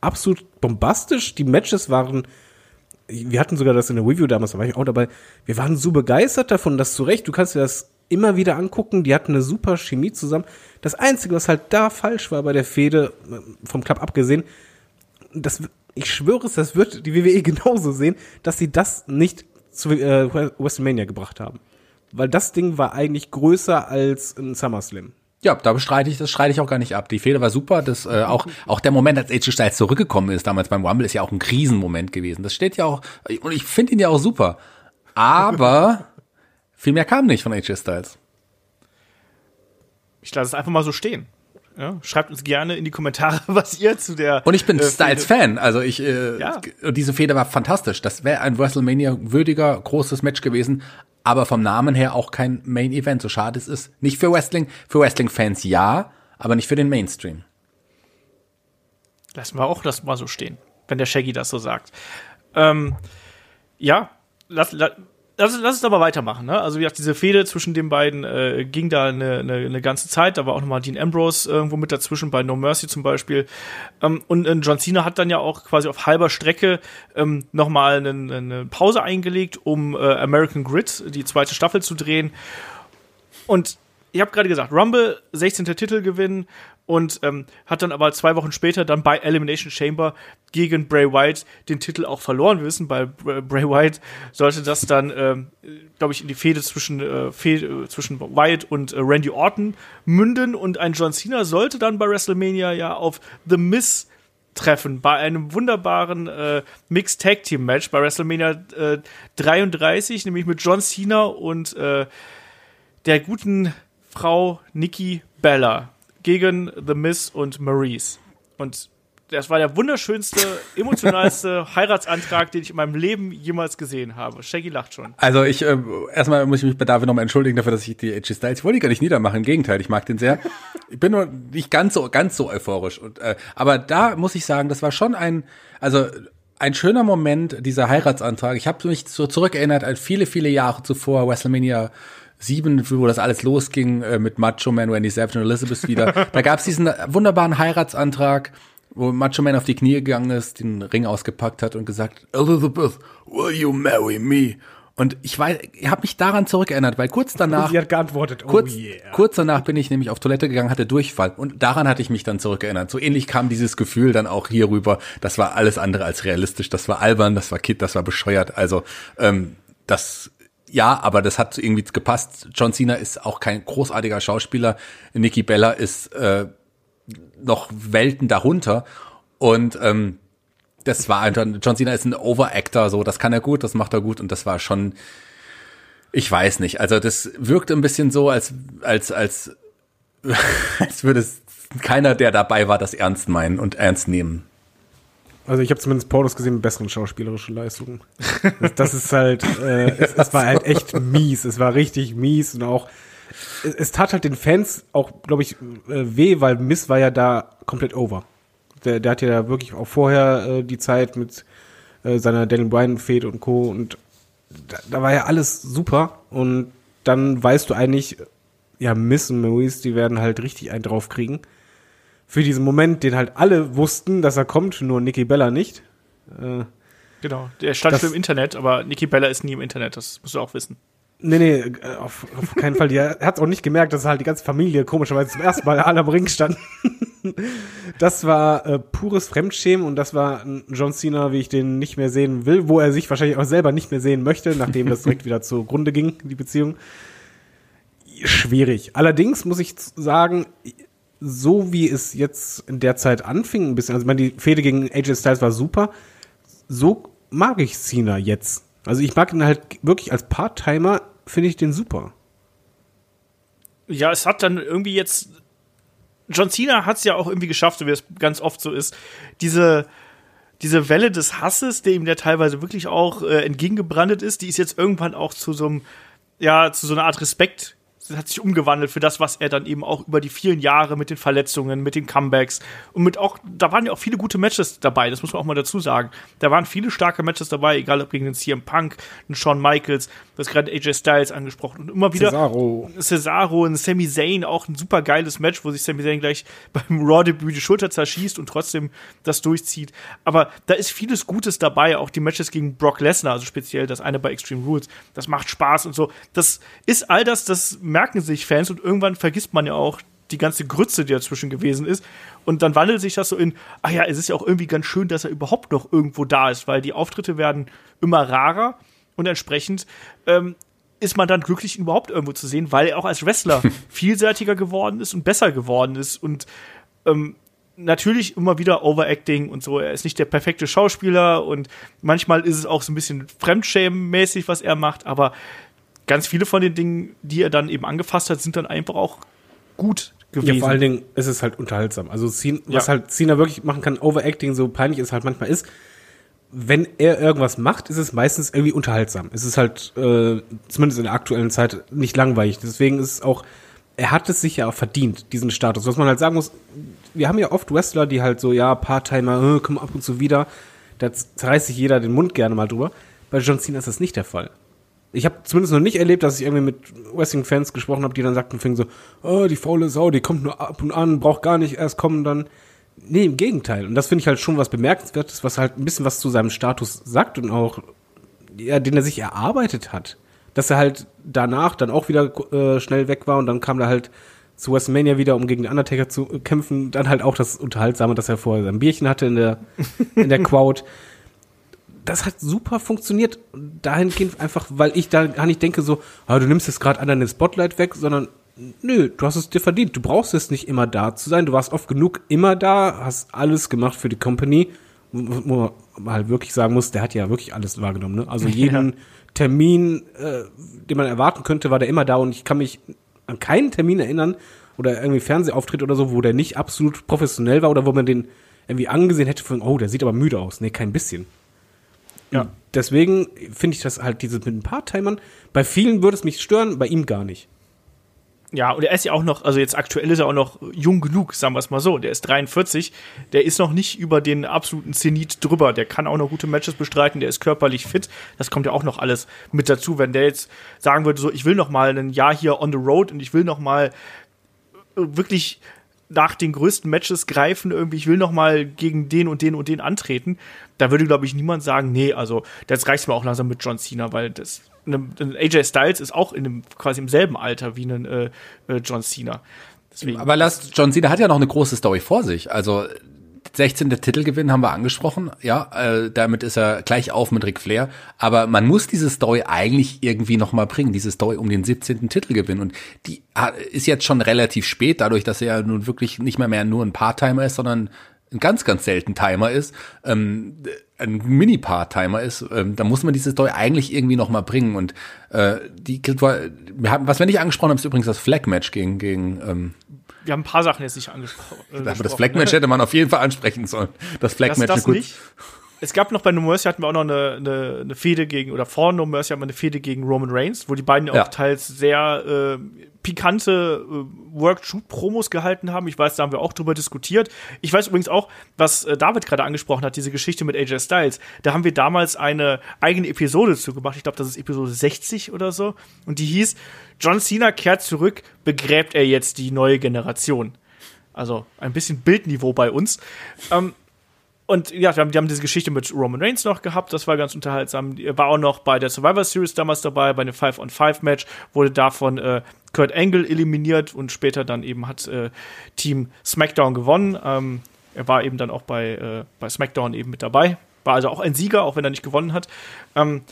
Speaker 5: absolut bombastisch. Die Matches waren, wir hatten sogar das in der Review damals, da war ich auch dabei, wir waren so begeistert davon, dass zu Recht, du kannst dir das immer wieder angucken, die hatten eine super Chemie zusammen. Das Einzige, was halt da falsch war bei der Fehde, vom Club abgesehen, das, ich schwöre es, das wird die WWE genauso sehen, dass sie das nicht zu äh, WrestleMania gebracht haben. Weil das Ding war eigentlich größer als ein SummerSlam.
Speaker 4: Ja, da bestreite ich, das streite ich auch gar nicht ab. Die Fehde war super. Das, äh, auch, auch der Moment, als AJ Styles zurückgekommen ist, damals beim Rumble, ist ja auch ein Krisenmoment gewesen. Das steht ja auch, und ich finde ihn ja auch super. Aber viel mehr kam nicht von AJ Styles.
Speaker 2: Ich lasse es einfach mal so stehen. Ja, schreibt uns gerne in die Kommentare, was ihr zu der.
Speaker 4: Und ich bin
Speaker 2: äh,
Speaker 4: Styles-Fan. Also ich, äh,
Speaker 2: Ja.
Speaker 4: und diese Fehde war fantastisch. Das wäre ein WrestleMania-würdiger, großes Match gewesen, aber vom Namen her auch kein Main Event, so schade es ist. Nicht für Wrestling, für Wrestling-Fans ja, aber nicht für den Mainstream.
Speaker 2: Lassen wir auch das mal so stehen, wenn der Shaggy das so sagt. Ähm, ja, lass, lass, lass, lass es aber weitermachen. Ne? Also wie gesagt, diese Fehde zwischen den beiden äh, ging da eine, eine, eine ganze Zeit. Da war auch nochmal Dean Ambrose irgendwo mit dazwischen, bei No Mercy zum Beispiel. Ähm, und äh, John Cena hat dann ja auch quasi auf halber Strecke ähm, nochmal eine, eine Pause eingelegt, um äh, American Grid, die zweite Staffel zu drehen. Und ich habe gerade gesagt, Rumble, 16. Titel gewinnen und ähm, hat dann aber zwei Wochen später dann bei Elimination Chamber gegen Bray Wyatt den Titel auch verloren. Wir wissen, bei Bray Wyatt sollte das dann, ähm, glaube ich, in die Fehde zwischen, äh, Fehde, äh, zwischen Wyatt und äh, Randy Orton münden. Und ein John Cena sollte dann bei WrestleMania ja auf The Miz treffen. Bei einem wunderbaren äh, Mixed Tag Team Match bei WrestleMania äh, 33, nämlich mit John Cena und äh, der guten Frau Nikki Bella gegen The Miss und Maurice. Und das war der wunderschönste, emotionalste Heiratsantrag, den ich in meinem Leben jemals gesehen habe. Shaggy lacht schon.
Speaker 4: Also ich, äh, erstmal muss ich mich bei David nochmal entschuldigen dafür, dass ich die AJ Styles, ich wollte die gar nicht niedermachen, im Gegenteil, ich mag den sehr. Ich bin nur nicht ganz so, ganz so euphorisch. Und, äh, aber da muss ich sagen, das war schon ein, also ein schöner Moment, dieser Heiratsantrag. Ich habe mich so zurückerinnert an viele, viele Jahre zuvor, WrestleMania 7, wo das alles losging äh, mit Macho Man, Randy Savage und Elizabeth wieder. Da gab es diesen wunderbaren Heiratsantrag, wo Macho Man auf die Knie gegangen ist, den Ring ausgepackt hat und gesagt, Elizabeth, will you marry me? Und ich weiß, ich habe mich daran zurückerinnert, weil kurz danach,
Speaker 5: sie hat geantwortet, oh
Speaker 4: kurz,
Speaker 5: yeah.
Speaker 4: kurz danach bin ich nämlich auf Toilette gegangen, hatte Durchfall und daran hatte ich mich dann zurückerinnert. So ähnlich kam dieses Gefühl dann auch hier rüber. Das war alles andere als realistisch. Das war albern, das war kid, das war bescheuert. Also ähm, das ja, aber das hat irgendwie gepasst. John Cena ist auch kein großartiger Schauspieler. Nikki Bella ist äh, noch Welten darunter und ähm, das war einfach, John Cena ist ein Overactor, so, das kann er gut, das macht er gut und das war schon, ich weiß nicht, also das wirkt ein bisschen so, als, als, als, als würde es keiner, der dabei war, das ernst meinen und ernst nehmen.
Speaker 5: Also ich habe zumindest Pornos gesehen mit besseren schauspielerischen Leistungen. Das, das ist halt, äh, es, es war halt echt mies. Es war richtig mies und auch, es, es tat halt den Fans auch, glaube ich, äh, weh, weil Miss war ja da komplett over. Der, der hat ja wirklich auch vorher äh, die Zeit mit äh, seiner Daniel Bryan Fehde und Co. und da, da war ja alles super und dann weißt du eigentlich, ja, Miss und Maurice, die werden halt richtig einen draufkriegen. Für diesen Moment, den halt alle wussten, dass er kommt, nur Nikki Bella nicht. Äh,
Speaker 2: Genau. Der stand
Speaker 5: Das-
Speaker 2: schon im Internet, aber Nikki Bella ist nie im Internet, das musst du auch wissen.
Speaker 5: Nee, nee, äh, auf, auf keinen Fall. Die, er hat auch nicht gemerkt, dass halt die ganze Familie komischerweise zum ersten Mal alle am Ring stand. Das war äh, pures Fremdschämen und das war ein John Cena, wie ich den nicht mehr sehen will, wo er sich wahrscheinlich auch selber nicht mehr sehen möchte, nachdem das direkt wieder zugrunde ging, die Beziehung. Schwierig. Allerdings muss ich sagen, so wie es jetzt in der Zeit anfing, ein bisschen, also ich meine, die Fehde gegen AJ Styles war super, so mag ich Cena jetzt. Also ich mag ihn halt wirklich als Part-Timer, finde ich den super.
Speaker 2: Ja, es hat dann irgendwie jetzt. John Cena hat es ja auch irgendwie geschafft, so wie es ganz oft so ist, diese, diese Welle des Hasses, der ihm der teilweise wirklich auch äh, entgegengebrandet ist, die ist jetzt irgendwann auch zu so einem, ja, zu so einer Art Respekt. Hat sich umgewandelt für das, was er dann eben auch über die vielen Jahre mit den Verletzungen, mit den Comebacks und mit auch, da waren ja auch viele gute Matches dabei, das muss man auch mal dazu sagen. Da waren viele starke Matches dabei, egal ob gegen den CM Punk, den Shawn Michaels, das gerade AJ Styles angesprochen und immer wieder
Speaker 5: Cesaro.
Speaker 2: Cesaro und Sami Zayn auch ein super geiles Match, wo sich Sami Zayn gleich beim Raw-Debüt die Schulter zerschießt und trotzdem das durchzieht. Aber da ist vieles Gutes dabei, auch die Matches gegen Brock Lesnar, also speziell das eine bei Extreme Rules. Das macht Spaß und so. Das ist all das, das merken sich Fans und irgendwann vergisst man ja auch die ganze Grütze, die dazwischen gewesen ist. Und dann wandelt sich das so in, ah ja, es ist ja auch irgendwie ganz schön, dass er überhaupt noch irgendwo da ist, weil die Auftritte werden immer rarer und entsprechend ähm, ist man dann glücklich, ihn überhaupt irgendwo zu sehen, weil er auch als Wrestler vielseitiger geworden ist und besser geworden ist und ähm, natürlich immer wieder Overacting und so. Er ist nicht der perfekte Schauspieler und manchmal ist es auch so ein bisschen Fremdschämen-mäßig, was er macht, aber ganz viele von den Dingen, die er dann eben angefasst hat, sind dann einfach auch gut gewesen.
Speaker 5: Ja, vor allen Dingen ist es halt unterhaltsam. Also Cena, was
Speaker 2: Ja.
Speaker 5: halt Cena wirklich machen kann, Overacting, so peinlich es halt manchmal ist, wenn er irgendwas macht, ist es meistens irgendwie unterhaltsam. Es ist halt, äh, zumindest in der aktuellen Zeit, nicht langweilig. Deswegen ist es auch, er hat es sich ja auch verdient, diesen Status. Was man halt sagen muss, wir haben ja oft Wrestler, die halt so, ja, Part-Timer, äh, kommen ab und zu wieder. Da zerreißt sich jeder den Mund gerne mal drüber. Bei John Cena ist das nicht der Fall. Ich habe zumindest noch nicht erlebt, dass ich irgendwie mit Wrestling-Fans gesprochen habe, die dann sagten, fingen so, oh, die faule Sau, die kommt nur ab und an, braucht gar nicht erst kommen, dann. Nee, im Gegenteil. Und das finde ich halt schon was Bemerkenswertes, was halt ein bisschen was zu seinem Status sagt und auch, ja, den er sich erarbeitet hat. Dass er halt danach dann auch wieder äh, schnell weg war und dann kam er halt zu WrestleMania wieder, um gegen den Undertaker zu äh, kämpfen. Dann halt auch das Unterhaltsame, dass er vorher sein Bierchen hatte in der, in der Crowd das hat super funktioniert. Dahingehend einfach, weil ich da gar nicht denke so, ah, du nimmst jetzt gerade anderen den Spotlight weg, sondern nö, du hast es dir verdient. Du brauchst es nicht immer da zu sein. Du warst oft genug immer da, hast alles gemacht für die Company. Wo man halt wirklich sagen muss, der hat ja wirklich alles wahrgenommen. Ne? Also jeden Termin, äh, den man erwarten könnte, war der immer da und ich kann mich an keinen Termin erinnern, oder irgendwie Fernsehauftritt oder so, wo der nicht absolut professionell war oder wo man den irgendwie angesehen hätte von, oh, der sieht aber müde aus. Nee, kein bisschen.
Speaker 2: Ja.
Speaker 5: Deswegen finde ich das halt dieses mit ein paar Timern. Bei vielen würde es mich stören, bei ihm gar nicht.
Speaker 2: Ja, und er ist ja auch noch, also jetzt aktuell ist er auch noch jung genug, sagen wir es mal so. Der ist 43, der ist noch nicht über den absoluten Zenit drüber. Der kann auch noch gute Matches bestreiten, der ist körperlich fit. Das kommt ja auch noch alles mit dazu. Wenn der jetzt sagen würde, so, ich will noch mal ein Jahr hier on the road und ich will noch mal äh, wirklich nach den größten Matches greifen, irgendwie, ich will noch mal gegen den und den und den antreten, da würde, glaube ich, niemand sagen, nee, also das reicht mir auch langsam mit John Cena, weil das ein AJ Styles ist auch in dem, quasi im selben Alter wie ein äh, äh, John Cena. Deswegen.
Speaker 4: Aber lass, John Cena hat ja noch eine große Story vor sich. Also 16. Titelgewinn haben wir angesprochen. Ja, äh, damit ist er gleich auf mit Ric Flair. Aber man muss diese Story eigentlich irgendwie noch mal bringen, diese Story um den 17. Titelgewinn. Und die ist jetzt schon relativ spät, dadurch, dass er nun wirklich nicht mehr mehr nur ein Part-Timer ist, sondern ein ganz, ganz selten Timer ist, ähm, ein Mini-Part-Timer ist, ähm, da muss man diese Story eigentlich irgendwie noch mal bringen. Und äh, die, wir haben, was wir nicht angesprochen haben, ist übrigens das Flag-Match gegen, gegen ähm,
Speaker 2: wir haben ein paar Sachen jetzt nicht angespro äh,
Speaker 4: Aber das Flag-Match hätte man auf jeden Fall ansprechen sollen. Das Flag-Match
Speaker 2: das, das nicht. Es gab noch bei No Mercy hatten wir auch noch eine, eine, eine Fehde gegen, oder vor No Mercy hatten wir eine Fehde gegen Roman Reigns, wo die beiden ja. auch teils sehr äh, pikante äh, Work-Shoot-Promos gehalten haben. Ich weiß, da haben wir auch drüber diskutiert. Ich weiß übrigens auch, was äh, David gerade angesprochen hat, diese Geschichte mit AJ Styles. Da haben wir damals eine eigene Episode zu gemacht. Ich glaube, das ist Episode 60 oder so. Und die hieß John Cena kehrt zurück, begräbt er jetzt die neue Generation. Also ein bisschen Bildniveau bei uns. Ähm, und ja, die haben, die haben diese Geschichte mit Roman Reigns noch gehabt, das war ganz unterhaltsam. Er war auch noch bei der Survivor Series damals dabei, bei einem 5-on-5-Match, wurde davon äh, Kurt Angle eliminiert und später dann eben hat äh, Team SmackDown gewonnen. Ähm, er war eben dann auch bei, äh, bei SmackDown eben mit dabei. War also auch ein Sieger, auch wenn er nicht gewonnen hat. Ähm,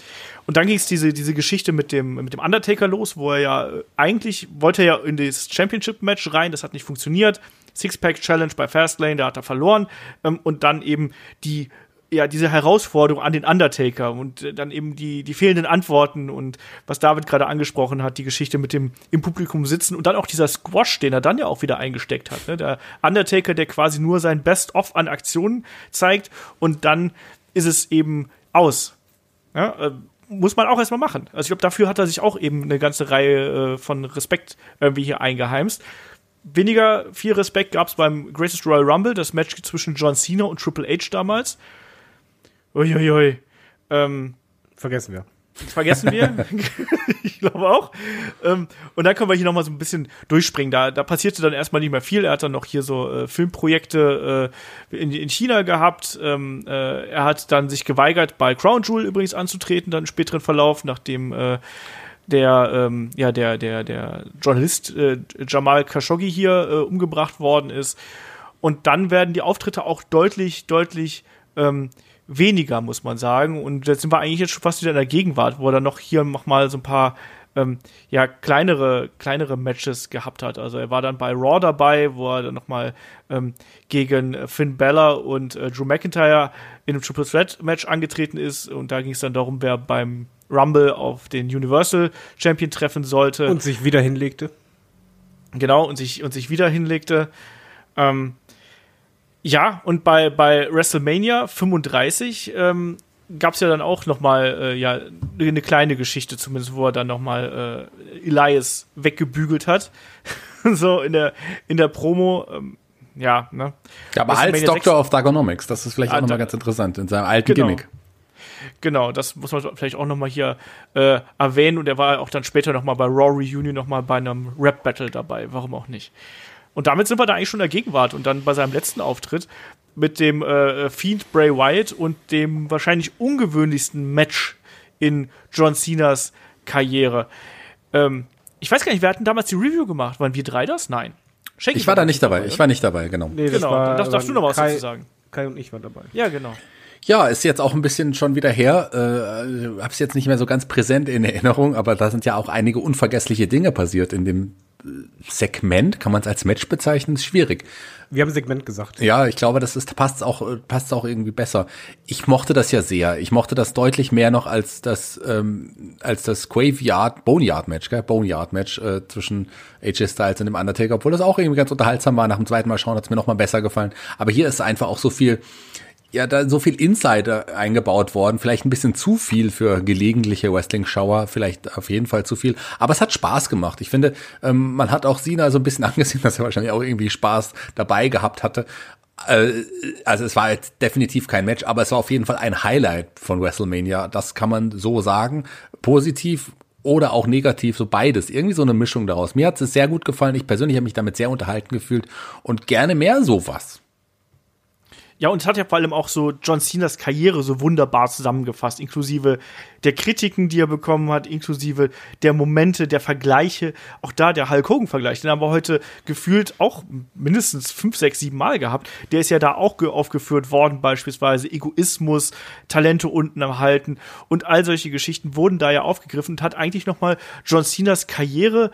Speaker 2: und dann ging es diese, diese Geschichte mit dem, mit dem Undertaker los, wo er ja äh, eigentlich wollte er ja in das Championship-Match rein, das hat nicht funktioniert. Six-Pack-Challenge bei Fastlane, da hat er verloren. Ähm, und dann eben die ja, diese Herausforderung an den Undertaker und äh, dann eben die, die fehlenden Antworten und was David gerade angesprochen hat, die Geschichte mit dem im Publikum sitzen und dann auch dieser Squash, den er dann ja auch wieder eingesteckt hat. Ne? Der Undertaker, der quasi nur sein Best-of an Aktionen zeigt und dann ist es eben aus. Ja, äh, muss man auch erstmal machen. Also ich glaube, dafür hat er sich auch eben eine ganze Reihe äh, von Respekt irgendwie hier eingeheimst weniger viel Respekt gab es beim Greatest Royal Rumble, das Match zwischen John Cena und Triple H damals. Uiuiui. Ähm,
Speaker 5: vergessen wir.
Speaker 2: Vergessen wir. ich glaube auch. Ähm, und dann können wir hier noch mal so ein bisschen durchspringen. Da, da passierte dann erstmal nicht mehr viel. Er hat dann noch hier so äh, Filmprojekte äh, in, in China gehabt. Ähm, äh, er hat dann sich geweigert, bei Crown Jewel übrigens anzutreten, dann im späteren Verlauf, nachdem äh, der, ähm, ja, der, der, der Journalist äh, Jamal Khashoggi hier äh, umgebracht worden ist. Und dann werden die Auftritte auch deutlich, deutlich ähm, weniger, muss man sagen. Und jetzt sind wir eigentlich jetzt schon fast wieder in der Gegenwart, wo er dann noch hier noch mal so ein paar ähm, ja, kleinere, kleinere Matches gehabt hat. Also er war dann bei Raw dabei, wo er dann noch mal ähm, gegen Finn Balor und äh, Drew McIntyre in einem Triple Threat Match angetreten ist. Und da ging es dann darum, wer beim Rumble auf den Universal Champion treffen sollte.
Speaker 5: Und sich wieder hinlegte.
Speaker 2: Genau, und sich, und sich wieder hinlegte. Ähm, ja, und bei, bei WrestleMania 35 ähm, gab es ja dann auch noch mal äh, ja, eine kleine Geschichte zumindest, wo er dann noch mal äh, Elias weggebügelt hat. so in der, in der Promo. Ähm, ja, ne?
Speaker 4: Ja, aber als Doctor of Dagonomics, das ist vielleicht ah, auch nochmal ganz interessant, in seinem alten genau. Gimmick.
Speaker 2: Genau, das muss man vielleicht auch noch mal hier äh, erwähnen. Und er war auch dann später noch mal bei Raw Reunion noch mal bei einem Rap-Battle dabei. Warum auch nicht? Und damit sind wir da eigentlich schon in der Gegenwart. Und dann bei seinem letzten Auftritt mit dem äh, Fiend Bray Wyatt und dem wahrscheinlich ungewöhnlichsten Match in John Cenas Karriere. Ähm, ich weiß gar nicht, wir hatten damals die Review gemacht. Waren wir drei das? Nein.
Speaker 4: Shanky ich war da nicht dabei. dabei. Ich war nicht dabei, genau.
Speaker 2: Nee, genau, war, das darfst du noch was dazu sagen.
Speaker 5: Kai und ich waren dabei.
Speaker 2: Ja, genau.
Speaker 4: Ja, ist jetzt auch ein bisschen schon wieder her. Äh, hab's jetzt nicht mehr so ganz präsent in Erinnerung, aber da sind ja auch einige unvergessliche Dinge passiert in dem Segment, kann man es als Match bezeichnen, ist schwierig.
Speaker 5: Wir haben Segment gesagt.
Speaker 4: Ja, ich glaube, das ist, passt auch, passt auch irgendwie besser. Ich mochte das ja sehr. Ich mochte das deutlich mehr noch als das, ähm, als das Graveyard, Boneyard Match, gell? Boneyard Match äh, zwischen AJ Styles und dem Undertaker, obwohl das auch irgendwie ganz unterhaltsam war. Nach dem zweiten Mal schauen hat es mir noch mal besser gefallen. Aber hier ist einfach auch so viel, ja, da so viel Insider eingebaut worden. Vielleicht ein bisschen zu viel für gelegentliche Wrestling-Schauer, vielleicht auf jeden Fall zu viel. Aber es hat Spaß gemacht. Ich finde, ähm, man hat auch Sina so ein bisschen angesehen, dass er wahrscheinlich auch irgendwie Spaß dabei gehabt hatte. Äh, also es war jetzt definitiv kein Match, aber es war auf jeden Fall ein Highlight von WrestleMania. Das kann man so sagen. Positiv oder auch negativ, so beides. Irgendwie so eine Mischung daraus. Mir hat es sehr gut gefallen. Ich persönlich habe mich damit sehr unterhalten gefühlt und gerne mehr sowas.
Speaker 2: Ja, und es hat ja vor allem auch so John Cenas Karriere so wunderbar zusammengefasst, inklusive der Kritiken, die er bekommen hat, inklusive der Momente, der Vergleiche. Auch da der Hulk Hogan-Vergleich, den haben wir heute gefühlt auch mindestens fünf, sechs, sieben Mal gehabt. Der ist ja da auch aufgeführt worden, beispielsweise Egoismus, Talente unten am Halten und all solche Geschichten wurden da ja aufgegriffen und hat eigentlich nochmal John Cenas Karriere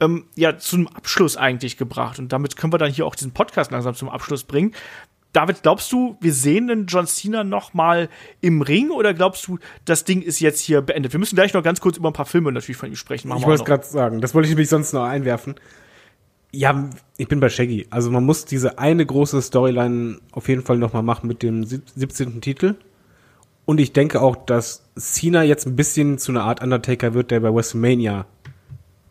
Speaker 2: ähm, ja zum Abschluss eigentlich gebracht. Und damit können wir dann hier auch diesen Podcast langsam zum Abschluss bringen. David, glaubst du, wir sehen den John Cena noch mal im Ring oder glaubst du, das Ding ist jetzt hier beendet? Wir müssen gleich noch ganz kurz über ein paar Filme natürlich von ihm sprechen.
Speaker 5: Machen ich wollte es gerade sagen, das wollte ich nämlich sonst noch einwerfen. Ja, ich bin bei Shaggy. Also man muss diese eine große Storyline auf jeden Fall noch mal machen mit dem 17. Titel. Und ich denke auch, dass Cena jetzt ein bisschen zu einer Art Undertaker wird, der bei WrestleMania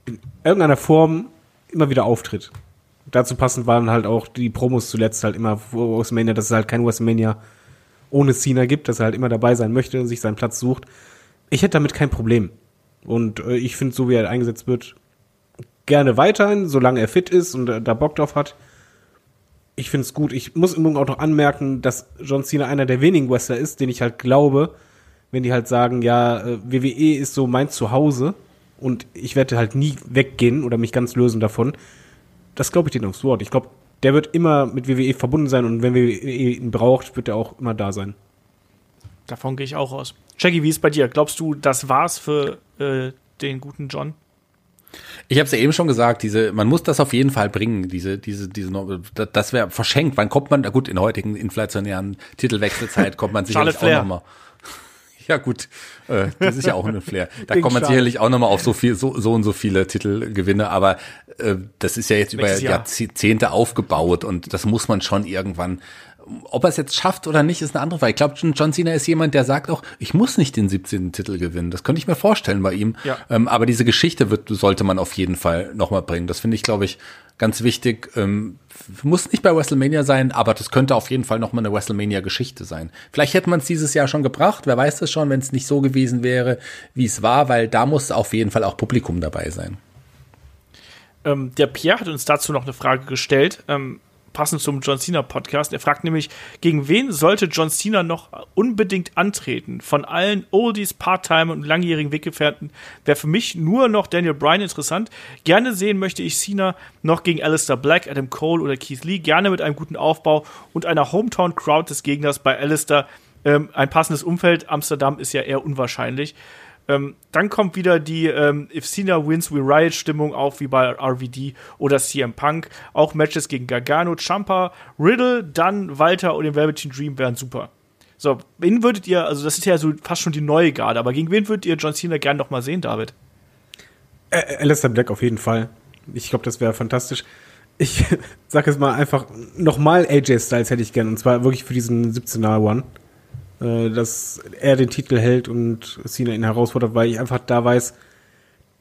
Speaker 5: in irgendeiner Form immer wieder auftritt dazu passend waren halt auch die Promos zuletzt halt immer vor WrestleMania, dass es halt kein WrestleMania ohne Cena gibt, dass er halt immer dabei sein möchte und sich seinen Platz sucht. Ich hätte damit kein Problem. Und äh, ich finde, so wie er eingesetzt wird, gerne weiterhin, solange er fit ist und äh, da Bock drauf hat. Ich finde es gut. Ich muss im Übrigen auch noch anmerken, dass John Cena einer der wenigen Wrestler ist, den ich halt glaube, wenn die halt sagen, ja, äh, WWE ist so mein Zuhause und ich werde halt nie weggehen oder mich ganz lösen davon das glaube ich denen aufs Wort. Ich glaube, der wird immer mit WWE verbunden sein und wenn WWE ihn braucht, wird er auch immer da sein.
Speaker 2: Davon gehe ich auch aus. Jackie, wie ist bei dir? Glaubst du, das war's für äh, den guten John?
Speaker 4: Ich habe es ja eben schon gesagt, diese, man muss das auf jeden Fall bringen, diese, diese, diese, das wäre verschenkt. Wann kommt man, gut, in der heutigen inflationären Titelwechselzeit kommt man sicherlich auch nochmal. Ja, gut, äh, das ist ja auch ein Flair. Da kommt man sicherlich auch nochmal auf so viel, so, so und so viele Titelgewinne, aber äh, das ist ja jetzt über Jahrzehnte aufgebaut und das muss man schon irgendwann ob er es jetzt schafft oder nicht, ist eine andere Frage. Ich glaube, John Cena ist jemand, der sagt auch, ich muss nicht den 17. Titel gewinnen. Das könnte ich mir vorstellen bei ihm. Ja. Ähm, aber diese Geschichte wird, sollte man auf jeden Fall nochmal bringen. Das finde ich, glaube ich, ganz wichtig. Ähm, muss nicht bei WrestleMania sein, aber das könnte auf jeden Fall nochmal eine WrestleMania-Geschichte sein. Vielleicht hätte man es dieses Jahr schon gebracht. Wer weiß das schon, wenn es nicht so gewesen wäre, wie es war, weil da muss auf jeden Fall auch Publikum dabei sein.
Speaker 2: Ähm, der Pierre hat uns dazu noch eine Frage gestellt. Ähm, passend zum John Cena Podcast. Er fragt nämlich, gegen wen sollte John Cena noch unbedingt antreten? Von allen Oldies, Part-Time und langjährigen Weggefährten wäre für mich nur noch Daniel Bryan interessant. Gerne sehen möchte ich Cena noch gegen Alistair Black, Adam Cole oder Keith Lee. Gerne mit einem guten Aufbau und einer Hometown-Crowd des Gegners bei Alistair. Ähm, ein passendes Umfeld. Amsterdam ist ja eher unwahrscheinlich. Ähm, dann kommt wieder die ähm, If Cena wins, we riot Stimmung auf, wie bei RVD oder CM Punk. Auch Matches gegen Gargano, Champa, Riddle, dann Walter und den Velveteen Dream wären super. So, wen würdet ihr, also das ist ja so fast schon die neue Garde, aber gegen wen würdet ihr John Cena gern noch mal sehen, David?
Speaker 5: Äh, Alistair Black auf jeden Fall. Ich glaube, das wäre fantastisch. Ich sag jetzt mal einfach, nochmal AJ Styles hätte ich gern, und zwar wirklich für diesen 17er One. Äh, dass er den Titel hält und Cena ihn herausfordert, weil ich einfach da weiß,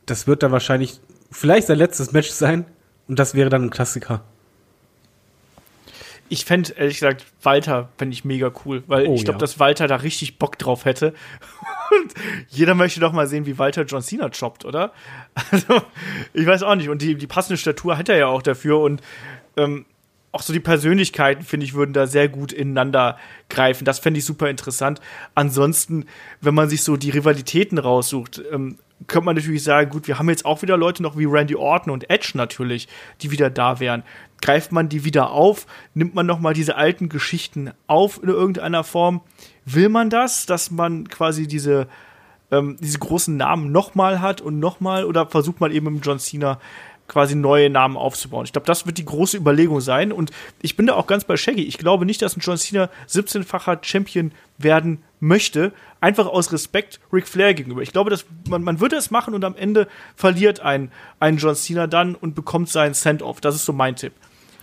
Speaker 5: das wird dann wahrscheinlich vielleicht sein letztes Match sein und das wäre dann ein Klassiker.
Speaker 2: Ich fände, ehrlich gesagt, Walter fände ich mega cool, weil oh, ich glaube, ja. dass Walter da richtig Bock drauf hätte. Und jeder möchte doch mal sehen, wie Walter John Cena choppt, oder? Also, ich weiß auch nicht. Und die, die passende Statur hat er ja auch dafür. Und ähm, auch so die Persönlichkeiten, finde ich, würden da sehr gut ineinander greifen. Das fände ich super interessant. Ansonsten, wenn man sich so die Rivalitäten raussucht, ähm, könnte man natürlich sagen, gut, wir haben jetzt auch wieder Leute noch wie Randy Orton und Edge natürlich, die wieder da wären. Greift man die wieder auf? Nimmt man noch mal diese alten Geschichten auf in irgendeiner Form? Will man das, dass man quasi diese ähm, diese großen Namen noch mal hat und noch mal oder versucht man eben mit John Cena quasi neue Namen aufzubauen. Ich glaube, das wird die große Überlegung sein. Und ich bin da auch ganz bei Shaggy. Ich glaube nicht, dass ein John Cena 17-facher Champion werden möchte, einfach aus Respekt Ric Flair gegenüber. Ich glaube, dass man, man würde es machen und am Ende verliert ein, ein John Cena dann und bekommt seinen Send-off. Das ist so mein Tipp.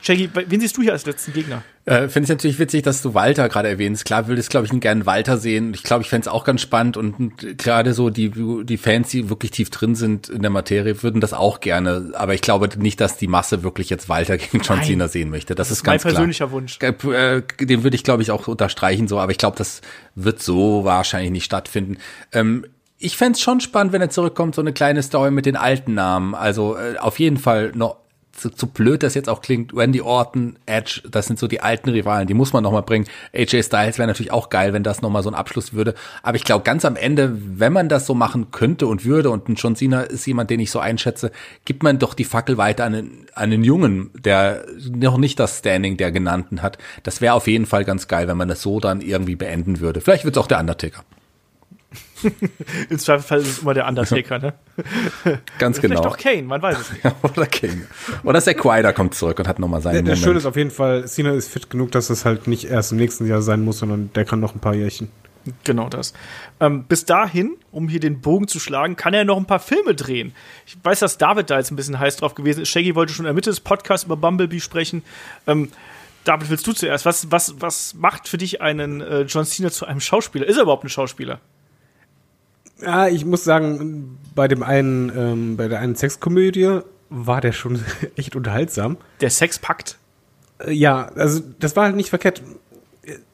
Speaker 2: Shaggy, wen siehst du hier als letzten Gegner?
Speaker 4: Äh, finde ich natürlich witzig, dass du Walter gerade erwähnst. Klar würde ich, glaube ich, gerne Walter sehen. Ich glaube, ich fände es auch ganz spannend und, gerade so die, die Fans, die wirklich tief drin sind in der Materie, würden das auch gerne. Aber ich glaube nicht, dass die Masse wirklich jetzt Walter gegen John
Speaker 2: Nein.
Speaker 4: Cena sehen möchte. Das,
Speaker 2: Das
Speaker 4: ist
Speaker 2: mein
Speaker 4: ganz klar.
Speaker 2: persönlicher Wunsch.
Speaker 4: Äh, den würde ich, glaube ich, auch unterstreichen so, aber ich glaube, das wird so wahrscheinlich nicht stattfinden. Ähm, ich fänd's schon spannend, wenn er zurückkommt, so eine kleine Story mit den alten Namen. Also äh, auf jeden Fall noch so, so blöd das jetzt auch klingt, Randy Orton, Edge, das sind so die alten Rivalen, die muss man noch mal bringen. AJ Styles wäre natürlich auch geil, wenn das noch mal so ein Abschluss würde. Aber ich glaube, ganz am Ende, wenn man das so machen könnte und würde, und ein John Cena ist jemand, den ich so einschätze, gibt man doch die Fackel weiter an einen, an einen Jungen, der noch nicht das Standing der Genannten hat. Das wäre auf jeden Fall ganz geil, wenn man das so dann irgendwie beenden würde. Vielleicht wird's auch der Undertaker.
Speaker 2: Im Zweifelsfall ist es immer der Undertaker, ne?
Speaker 4: Ganz
Speaker 2: Vielleicht
Speaker 4: genau.
Speaker 2: auch Kane, man weiß es nicht.
Speaker 4: Oder King. Oder Zack Ryder kommt zurück und hat noch mal seinen
Speaker 5: Der, der
Speaker 4: Moment.
Speaker 5: Schöne ist auf jeden Fall, Cena ist fit genug, dass es halt nicht erst im nächsten Jahr sein muss, sondern der kann noch ein paar Jährchen.
Speaker 2: Genau das. Ähm, bis dahin, um hier den Bogen zu schlagen, kann er noch ein paar Filme drehen. Ich weiß, dass David da jetzt ein bisschen heiß drauf gewesen ist. Shaggy wollte schon in der Mitte des Podcasts über Bumblebee sprechen. Ähm, David, willst du zuerst? Was, was, was macht für dich einen äh, John Cena zu einem Schauspieler? Ist er überhaupt ein Schauspieler?
Speaker 5: Ja, ich muss sagen, bei dem einen, ähm, bei der einen Sexkomödie war der schon echt unterhaltsam.
Speaker 2: Der Sex packt.
Speaker 5: Äh, Ja, also das war halt nicht verkehrt.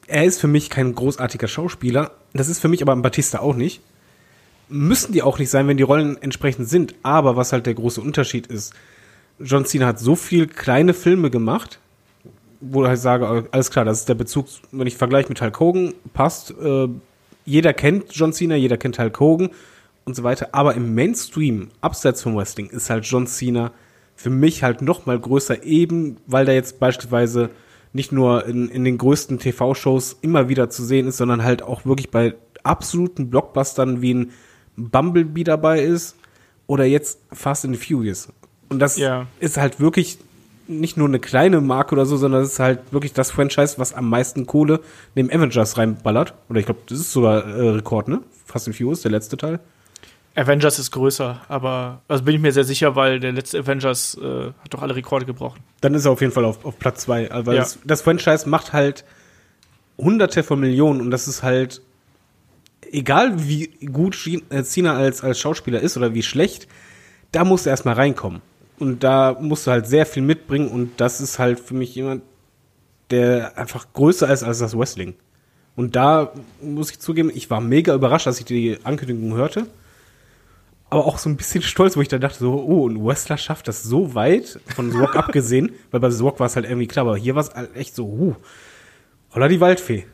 Speaker 5: Er ist für mich kein großartiger Schauspieler. Das ist für mich aber ein Batista auch nicht. Müssen die auch nicht sein, wenn die Rollen entsprechend sind. Aber was halt der große Unterschied ist, John Cena hat so viel kleine Filme gemacht, wo ich sage, alles klar, das ist der Bezug, wenn ich vergleiche mit Hulk Hogan, passt. Äh, jeder kennt John Cena, jeder kennt Hulk Hogan und so weiter. Aber im Mainstream, abseits vom Wrestling, ist halt John Cena für mich halt noch mal größer, eben weil der jetzt beispielsweise nicht nur in, in den größten TV-Shows immer wieder zu sehen ist, sondern halt auch wirklich bei absoluten Blockbustern wie ein Bumblebee dabei ist oder jetzt Fast and the Furious. Und das
Speaker 2: Ja.
Speaker 5: ist halt wirklich nicht nur eine kleine Marke oder so, sondern es ist halt wirklich das Franchise, was am meisten Kohle neben Avengers reinballert. Oder ich glaube, das ist sogar äh, Rekord, ne? Fast and Furious, der letzte Teil.
Speaker 2: Avengers ist größer, aber also bin ich mir sehr sicher, weil der letzte Avengers äh, hat doch alle Rekorde gebrochen.
Speaker 5: Dann ist er auf jeden Fall auf, auf Platz zwei. Also weil
Speaker 2: Ja.
Speaker 5: das, das Franchise macht halt hunderte von Millionen und das ist halt egal wie gut Schien- äh, als, als Schauspieler ist oder wie schlecht, da musst du erstmal reinkommen. Und da musst du halt sehr viel mitbringen und das ist halt für mich jemand, der einfach größer ist als das Wrestling. Und da muss ich zugeben, ich war mega überrascht, als ich die Ankündigung hörte. Aber auch so ein bisschen stolz, wo ich dann dachte, so, oh, ein Wrestler schafft das so weit, von The Rock abgesehen, weil bei The Rock war es halt irgendwie klar, aber hier war es halt echt so, uh, holla die Waldfee.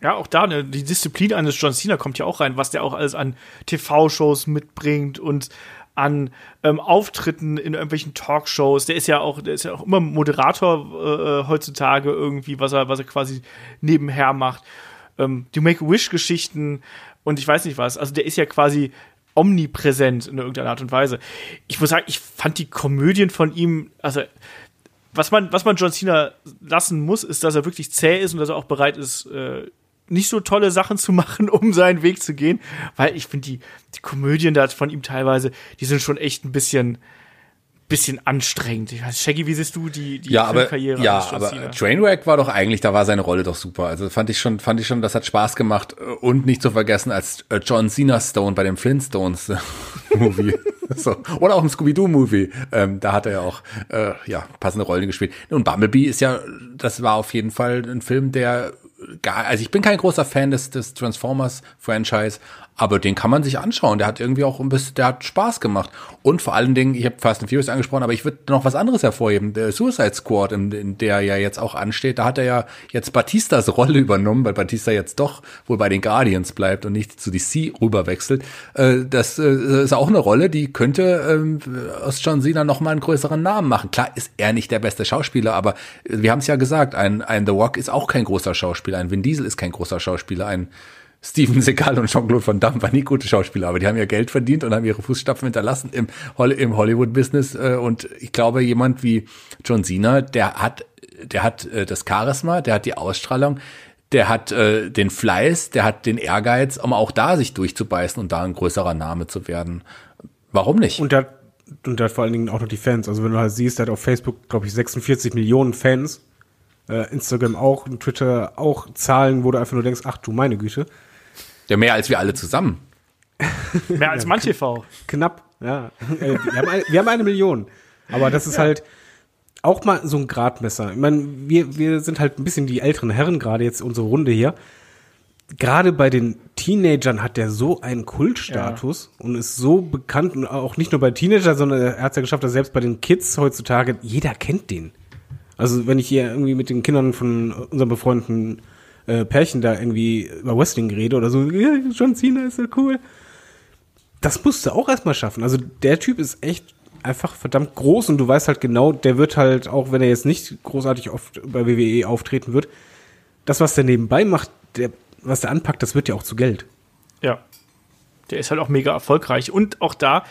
Speaker 2: Ja, auch da, ne, die Disziplin eines John Cena kommt ja auch rein, was der auch alles an TV-Shows mitbringt und an ähm, Auftritten in irgendwelchen Talkshows. Der ist ja auch, der ist ja auch immer Moderator äh, heutzutage irgendwie, was er, was er quasi nebenher macht. Ähm, die Make-A-Wish-Geschichten und ich weiß nicht was. Also der ist ja quasi omnipräsent in irgendeiner Art und Weise. Ich muss sagen, ich fand die Komödien von ihm, also was man, was man John Cena lassen muss, ist, dass er wirklich zäh ist und dass er auch bereit ist, äh, nicht so tolle Sachen zu machen, um seinen Weg zu gehen. Weil ich finde, die, die Komödien da von ihm teilweise, die sind schon echt ein bisschen, bisschen anstrengend. Ich weiß, Shaggy, wie siehst du die, die
Speaker 4: ja, aber,
Speaker 2: Filmkarriere
Speaker 4: ja, aber? Trainwreck war doch eigentlich, da war seine Rolle doch super. Also fand ich schon, fand ich schon, das hat Spaß gemacht und nicht zu vergessen als äh, John Cena Stone bei dem Flintstones äh, Movie. so. Oder auch im Scooby-Doo-Movie. Ähm, da hat er ja auch äh, ja, passende Rollen gespielt. Und Bumblebee ist ja, das war auf jeden Fall ein Film, der gar, also ich bin kein großer Fan des, des Transformers-Franchise, aber den kann man sich anschauen. Der hat irgendwie auch ein bisschen, der hat Spaß gemacht. Und vor allen Dingen, ich habe Fast and Furious angesprochen, aber ich würde noch was anderes hervorheben. Der Suicide Squad, in, in der ja jetzt auch ansteht, da hat er ja jetzt Batistas Rolle übernommen, weil Batista jetzt doch wohl bei den Guardians bleibt und nicht zu DC rüberwechselt. Äh, das äh, ist auch eine Rolle, die könnte ähm, aus John Cena noch mal einen größeren Namen machen. Klar ist er nicht der beste Schauspieler, aber wir haben es ja gesagt, ein, ein The Rock ist auch kein großer Schauspieler, ein Vin Diesel ist kein großer Schauspieler, ein Steven Seagal und Jean-Claude Van Damme waren nie gute Schauspieler, aber die haben ja Geld verdient und haben ihre Fußstapfen hinterlassen im, im Hollywood-Business. Äh, und ich glaube, jemand wie John Cena, der hat, der hat äh, das Charisma, der hat die Ausstrahlung, der hat äh, den Fleiß, der hat den Ehrgeiz, um auch da sich durchzubeißen und da ein größerer Name zu werden. Warum nicht?
Speaker 5: Und der, und der hat vor allen Dingen auch noch die Fans. Also wenn du halt siehst, der hat auf Facebook, glaube ich, 46 Millionen Fans. Instagram auch, Twitter auch Zahlen, wo du einfach nur denkst, ach du meine Güte.
Speaker 4: Ja, mehr als wir alle zusammen.
Speaker 2: Mehr als manche TV.
Speaker 5: Knapp, ja. Äh, wir, haben eine, wir haben eine Million. Aber das ist halt auch mal so ein Gradmesser. Ich meine, wir, wir sind halt ein bisschen die älteren Herren, gerade jetzt unsere Runde hier. Gerade bei den Teenagern hat der so einen Kultstatus und ist so bekannt und auch nicht nur bei Teenagern, sondern er hat es ja geschafft, dass selbst bei den Kids heutzutage jeder kennt den. Also wenn ich hier irgendwie mit den Kindern von unserem befreundeten äh, Pärchen da irgendwie über Wrestling rede oder so, ja, John Cena ist ja cool. Das musst du auch erstmal schaffen. Also der Typ ist echt einfach verdammt groß und du weißt halt genau, der wird halt, auch wenn er jetzt nicht großartig oft bei WWE auftreten wird, das, was der nebenbei macht, der, was der anpackt, das wird ja auch zu Geld.
Speaker 2: Ja. Der ist halt auch mega erfolgreich und auch da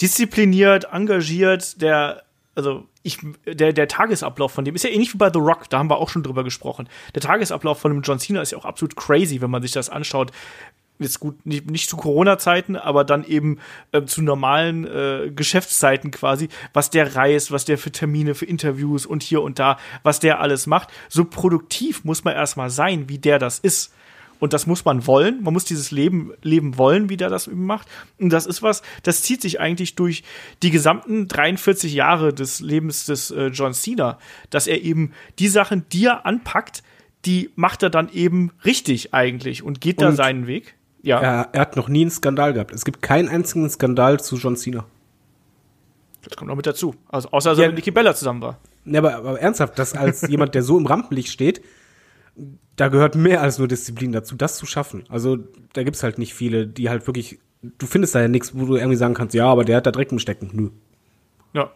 Speaker 2: diszipliniert, engagiert, der, also ich, der, der Tagesablauf von dem ist ja ähnlich wie bei The Rock, da haben wir auch schon drüber gesprochen. Der Tagesablauf von dem John Cena ist ja auch absolut crazy, wenn man sich das anschaut. Jetzt gut, nicht, nicht zu Corona-Zeiten, aber dann eben äh, zu normalen äh, Geschäftszeiten quasi, was der reist, was der für Termine, für Interviews und hier und da, was der alles macht. So produktiv muss man erstmal sein, wie der das ist. Und das muss man wollen. Man muss dieses Leben leben wollen, wie der das eben macht. Und das ist was, das zieht sich eigentlich durch die gesamten 43 Jahre des Lebens des äh, John Cena, dass er eben die Sachen, die er anpackt, die macht er dann eben richtig eigentlich und geht da
Speaker 5: Und
Speaker 2: seinen Weg. Ja,
Speaker 5: Er, er hat noch nie einen Skandal gehabt. Es gibt keinen einzigen Skandal zu John Cena.
Speaker 2: das kommt noch mit dazu. Also außer er
Speaker 5: Ja.
Speaker 2: mit Nicky Bella zusammen war.
Speaker 5: Ja, aber, aber ernsthaft, das als jemand, der so im Rampenlicht steht, da gehört mehr als nur Disziplin dazu, das zu schaffen. Also da gibt's halt nicht viele, die halt wirklich, du findest da ja nichts, wo du irgendwie sagen kannst, ja, aber der hat da Dreck im Stecken. Nö.
Speaker 2: Ja.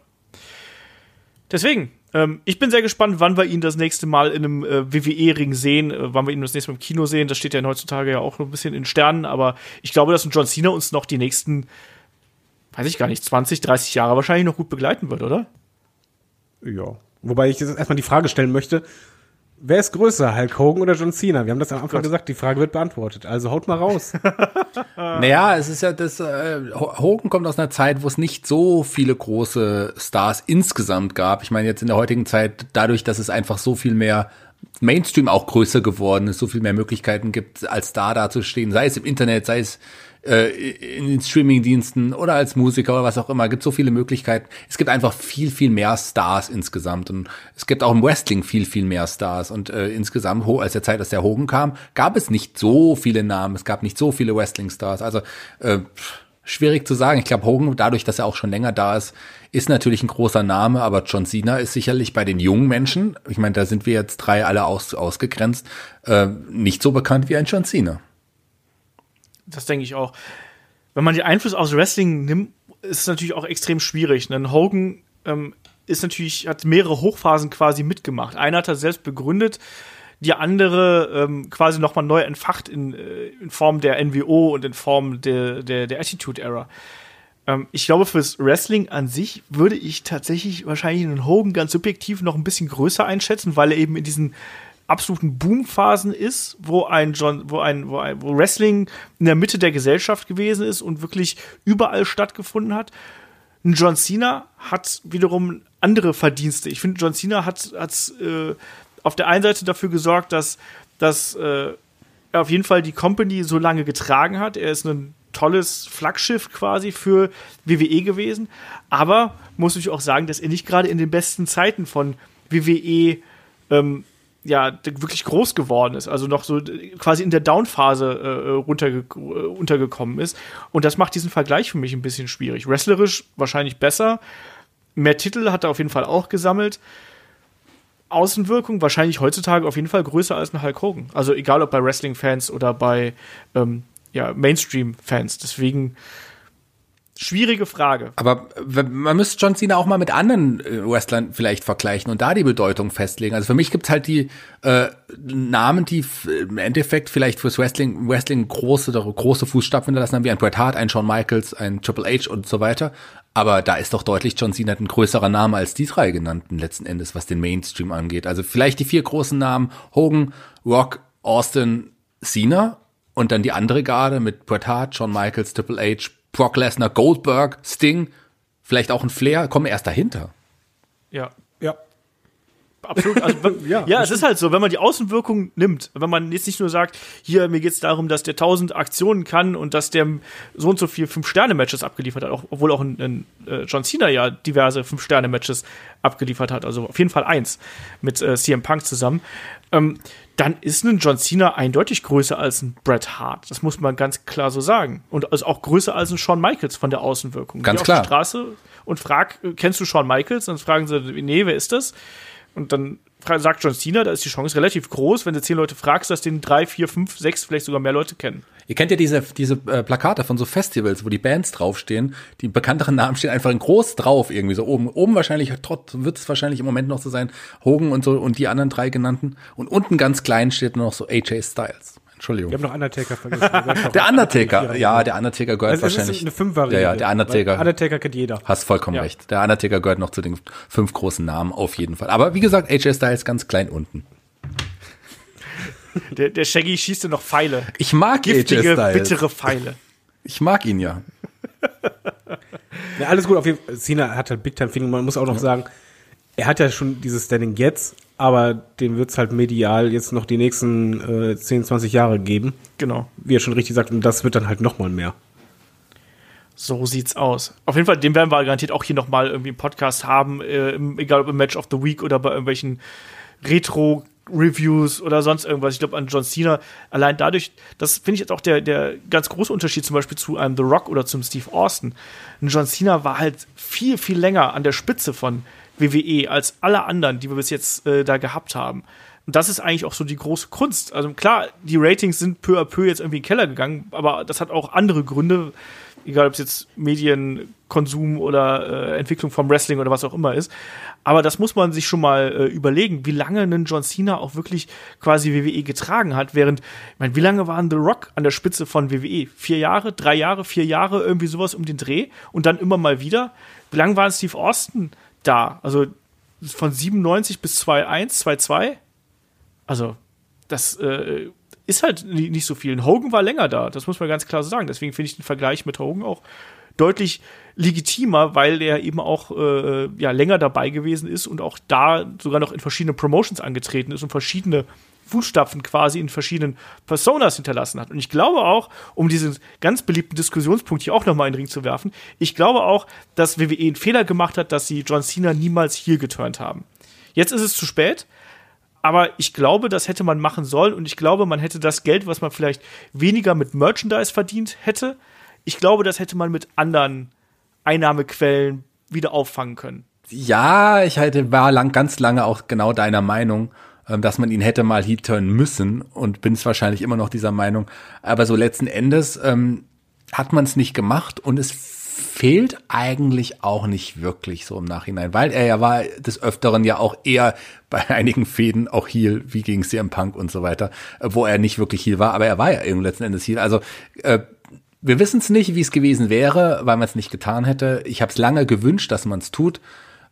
Speaker 2: Deswegen, ähm, ich bin sehr gespannt, wann wir ihn das nächste Mal in einem äh, WWE-Ring sehen, äh, wann wir ihn das nächste Mal im Kino sehen. Das steht ja heutzutage ja auch noch ein bisschen in Sternen, aber ich glaube, dass ein John Cena uns noch die nächsten, weiß ich gar nicht, 20, 30 Jahre wahrscheinlich noch gut begleiten wird, oder?
Speaker 5: Ja. Wobei ich jetzt erstmal die Frage stellen möchte, wer ist größer, Hulk Hogan oder John Cena? Wir haben das am Anfang gesagt, die Frage wird beantwortet. Also haut mal raus.
Speaker 4: Naja, es ist ja das, äh, Ho- Hogan kommt aus einer Zeit, wo es nicht so viele große Stars insgesamt gab. Ich meine, jetzt in der heutigen Zeit, dadurch, dass es einfach so viel mehr Mainstream auch größer geworden ist, so viel mehr Möglichkeiten gibt, als Star dazustehen, sei es im Internet, sei es äh, in den Streamingdiensten oder als Musiker oder was auch immer, gibt so viele Möglichkeiten. Es gibt einfach viel, viel mehr Stars insgesamt und es gibt auch im Wrestling viel, viel mehr Stars und äh, insgesamt, als der Zeit, als der Hogan kam, gab es nicht so viele Namen, es gab nicht so viele Wrestling-Stars, also äh, schwierig zu sagen. Ich glaube, Hogan, dadurch, dass er auch schon länger da ist, ist natürlich ein großer Name, aber John Cena ist sicherlich bei den jungen Menschen, ich meine, da sind wir jetzt drei alle aus, ausgegrenzt, äh, nicht so bekannt wie ein John Cena.
Speaker 2: Das denke ich auch. Wenn man den Einfluss aus Wrestling nimmt, ist es natürlich auch extrem schwierig. Denn Hogan ähm, ist natürlich, hat mehrere Hochphasen quasi mitgemacht. Einer hat er selbst begründet, die andere ähm, quasi nochmal neu entfacht in, äh, in Form der NWO und in Form der, der, der Attitude Era. Ähm, ich glaube, fürs Wrestling an sich würde ich tatsächlich wahrscheinlich einen Hogan ganz subjektiv noch ein bisschen größer einschätzen, weil er eben in diesen absoluten Boomphasen ist, wo ein John, wo ein, wo ein, wo Wrestling in der Mitte der Gesellschaft gewesen ist und wirklich überall stattgefunden hat. Ein John Cena hat wiederum andere Verdienste. Ich finde, John Cena hat, hat äh, auf der einen Seite dafür gesorgt, dass, dass äh, er auf jeden Fall die Company so lange getragen hat. Er ist ein tolles Flaggschiff quasi für WWE gewesen. Aber muss ich auch sagen, dass er nicht gerade in den besten Zeiten von WWE ähm, ja wirklich groß geworden ist, also noch so quasi in der Down-Phase äh, runterge äh, untergekommen ist. Und das macht diesen Vergleich für mich ein bisschen schwierig. Wrestlerisch wahrscheinlich besser. Mehr Titel hat er auf jeden Fall auch gesammelt. Außenwirkung wahrscheinlich heutzutage auf jeden Fall größer als ein Hulk Hogan. Also egal ob bei Wrestling-Fans oder bei ähm, ja, Mainstream-Fans. Deswegen Schwierige Frage.
Speaker 4: Aber man müsste John Cena auch mal mit anderen äh, Wrestlern vielleicht vergleichen und da die Bedeutung festlegen. Also für mich gibt's halt die äh, Namen, die im Endeffekt vielleicht fürs Wrestling, Wrestling große, große Fußstapfen hinterlassen haben, wie ein Bret Hart, ein Shawn Michaels, ein Triple H und so weiter. Aber da ist doch deutlich John Cena ein größerer Name als die drei genannten letzten Endes, was den Mainstream angeht. Also vielleicht die vier großen Namen Hogan, Rock, Austin, Cena und dann die andere Garde mit Bret Hart, Shawn Michaels, Triple H, Brock Lesnar, Goldberg, Sting, vielleicht auch ein Flair, kommen erst dahinter.
Speaker 2: Ja.
Speaker 5: Ja.
Speaker 2: Absolut. Also, ja,
Speaker 5: Ja,
Speaker 2: ja es ist halt so, wenn man die Außenwirkung nimmt, wenn man jetzt nicht nur sagt, hier, mir geht's darum, dass der 1000 Aktionen kann und dass der so und so viel Fünf-Sterne-Matches abgeliefert hat, auch, obwohl auch ein, ein äh, John Cena ja diverse Fünf-Sterne-Matches abgeliefert hat, also auf jeden Fall eins mit äh, CM Punk zusammen, ähm, dann ist ein John Cena eindeutig größer als ein Bret Hart. Das muss man ganz klar so sagen. Und ist auch größer als ein Shawn Michaels von der Außenwirkung.
Speaker 4: Ganz
Speaker 2: Geh
Speaker 4: klar.
Speaker 2: Auf die Straße und frag, kennst du Shawn Michaels? Dann fragen sie, nee, wer ist das? Und dann sagt John Cena, da ist die Chance relativ groß, wenn du zehn Leute fragst, dass den drei, vier, fünf, sechs, vielleicht sogar mehr Leute kennen.
Speaker 4: Ihr kennt ja diese, diese äh, Plakate von so Festivals, wo die Bands draufstehen. Die bekannteren Namen stehen einfach in groß drauf, irgendwie so oben. Oben wahrscheinlich, trotz wird es wahrscheinlich im Moment noch so sein, Hogan und so und die anderen drei genannten. Und unten ganz klein steht noch so AJ Styles. Entschuldigung.
Speaker 5: Wir haben noch Undertaker vergessen.
Speaker 4: Der Undertaker, ja, der Undertaker gehört
Speaker 5: Also
Speaker 4: wahrscheinlich.
Speaker 5: ist eine Fünferregel.
Speaker 4: Ja, ja, der Undertaker.
Speaker 5: Undertaker kennt jeder.
Speaker 4: Hast vollkommen
Speaker 2: Ja.
Speaker 4: recht. Der Undertaker gehört noch zu den fünf großen Namen auf jeden Fall. Aber wie gesagt, AJ Styles ganz klein unten.
Speaker 2: Der, der Shaggy schießt dir noch Pfeile.
Speaker 4: Ich mag AJ
Speaker 2: Giftige,
Speaker 4: Styles.
Speaker 2: bittere Pfeile.
Speaker 4: Ich mag ihn ja.
Speaker 5: Ja, alles gut, auf jeden Fall. Cena hat halt Big Time Feeling. Man muss auch noch sagen, er hat ja schon dieses Standing jetzt, aber dem wird's halt medial jetzt noch die nächsten äh, 10, 20 Jahre geben.
Speaker 2: Genau.
Speaker 5: Wie er schon richtig sagt, und das wird dann halt noch mal mehr.
Speaker 2: So sieht's aus. Auf jeden Fall, den werden wir garantiert auch hier nochmal irgendwie im Podcast haben, äh, im, egal ob im Match of the Week oder bei irgendwelchen Retro-Reviews oder sonst irgendwas. Ich glaube, an John Cena, allein dadurch, das finde ich jetzt auch der, der ganz große Unterschied zum Beispiel zu einem The Rock oder zum Steve Austin. Ein John Cena war halt viel, viel länger an der Spitze von WWE als alle anderen, die wir bis jetzt äh, da gehabt haben. Und das ist eigentlich auch so die große Kunst. Also klar, die Ratings sind peu à peu jetzt irgendwie in den Keller gegangen, aber das hat auch andere Gründe, egal ob es jetzt Medienkonsum oder äh, Entwicklung vom Wrestling oder was auch immer ist. Aber das muss man sich schon mal äh, überlegen, wie lange ein John Cena auch wirklich quasi WWE getragen hat, während, ich meine, wie lange war ein The Rock an der Spitze von WWE? Vier Jahre, drei Jahre, vier Jahre, irgendwie sowas um den Dreh und dann immer mal wieder. Wie lange war Steve Austin da? Also von 97 bis 2-1, 2-2? Also, das äh, ist halt ni- nicht so viel. Ein Hogan war länger da, das muss man ganz klar so sagen. Deswegen finde ich den Vergleich mit Hogan auch deutlich legitimer, weil er eben auch äh, ja, länger dabei gewesen ist und auch da sogar noch in verschiedenen Promotions angetreten ist und verschiedene Fußstapfen quasi in verschiedenen Personas hinterlassen hat. Und ich glaube auch, um diesen ganz beliebten Diskussionspunkt hier auch nochmal in den Ring zu werfen, ich glaube auch, dass WWE einen Fehler gemacht hat, dass sie John Cena niemals hier geturnt haben. Jetzt ist es zu spät, aber ich glaube, das hätte man machen sollen und ich glaube, man hätte das Geld, was man vielleicht weniger mit Merchandise verdient hätte, ich glaube, das hätte man mit anderen Einnahmequellen wieder auffangen können.
Speaker 4: Ja, ich hatte, war lang, ganz lange auch genau deiner Meinung, dass man ihn hätte mal heat turnen müssen und bin es wahrscheinlich immer noch dieser Meinung. Aber so letzten Endes ähm, hat man es nicht gemacht und es fehlt eigentlich auch nicht wirklich so im Nachhinein, weil er ja war des Öfteren ja auch eher bei einigen Fäden auch Heel, wie gegen CM Punk und so weiter, äh, wo er nicht wirklich Heel war, aber er war ja eben letzten Endes Heel. Also äh, wir wissen es nicht, wie es gewesen wäre, weil man es nicht getan hätte. Ich habe es lange gewünscht, dass man es tut,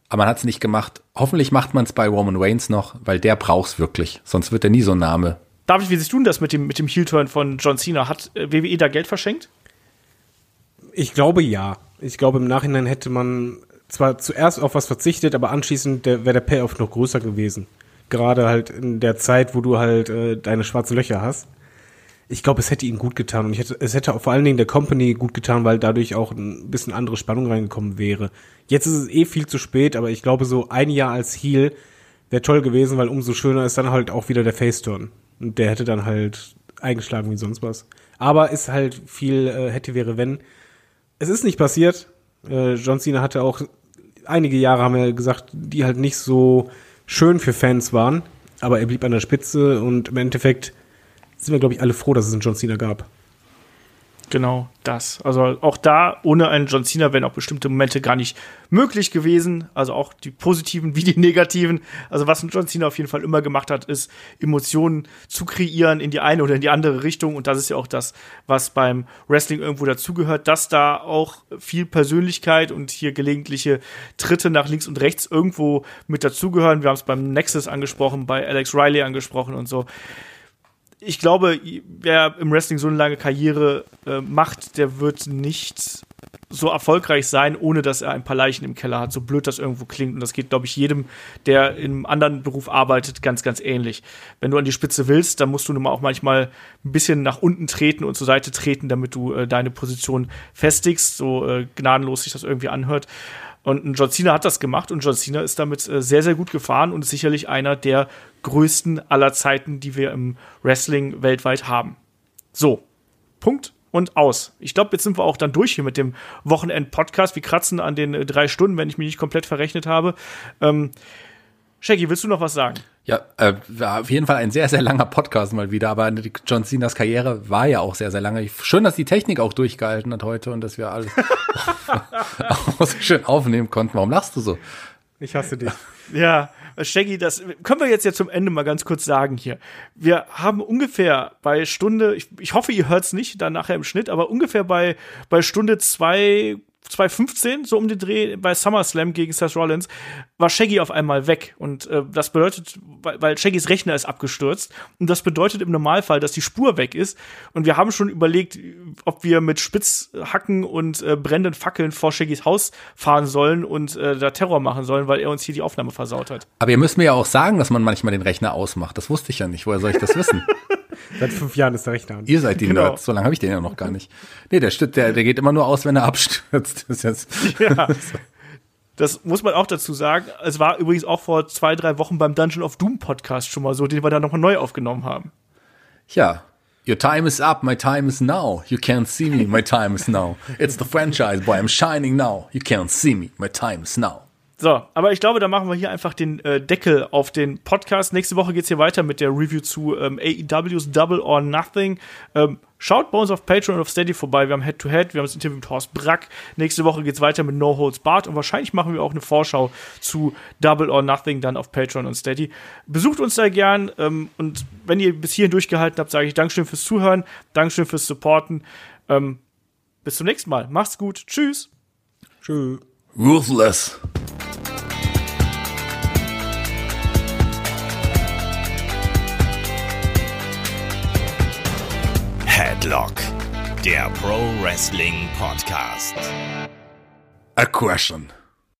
Speaker 4: aber man hat es nicht gemacht. Hoffentlich macht man es bei Roman Reigns noch, weil der braucht's wirklich. Sonst wird er nie so ein Name.
Speaker 2: David, wie siehst du denn das mit dem, mit dem Heel-Turn von John Cena? Hat äh, WWE da Geld verschenkt?
Speaker 5: Ich glaube ja. Ich glaube im Nachhinein hätte man zwar zuerst auf was verzichtet, aber anschließend der- wäre der Payoff noch größer gewesen. Gerade halt in der Zeit, wo du halt äh, deine schwarzen Löcher hast. Ich glaube, es hätte ihm gut getan und ich hätte, es hätte auch vor allen Dingen der Company gut getan, weil dadurch auch ein bisschen andere Spannung reingekommen wäre. Jetzt ist es eh viel zu spät, aber ich glaube, so ein Jahr als Heel wäre toll gewesen, weil umso schöner ist dann halt auch wieder der Face-Turn. Und der hätte dann halt eingeschlagen wie sonst was. Aber ist halt viel äh, hätte wäre wenn. Es ist nicht passiert. Äh, John Cena hatte auch einige Jahre, haben wir gesagt, die halt nicht so schön für Fans waren. Aber er blieb an der Spitze und im Endeffekt sind wir, glaube ich, alle froh, dass es einen John Cena gab.
Speaker 2: Genau, das. Also auch da, ohne einen John Cena wären auch bestimmte Momente gar nicht möglich gewesen. Also auch die positiven wie die negativen. Also was ein John Cena auf jeden Fall immer gemacht hat, ist Emotionen zu kreieren in die eine oder in die andere Richtung. Und das ist ja auch das, was beim Wrestling irgendwo dazugehört, dass da auch viel Persönlichkeit und hier gelegentliche Tritte nach links und rechts irgendwo mit dazugehören. Wir haben es beim Nexus angesprochen, bei Alex Riley angesprochen und so ich glaube, wer im Wrestling so eine lange Karriere äh, macht, der wird nicht so erfolgreich sein, ohne dass er ein paar Leichen im Keller hat, so blöd das irgendwo klingt. Und das geht, glaube ich, jedem, der in einem anderen Beruf arbeitet, ganz, ganz ähnlich. Wenn du an die Spitze willst, dann musst du nun mal auch manchmal ein bisschen nach unten treten und zur Seite treten, damit du äh, deine Position festigst, so äh, gnadenlos sich das irgendwie anhört. Und John Cena hat das gemacht und John Cena ist damit äh, sehr, sehr gut gefahren und ist sicherlich einer der größten aller Zeiten, die wir im Wrestling weltweit haben. So, Punkt und aus. Ich glaube, jetzt sind wir auch dann durch hier mit dem Wochenend-Podcast. Wir kratzen an den äh, drei Stunden, wenn ich mich nicht komplett verrechnet habe. Ähm, Shaggy, willst du noch was sagen?
Speaker 4: Ja, äh, war auf jeden Fall ein sehr, sehr langer Podcast mal wieder, aber John Cenas Karriere war ja auch sehr, sehr lange. Schön, dass die Technik auch durchgehalten hat heute und dass wir alles auch so schön aufnehmen konnten. Warum lachst du so?
Speaker 5: Ich hasse dich.
Speaker 2: Ja, Shaggy, das können wir jetzt ja zum Ende mal ganz kurz sagen hier. Wir haben ungefähr bei Stunde, ich, ich hoffe, ihr hört's nicht dann nachher im Schnitt, aber ungefähr bei, bei Stunde zwei 2015, so um den Dreh bei SummerSlam gegen Seth Rollins, war Shaggy auf einmal weg. Und äh, das bedeutet, weil, weil Shaggys Rechner ist abgestürzt. Und das bedeutet im Normalfall, dass die Spur weg ist. Und wir haben schon überlegt, ob wir mit Spitzhacken und äh, brennenden Fackeln vor Shaggys Haus fahren sollen und äh, da Terror machen sollen, weil er uns hier die Aufnahme versaut hat.
Speaker 4: Aber ihr müsst mir ja auch sagen, dass man manchmal den Rechner ausmacht. Das wusste ich ja nicht. Woher soll ich das wissen?
Speaker 5: Seit fünf Jahren ist der Rechner an.
Speaker 4: Ihr seid die genau. Nerds, so lange habe ich den ja noch gar nicht. Nee, der, der, der geht immer nur aus, wenn er abstürzt. Das, ist jetzt
Speaker 2: ja. das muss man auch dazu sagen. Es war übrigens auch vor zwei, drei Wochen beim Dungeon of Doom Podcast schon mal so, den wir da nochmal neu aufgenommen haben.
Speaker 4: Ja. Your time is up, my time is now. You can't see me, my time is now. It's the franchise, boy, I'm shining now. You can't see me, my time is now.
Speaker 2: So, aber ich glaube, da machen wir hier einfach den äh, Deckel auf den Podcast. Nächste Woche geht's hier weiter mit der Review zu ähm, AEW's Double or Nothing. Ähm, schaut bei uns auf Patreon und auf Steady vorbei. Wir haben Head-to-Head, -Head, wir haben das Interview mit Horst Brack. Nächste Woche geht's weiter mit No Holds Barred und wahrscheinlich machen wir auch eine Vorschau zu Double or Nothing dann auf Patreon und Steady. Besucht uns da gern ähm, und wenn ihr bis hierhin durchgehalten habt, sage ich Dankeschön fürs Zuhören, Dankeschön fürs Supporten. Ähm, bis zum nächsten Mal. Macht's gut. Tschüss.
Speaker 5: Tschüss.
Speaker 3: Ruthless.
Speaker 1: Headlock, der Pro Wrestling Podcast.
Speaker 3: A question.